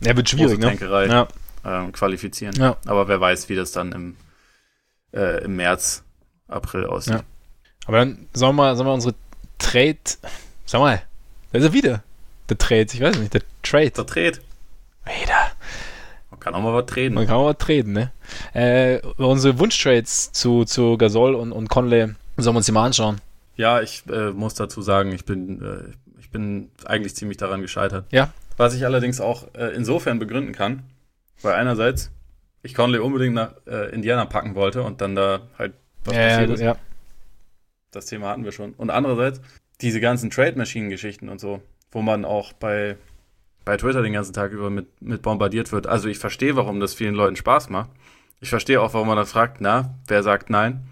ja, wird schwierig, große Tankerei ne? Ja. ähm, qualifizieren. Ja. Aber wer weiß, wie das dann im, äh, im März, April aussieht. Ja. Aber dann sollen wir, sollen wir unsere Trade, sag mal, da ist er wieder. Der Trade, ich weiß nicht, der Trade. Der Trade. Wieder. Man kann auch mal was treten. Man kann auch was treten, ne? Äh, unsere Wunschtrades zu, zu Gasol und, und Conley sollen wir uns die mal anschauen. Ja, ich äh, muss dazu sagen, ich bin, äh, ich bin eigentlich ziemlich daran gescheitert. Ja. Was ich allerdings auch äh, insofern begründen kann, weil einerseits ich Conley unbedingt nach äh, Indiana packen wollte und dann da halt was Ja, ja, passiert ist. ja. Das Thema hatten wir schon. Und andererseits diese ganzen Trade-Machine-Geschichten und so, wo man auch bei, bei Twitter den ganzen Tag über mit, mit bombardiert wird. Also ich verstehe, warum das vielen Leuten Spaß macht. Ich verstehe auch, warum man dann fragt, na, wer sagt nein?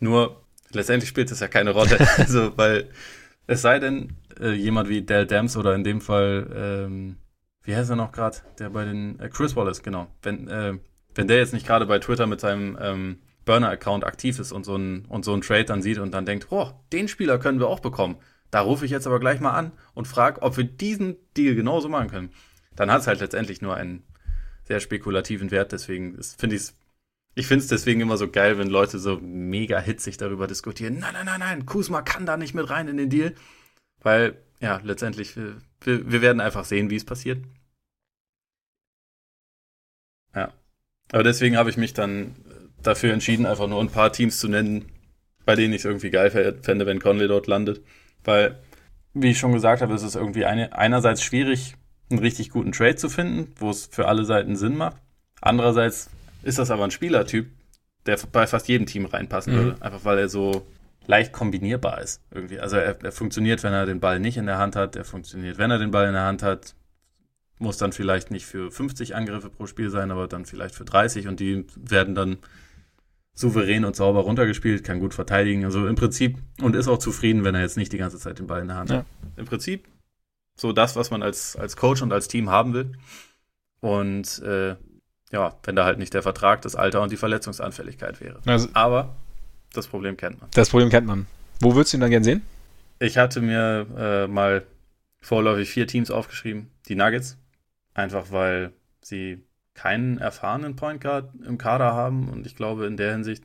Nur letztendlich spielt das ja keine Rolle. also, weil es sei denn, äh, jemand wie Dell Dams oder in dem Fall, ähm, wie heißt er noch gerade, der bei den äh, Chris Wallace, genau. Wenn, äh, wenn der jetzt nicht gerade bei Twitter mit seinem ähm, Burner-Account aktiv ist und so ein und so ein Trade dann sieht und dann denkt, oh, den Spieler können wir auch bekommen. Da rufe ich jetzt aber gleich mal an und frage, ob wir diesen Deal genauso machen können. Dann hat es halt letztendlich nur einen sehr spekulativen Wert. Deswegen finde ich es ich finde es deswegen immer so geil, wenn Leute so mega hitzig darüber diskutieren. Nein, nein, nein, nein, Kusma kann da nicht mit rein in den Deal. Weil, ja, letztendlich, wir, wir, wir werden einfach sehen, wie es passiert. Ja. Aber deswegen habe ich mich dann dafür entschieden, einfach nur ein paar Teams zu nennen, bei denen ich es irgendwie geil fände, wenn Conley dort landet. Weil, wie ich schon gesagt habe, ist es irgendwie eine, einerseits schwierig, einen richtig guten Trade zu finden, wo es für alle Seiten Sinn macht. Andererseits ist das aber ein Spielertyp, der bei fast jedem Team reinpassen Mhm. würde. Einfach weil er so leicht kombinierbar ist irgendwie. Also er, er funktioniert, wenn er den Ball nicht in der Hand hat. Er funktioniert, wenn er den Ball in der Hand hat. Muss dann vielleicht nicht für 50 Angriffe pro Spiel sein, aber dann vielleicht für 30 und die werden dann souverän und sauber runtergespielt, kann gut verteidigen. Also im Prinzip und ist auch zufrieden, wenn er jetzt nicht die ganze Zeit den Ball in der Hand Ja. hat. Im Prinzip so das, was man als, als Coach und als Team haben will. Und äh, ja, wenn da halt nicht der Vertrag, das Alter und die Verletzungsanfälligkeit wäre. Also, Aber das Problem kennt man. das Problem kennt man. Wo würdest du ihn dann gern sehen? Ich hatte mir äh, mal vorläufig vier Teams aufgeschrieben. Die Nuggets. Einfach weil sie keinen erfahrenen Point Guard im Kader haben. Und ich glaube, in der Hinsicht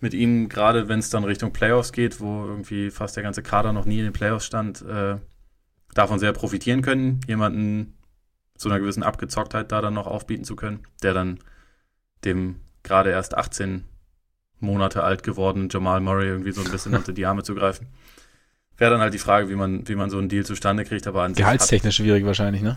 mit ihm, gerade wenn es dann Richtung Playoffs geht, wo irgendwie fast der ganze Kader noch nie in den Playoffs stand, äh, davon sehr profitieren können. Jemanden zu einer gewissen Abgezocktheit da dann noch aufbieten zu können, der dann dem gerade erst 18 Monate alt gewordenen Jamal Murray irgendwie so ein bisschen unter die Arme zu greifen. Wäre dann halt die Frage, wie man, wie man so einen Deal zustande kriegt, aber an Gehaltstechnisch schwierig wahrscheinlich, ne?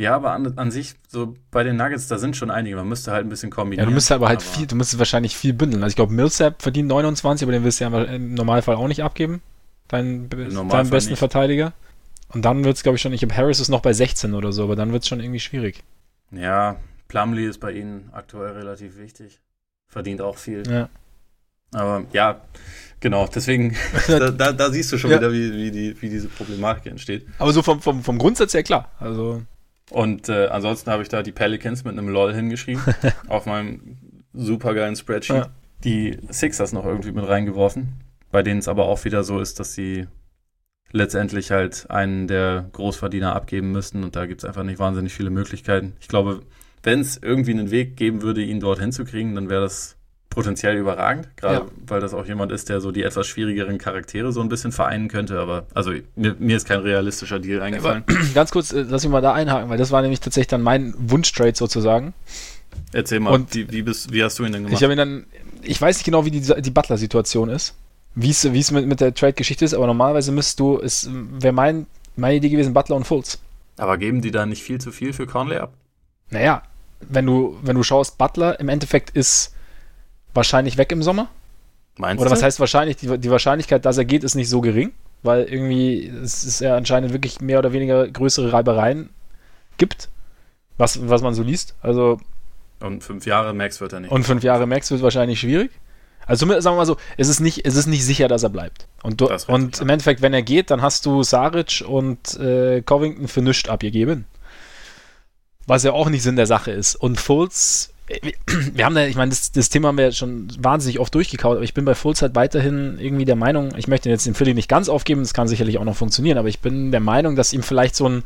Ja, aber an, an sich, so bei den Nuggets, da sind schon einige. Man müsste halt ein bisschen Ja, kombinieren. du müsstest aber halt viel, du müsstest wahrscheinlich viel bündeln. Also ich glaube, Millsap verdient 29, aber den wirst du ja im Normalfall auch nicht abgeben. Dein, deinen besten nicht. Verteidiger. Und dann wird es, glaube ich, schon, ich glaube, Harris ist noch bei 16 oder so, aber dann wird es schon irgendwie schwierig. Ja, Plumlee ist bei ihnen aktuell relativ wichtig. Verdient auch viel. Ja. Aber ja, genau, deswegen, da, da, da siehst du schon Ja. wieder, wie, wie, die, wie diese Problematik entsteht. Aber so vom, vom, vom Grundsatz her klar. Also, Und äh, ansonsten habe ich da die Pelicans mit einem LOL hingeschrieben auf meinem supergeilen Spreadsheet. Ja. Die Sixers noch irgendwie mit reingeworfen, bei denen es aber auch wieder so ist, dass sie letztendlich halt einen der Großverdiener abgeben müssten und da gibt es einfach nicht wahnsinnig viele Möglichkeiten. Ich glaube, wenn es irgendwie einen Weg geben würde, ihn dort hinzukriegen, dann wäre das potenziell überragend, gerade Ja. weil das auch jemand ist, der so die etwas schwierigeren Charaktere so ein bisschen vereinen könnte, aber also mir, mir ist kein realistischer Deal eingefallen. ganz kurz, äh, lass mich mal da einhaken, weil das war nämlich tatsächlich dann mein Wunschtrade sozusagen. Erzähl mal, Und- wie, wie, bist, wie hast du ihn denn gemacht? Ich habe ihn dann, ich weiß nicht genau, wie die, die Butler-Situation ist, wie es wie es mit, mit der Trade-Geschichte ist, aber normalerweise müsstest du, es wäre mein, meine Idee gewesen, Butler und Fultz. Aber geben die da nicht viel zu viel für Conley ab? Naja, wenn du, wenn du schaust, Butler im Endeffekt ist wahrscheinlich weg im Sommer. Meinst Oder du? was heißt wahrscheinlich? Die, die Wahrscheinlichkeit, dass er geht, ist nicht so gering, weil irgendwie es ist ja anscheinend wirklich mehr oder weniger größere Reibereien gibt, was, was man so liest. Also, Und fünf Jahre Max wird er nicht. und fünf Jahre Max wird wahrscheinlich schwierig. Also sagen wir mal so, es ist nicht, es ist nicht sicher, dass er bleibt. Und, du, und ja. im Endeffekt, wenn er geht, dann hast du Saric und äh, Covington für nichts abgegeben. Was ja auch nicht Sinn der Sache ist. Und Fultz wir haben da, ich meine, das, das, Thema haben wir schon wahnsinnig oft durchgekaut, aber ich bin bei Fullzeit weiterhin irgendwie der Meinung, ich möchte jetzt den Philly nicht ganz aufgeben, das kann sicherlich auch noch funktionieren, aber ich bin der Meinung, dass ihm vielleicht so ein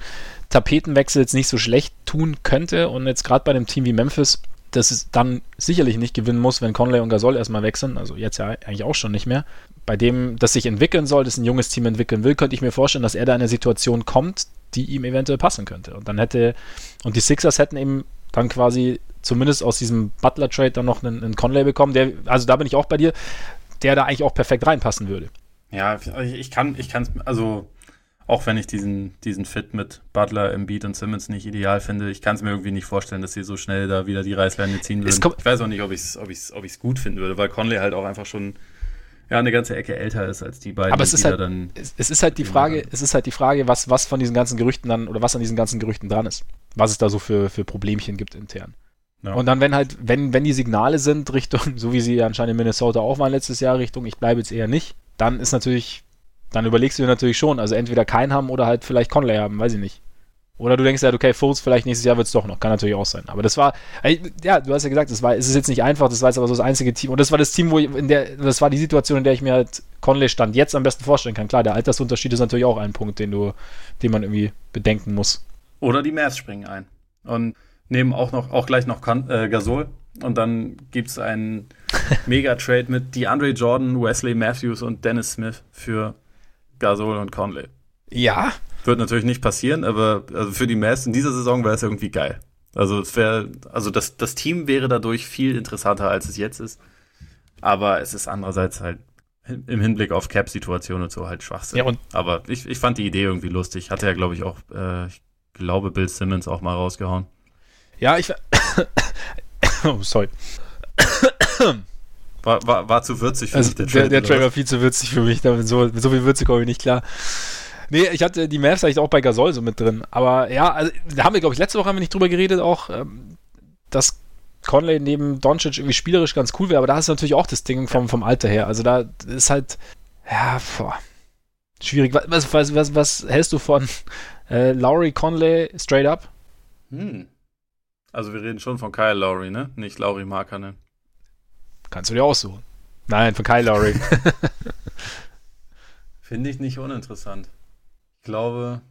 Tapetenwechsel jetzt nicht so schlecht tun könnte und jetzt gerade bei einem Team wie Memphis, das es dann sicherlich nicht gewinnen muss, wenn Conley und Gasol erstmal wechseln, also jetzt ja eigentlich auch schon nicht mehr. Bei dem, das sich entwickeln soll, das ein junges Team entwickeln will, könnte ich mir vorstellen, dass er da in eine Situation kommt, die ihm eventuell passen könnte. Und dann hätte, und die Sixers hätten eben dann quasi zumindest aus diesem Butler-Trade dann noch einen, einen Conley bekommen, der, also da bin ich auch bei dir, der da eigentlich auch perfekt reinpassen würde. Ja, ich kann, ich kann also auch wenn ich diesen, diesen Fit mit Butler, Embiid und Simmons nicht ideal finde, ich kann es mir irgendwie nicht vorstellen, dass sie so schnell da wieder die Reißleine ziehen würden. Ich weiß auch nicht, ob ich es ob ich's, ob ich's gut finden würde, weil Conley halt auch einfach schon ja, eine ganze Ecke älter ist als die beiden. Aber es ist halt, dann es ist halt die Frage, es ist halt die Frage, was, was von diesen ganzen Gerüchten dann oder was an diesen ganzen Gerüchten dran ist. Was es da so für, für Problemchen gibt intern. Ja. Und dann, wenn halt, wenn, wenn die Signale sind Richtung, so wie sie anscheinend in Minnesota auch waren letztes Jahr, Richtung, ich bleibe jetzt eher nicht, dann ist natürlich, dann überlegst du dir natürlich schon, also entweder keinen haben oder halt vielleicht Conley haben, weiß ich nicht. Oder du denkst halt, okay, Fultz, vielleicht nächstes Jahr wird es doch noch. Kann natürlich auch sein. Aber das war, ja, du hast ja gesagt, das war, es ist jetzt nicht einfach, das war jetzt aber so das einzige Team. Und das war das Team, wo ich, in der, das war die Situation, in der ich mir halt Conley stand jetzt am besten vorstellen kann. Klar, der Altersunterschied ist natürlich auch ein Punkt, den du, den man irgendwie bedenken muss. Oder die Mavs springen ein. Und nehmen auch noch, auch gleich noch Kan äh, Gasol. Und dann gibt es einen Mega-Trade mit DeAndre Jordan, Wesley Matthews und Dennis Smith für Gasol und Conley. Ja. Wird natürlich nicht passieren, aber also für die Mavs in dieser Saison wäre es irgendwie geil. Also es wäre, also das, das Team wäre dadurch viel interessanter, als es jetzt ist. Aber es ist andererseits halt im Hinblick auf Cap-Situation und so halt Schwachsinn. Ja, und aber ich, ich fand die Idee irgendwie lustig. Hatte ja, glaube ich, auch, äh, ich glaube, Bill Simmons auch mal rausgehauen. Ja, ich. oh, sorry. War, war, war zu würzig für also mich, der Trailer. Der, der Trailer war viel zu würzig für mich. Damit so, mit so viel Würze komme ich nicht klar. Nee, ich hatte die Mavs eigentlich auch bei Gasol so mit drin. Aber ja, also, da haben wir, glaube ich, letzte Woche haben wir nicht drüber geredet, auch, ähm, dass Conley neben Doncic irgendwie spielerisch ganz cool wäre. Aber da ist natürlich auch das Ding vom, vom Alter her. Also da ist halt, ja, boah, schwierig. Was, was, was, was hältst du von äh, Lowry Conley straight up? Hm. Also wir reden schon von Kyle Lowry, ne? Nicht Lowry Markanen. Kannst du dir aussuchen. Nein, von Kyle Lowry. Finde ich nicht uninteressant. Ich glaube,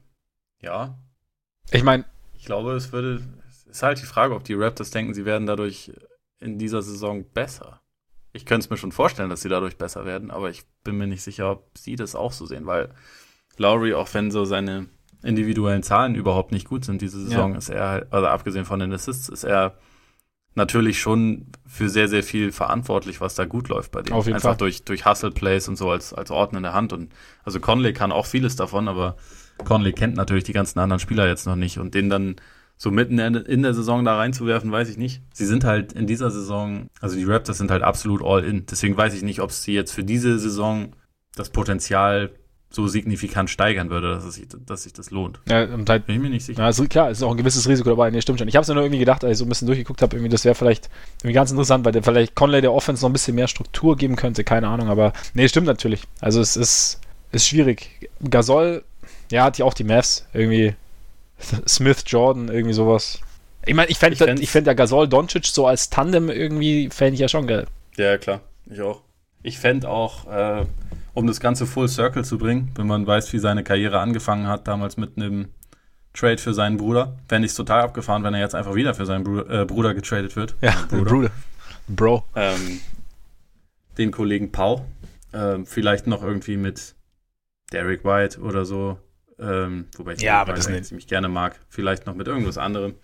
ja. Ich meine. Ich glaube, es würde. Es ist halt die Frage, ob die Raptors denken, sie werden dadurch in dieser Saison besser. Ich könnte es mir schon vorstellen, dass sie dadurch besser werden, aber ich bin mir nicht sicher, ob sie das auch so sehen, weil Lowry, auch wenn so seine individuellen Zahlen überhaupt nicht gut sind diese Saison, ja. ist er, halt, also abgesehen von den Assists, ist er natürlich schon für sehr, sehr viel verantwortlich, was da gut läuft bei dem. Auf jeden Einfach Fall. durch, durch Hustle-Plays und so als, als Orden in der Hand. Und also Conley kann auch vieles davon, aber Conley kennt natürlich die ganzen anderen Spieler jetzt noch nicht und den dann so mitten in der Saison da reinzuwerfen, weiß ich nicht. Sie sind halt in dieser Saison, also die Raptors sind halt absolut all in. Deswegen weiß ich nicht, ob sie jetzt für diese Saison das Potenzial so signifikant steigern würde, dass, es sich, dass sich das lohnt. Ja, und halt, Bin ich mir nicht sicher. Ja, also klar, es ist auch ein gewisses Risiko dabei. Nee, stimmt schon. Ich habe es nur irgendwie gedacht, als ich so ein bisschen durchgeguckt habe, irgendwie, das wäre vielleicht irgendwie ganz interessant, weil der vielleicht Conley der Offense noch ein bisschen mehr Struktur geben könnte, keine Ahnung, aber nee, stimmt natürlich. Also es ist, ist schwierig. Gasol, ja, hat ja auch die Mavs, irgendwie Smith, Jordan, irgendwie sowas. Ich meine, ich fände ich, ich fänd ja Gasol Doncic so als Tandem irgendwie, fände ich ja schon geil. Ja, klar, ich auch. Ich fände auch, äh, um das Ganze full circle zu bringen, wenn man weiß, wie seine Karriere angefangen hat, damals mit einem Trade für seinen Bruder. Fände ich es total abgefahren, wenn er jetzt einfach wieder für seinen Bruder, äh, Bruder getradet wird. Ja, Bruder. Bruder. Bro. Ähm, den Kollegen Pau. Ähm, vielleicht noch irgendwie mit Derek White oder so. Ähm, wobei ich ja, aber das nicht. ziemlich gerne mag. Vielleicht noch mit irgendwas anderem.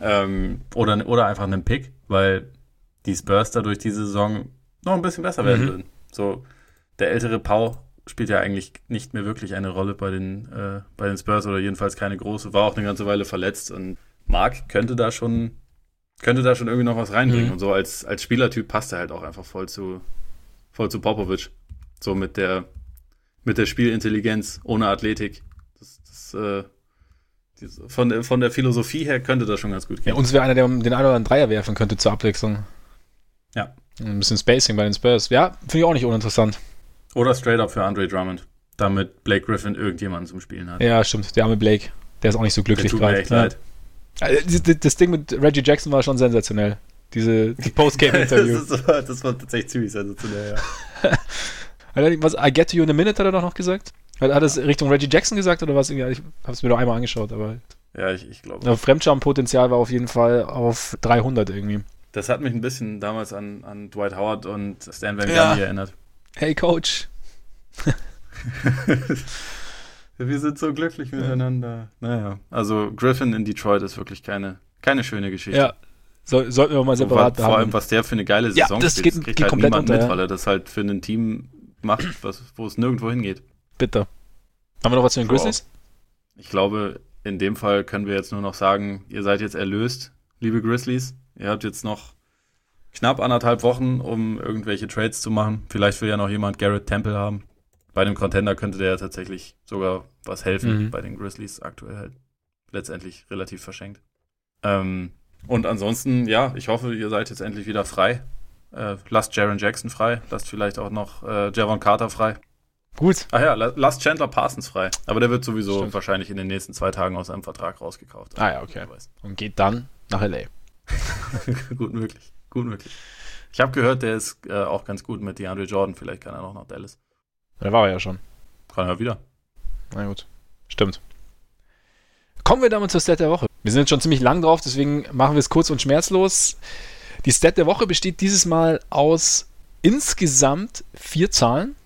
Ähm, oder, oder einfach einen Pick, weil die Spurs dadurch diese Saison noch ein bisschen besser werden mhm. würden. So, der ältere Pau spielt ja eigentlich nicht mehr wirklich eine Rolle bei den, äh, bei den Spurs oder jedenfalls keine große, war auch eine ganze Weile verletzt und Mark könnte da schon, könnte da schon irgendwie noch was reinbringen. Mhm. Und so als, als Spielertyp passt er halt auch einfach voll zu, voll zu Popovic. So mit der, mit der Spielintelligenz, ohne Athletik. Das, das, äh, von, der, von der Philosophie her könnte das schon ganz gut gehen. Ja, uns wäre einer, der den einen oder anderen Dreier werfen könnte zur Abwechslung. Ja. Ein bisschen Spacing bei den Spurs. Ja, finde ich auch nicht uninteressant. Oder straight up für Andre Drummond, damit Blake Griffin irgendjemanden zum Spielen hat. Ja, stimmt. Der arme Blake. Der ist auch nicht so glücklich gerade. Ja. Also, das Ding mit Reggie Jackson war schon sensationell. diese die Postgame-Interview. das, war, das war tatsächlich ziemlich sensationell, ja. was, I get to you in a minute, hat er doch noch gesagt? Hat, hat es Richtung Reggie Jackson gesagt oder was? Ich habe es mir doch einmal angeschaut, aber. Ja, ich, ich glaube. Fremdscham-Potenzial war auf jeden Fall auf 300 irgendwie. Das hat mich ein bisschen damals an, an Dwight Howard und Stan Van Gundy ja. erinnert. Hey Coach. Wir sind so glücklich miteinander. Naja, also Griffin in Detroit ist wirklich keine, keine schöne Geschichte. Ja, so, sollten wir mal separat so, Vor allem, was der für eine geile Saison ja, das spielt, geht, kriegt geht halt komplett niemand unter, mit, weil er das halt für ein Team macht, was, wo es nirgendwo hingeht. Bitte. Haben wir noch was zu den Grizzlies? Ich glaube, in dem Fall können wir jetzt nur noch sagen, ihr seid jetzt erlöst, liebe Grizzlies. Ihr habt jetzt noch knapp anderthalb Wochen, um irgendwelche Trades zu machen. Vielleicht will ja noch jemand Garrett Temple haben. Bei dem Contender könnte der ja tatsächlich sogar was helfen. Mhm. Bei den Grizzlies aktuell halt letztendlich relativ verschenkt. Ähm, und ansonsten, ja, ich hoffe, ihr seid jetzt endlich wieder frei. Äh, lasst Jaron Jackson frei. Lasst vielleicht auch noch äh, Javon Carter frei. Gut. Ach ja, lasst Chandler Parsons frei. Aber der wird sowieso Stimmt. wahrscheinlich in den nächsten zwei Tagen aus seinem Vertrag rausgekauft. Ah ja, okay. Und geht dann nach L.A. gut möglich. Gut möglich. Ich habe gehört, der ist äh, auch ganz gut mit DeAndre Jordan. Vielleicht kann er noch nach Dallas. Der war er ja schon. Kann er wieder. Na gut. Stimmt. Kommen wir damit zur Stat der Woche. Wir sind jetzt schon ziemlich lang drauf, deswegen machen wir es kurz und schmerzlos. Die Stat der Woche besteht dieses Mal aus insgesamt vier Zahlen.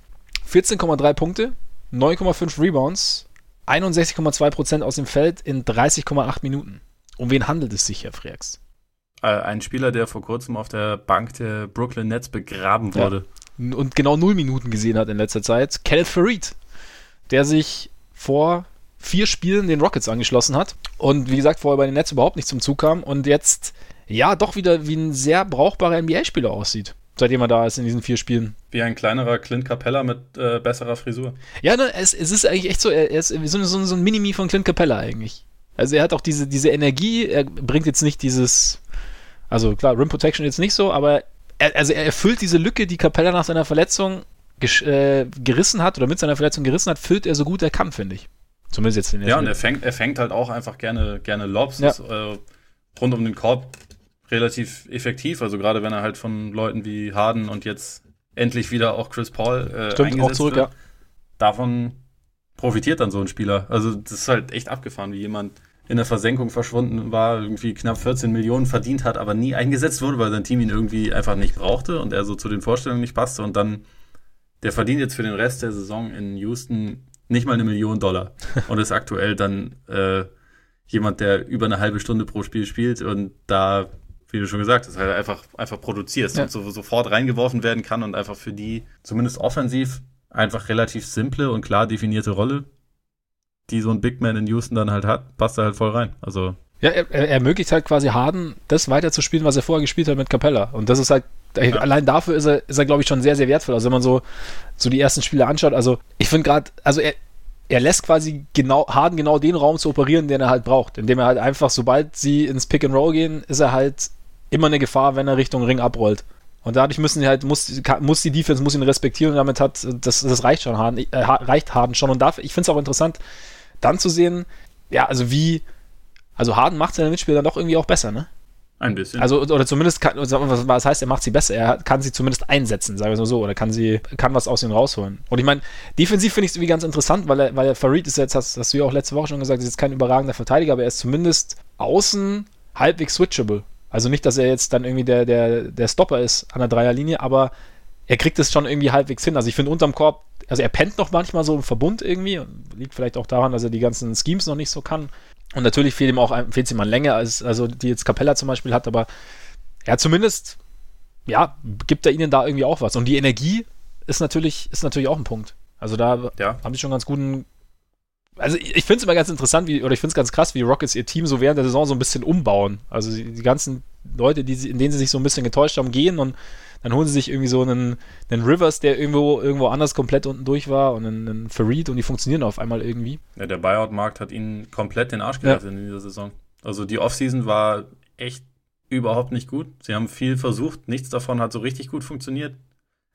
14,3 Punkte, 9,5 Rebounds, 61,2% aus dem Feld in 30,8 Minuten. Um wen handelt es sich, Herr Freaks? Äh, ein Spieler, der vor kurzem auf der Bank der Brooklyn Nets begraben wurde. Ja. Und genau null Minuten gesehen hat in letzter Zeit. Kenneth Farid, der sich vor vier Spielen den Rockets angeschlossen hat und wie gesagt vorher bei den Nets überhaupt nicht zum Zug kam und jetzt ja doch wieder wie ein sehr brauchbarer NBA-Spieler aussieht seitdem er da ist in diesen vier Spielen. Wie ein kleinerer Clint Capella mit äh, besserer Frisur. Ja, ne, es, es, ist eigentlich echt so, er ist so, so, so ein Minimi von Clint Capella eigentlich. Also er hat auch diese, diese Energie, er bringt jetzt nicht dieses, also klar, Rim Protection jetzt nicht so, aber er, also er erfüllt diese Lücke, die Capella nach seiner Verletzung äh, gerissen hat oder mit seiner Verletzung gerissen hat, füllt er so gut er kann, finde ich. Zumindest jetzt in der Ja, Spiel. und er fängt, er fängt halt auch einfach gerne, gerne Lobs. Ja. Das, äh, rund um den Korb relativ effektiv. Also gerade wenn er halt von Leuten wie Harden und jetzt endlich wieder auch Chris Paul äh, Stimmt, auch zurück, wird, ja. davon profitiert dann so ein Spieler. Also das ist halt echt abgefahren, wie jemand in der Versenkung verschwunden war, irgendwie knapp 14 Millionen verdient hat, aber nie eingesetzt wurde, weil sein Team ihn irgendwie einfach nicht brauchte und er so zu den Vorstellungen nicht passte und dann der verdient jetzt für den Rest der Saison in Houston nicht mal eine Million Dollar und ist aktuell dann äh, jemand, der über eine halbe Stunde pro Spiel spielt und da wie du schon gesagt hast, halt einfach, einfach produzierst ja. und so, sofort reingeworfen werden kann und einfach für die, zumindest offensiv, einfach relativ simple und klar definierte Rolle, die so ein Big Man in Houston dann halt hat, passt er halt voll rein. Also. Ja, er, er ermöglicht halt quasi Harden, das weiterzuspielen, was er vorher gespielt hat mit Capella. Und das ist halt, ja. allein dafür ist er, ist er, glaube ich, schon sehr, sehr wertvoll. Also wenn man so, so die ersten Spiele anschaut, also ich finde gerade, also er, er lässt quasi genau, Harden genau den Raum zu operieren, den er halt braucht. Indem er halt einfach, sobald sie ins Pick and Roll gehen, ist er halt immer eine Gefahr, wenn er Richtung Ring abrollt. Und dadurch müssen sie halt, muss, muss die Defense muss ihn respektieren und damit hat, das, das reicht schon Harden, äh, reicht Harden schon. Und dafür, ich finde es auch interessant, dann zu sehen, ja, also wie, also Harden macht seine Mitspieler dann doch irgendwie auch besser, ne? Ein bisschen. Also, oder zumindest kann, was heißt, er macht sie besser, er kann sie zumindest einsetzen, sagen wir es mal so, oder kann sie, kann was aus ihnen rausholen. Und ich meine, defensiv finde ich es irgendwie ganz interessant, weil er, weil er Farid ist jetzt, hast, hast du ja auch letzte Woche schon gesagt, ist jetzt kein überragender Verteidiger, aber er ist zumindest außen halbwegs switchable. Also nicht, dass er jetzt dann irgendwie der, der, der Stopper ist an der Dreierlinie, aber er kriegt es schon irgendwie halbwegs hin. Also ich finde unterm Korb, also er pennt noch manchmal so im Verbund irgendwie. Liegt vielleicht auch daran, dass er die ganzen Schemes noch nicht so kann. Und natürlich fehlt ihm auch fehlt ihm an Länge, als also die jetzt Capella zum Beispiel hat, aber er hat zumindest, ja, gibt er ihnen da irgendwie auch was. Und die Energie ist natürlich, ist natürlich auch ein Punkt. Also da ja. haben sie schon ganz guten, also ich, ich finde es immer ganz interessant, wie, oder ich finde es ganz krass, wie Rockets ihr Team so während der Saison so ein bisschen umbauen. Also die, die ganzen Leute, die, in denen sie sich so ein bisschen getäuscht haben, gehen und dann holen sie sich irgendwie so einen, einen Rivers, der irgendwo, irgendwo anders komplett unten durch war und einen, einen Farid und die funktionieren auf einmal irgendwie. Ja, der Buyout-Markt hat ihnen komplett den Arsch gerettet ja. in dieser Saison. Also die Offseason war echt überhaupt nicht gut. Sie haben viel versucht, nichts davon hat so richtig gut funktioniert.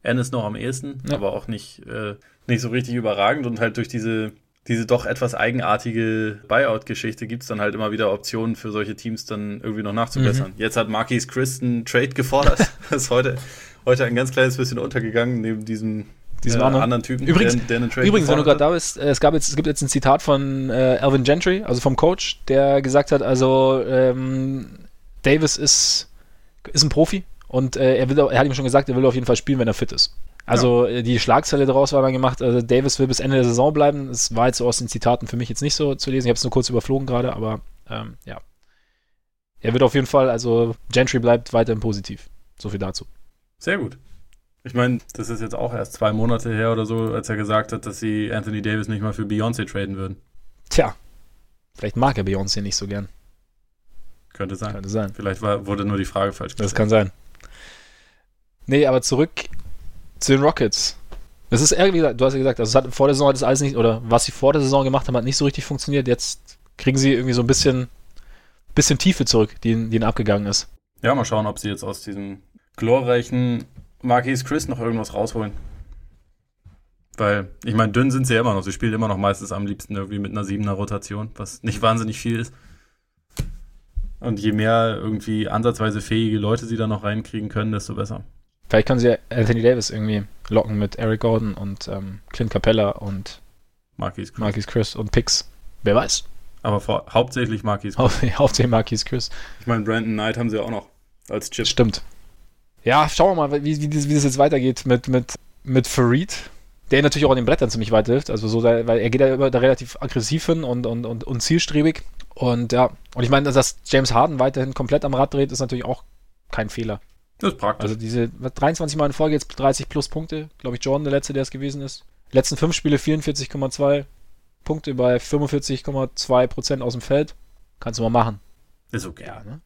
N ist noch am ehesten, ja. aber auch nicht, äh, nicht so richtig überragend und halt durch diese diese doch etwas eigenartige Buyout-Geschichte gibt es dann halt immer wieder Optionen für solche Teams dann irgendwie noch nachzubessern. Mhm. Jetzt hat Marquis Chris einen Trade gefordert. das ist heute, heute ein ganz kleines bisschen untergegangen, neben diesem diesen äh, anderen Typen, übrigens, der, der Übrigens, wenn du gerade da bist, äh, es, gab jetzt, es gibt jetzt ein Zitat von äh, Alvin Gentry, also vom Coach, der gesagt hat, also ähm, Davis ist, ist ein Profi und äh, er, will, er hat ihm schon gesagt, er will auf jeden Fall spielen, wenn er fit ist. Also ja. Äh, die Schlagzeile daraus war dann gemacht, also Davis will bis Ende der Saison bleiben. Das war jetzt so aus den Zitaten für mich jetzt nicht so zu lesen. Ich habe es nur kurz überflogen gerade, aber ähm, ja. Er wird auf jeden Fall, also Gentry bleibt weiterhin positiv. So viel dazu. Sehr gut. Ich meine, das ist jetzt auch erst zwei Monate her oder so, als er gesagt hat, dass sie Anthony Davis nicht mal für Beyoncé traden würden. Tja, vielleicht mag er Beyoncé nicht so gern. Könnte sein. Könnte sein. Vielleicht war, wurde nur die Frage falsch gestellt. Das kann sein. Nee, aber zurück zu den Rockets. Es ist irgendwie, du hast ja gesagt, also es hat vor der Saison hat das alles nicht, oder was sie vor der Saison gemacht haben, hat nicht so richtig funktioniert. Jetzt kriegen sie irgendwie so ein bisschen, bisschen Tiefe zurück, die, die ihnen abgegangen ist. Ja, mal schauen, ob sie jetzt aus diesem glorreichen Marquis Chris noch irgendwas rausholen. Weil, ich meine, dünn sind sie ja immer noch. Sie spielen immer noch meistens am liebsten irgendwie mit einer siebener Rotation, was nicht wahnsinnig viel ist. Und je mehr irgendwie ansatzweise fähige Leute sie da noch reinkriegen können, desto besser. Vielleicht können sie Anthony Davis irgendwie locken mit Eric Gordon und ähm, Clint Capella und Marquis Chris. Marquis Chris und Pix. Wer weiß. Aber vor, hauptsächlich Marquis Chris. hauptsächlich Marquis Chris. Ich meine, Brandon Knight haben sie auch noch als Chip. Stimmt. Ja, schauen wir mal, wie, wie, das, wie das jetzt weitergeht mit, mit, mit Farid, der natürlich auch an den Brettern ziemlich weit hilft. Also so, weil er geht da immer da relativ aggressiv hin und, und, und, und zielstrebig. Und ja, und ich meine, dass James Harden weiterhin komplett am Rad dreht, ist natürlich auch kein Fehler. Das ist praktisch. Also diese 23 Mal in Folge jetzt 30 plus Punkte. Glaube ich, Jordan der letzte, der es gewesen ist. Letzten fünf Spiele 44,2 Punkte bei 45,2 Prozent aus dem Feld. Kannst du mal machen. Ist okay. Ja, ne?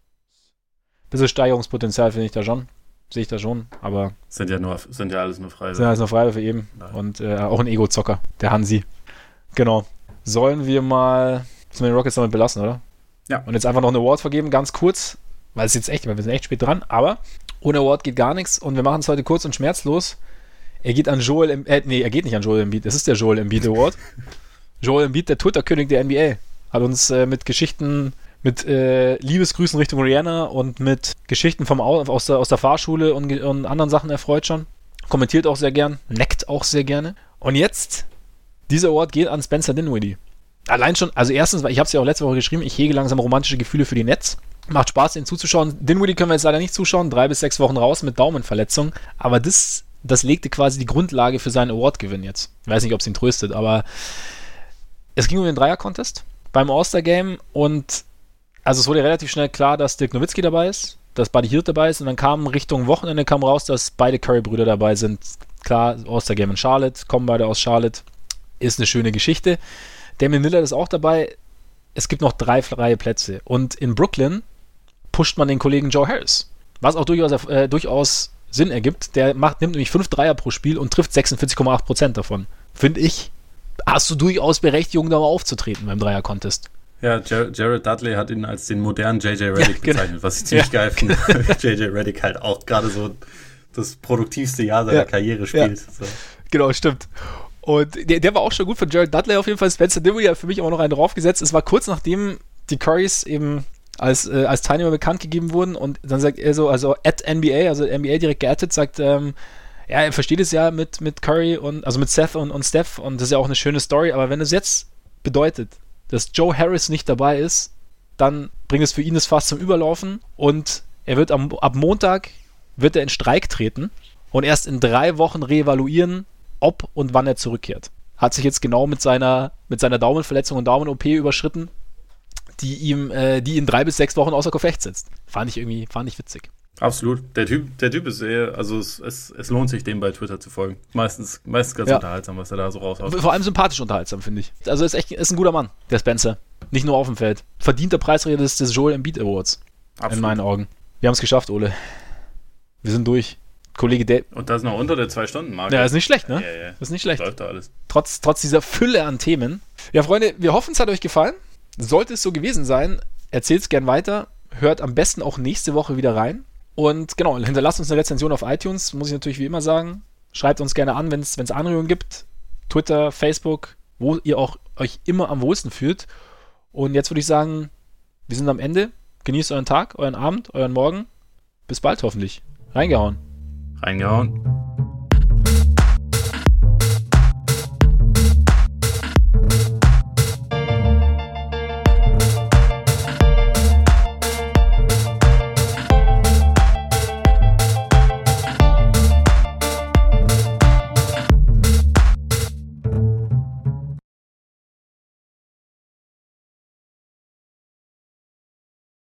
Bisschen Steigerungspotenzial finde ich da schon sehe ich da schon, aber. Sind ja nur, sind ja alles nur Freiwürfe. Sind ja alles nur Freiwürfe eben. Nein. Und äh, auch ein Ego-Zocker, der Hansi. Genau. Sollen wir mal, müssen wir den Rockets damit belassen, oder? Ja. Und jetzt einfach noch einen Award vergeben, ganz kurz, weil es jetzt echt, weil wir sind echt spät dran, aber ohne Award geht gar nichts und wir machen es heute kurz und schmerzlos. Er geht an Joel, Embiid, äh, nee, er geht nicht an Joel Embiid, es ist der Joel Embiid Award. Joel Embiid, der Twitter-König der NBA, hat uns äh, mit Geschichten mit äh, Liebesgrüßen Richtung Rihanna und mit Geschichten vom Au aus, der, aus der Fahrschule und, und anderen Sachen erfreut schon. Kommentiert auch sehr gern, neckt auch sehr gerne. Und jetzt, dieser Award geht an Spencer Dinwiddie. Allein schon, also erstens, weil ich habe es ja auch letzte Woche geschrieben, ich hege langsam romantische Gefühle für die Netz. Macht Spaß, den zuzuschauen. Dinwiddie können wir jetzt leider nicht zuschauen, drei bis sechs Wochen raus mit Daumenverletzung. Aber das, das legte quasi die Grundlage für seinen Award-Gewinn jetzt. Ich weiß nicht, ob es ihn tröstet, aber es ging um den Dreier-Contest beim All-Star-Game und also es wurde relativ schnell klar, dass Dirk Nowitzki dabei ist, dass Buddy Hield dabei ist und dann kam Richtung Wochenende kam raus, dass beide Curry-Brüder dabei sind. Klar, aus der Game in Charlotte, kommen beide aus Charlotte. Ist eine schöne Geschichte. Damien Miller ist auch dabei. Es gibt noch drei freie Plätze. Und in Brooklyn pusht man den Kollegen Joe Harris. Was auch durchaus, äh, durchaus Sinn ergibt. Der macht, nimmt nämlich fünf Dreier pro Spiel und trifft 46,8% davon. Finde ich, hast du durchaus Berechtigung, da mal aufzutreten beim Dreier-Contest. Ja, Jared Dudley hat ihn als den modernen JJ Reddick ja, genau. bezeichnet, was ich ziemlich ja. geil finde. JJ Reddick halt auch gerade so das produktivste Jahr seiner ja. Karriere spielt. So. Genau, stimmt. Und der, der, war auch schon gut von Jared Dudley auf jeden Fall. Spencer Dinwiddie hat für mich auch noch einen draufgesetzt. Es war kurz nachdem die Currys eben als, äh, als Teilnehmer bekannt gegeben wurden und dann sagt er so, also at NBA, also NBA direkt geattet, sagt, ähm, ja, er versteht es ja mit, mit Curry und, also mit Seth und, und Steph und das ist ja auch eine schöne Story, aber wenn es jetzt bedeutet, dass Joe Harris nicht dabei ist, dann bringt es für ihn das Fass zum Überlaufen und er wird am, ab Montag wird er in Streik treten und erst in drei Wochen reevaluieren, ob und wann er zurückkehrt. Hat sich jetzt genau mit seiner, mit seiner Daumenverletzung und Daumen-OP überschritten, die ihm, äh, die in drei bis sechs Wochen außer Gefecht setzt. Fand ich irgendwie, fand ich witzig. Absolut. Der Typ, der Typ ist sehr, also es, es, es lohnt sich, dem bei Twitter zu folgen. Meistens, meistens ganz ja. unterhaltsam, was er da so raushaut. Vor allem sympathisch unterhaltsam, finde ich. Also ist echt ist ein guter Mann, der Spencer. Nicht nur auf dem Feld. Verdienter Preisträger des, des Joel Embiid Awards. Absolut. In meinen Augen. Wir haben es geschafft, Ole. Wir sind durch. Kollege Dave. Und das noch unter der Zwei-Stunden-Marke. Ja, ist nicht schlecht, ne? Ja, ja. Ist nicht schlecht. Läuft da alles. Trotz, trotz dieser Fülle an Themen. Ja, Freunde, wir hoffen, es hat euch gefallen. Sollte es so gewesen sein, erzählt es gern weiter. Hört am besten auch nächste Woche wieder rein. Und genau, hinterlasst uns eine Rezension auf iTunes, muss ich natürlich wie immer sagen. Schreibt uns gerne an, wenn es Anregungen gibt. Twitter, Facebook, wo ihr auch euch immer am wohlsten fühlt. Und jetzt würde ich sagen, wir sind am Ende. Genießt euren Tag, euren Abend, euren Morgen. Bis bald hoffentlich. Reingehauen. Reingehauen.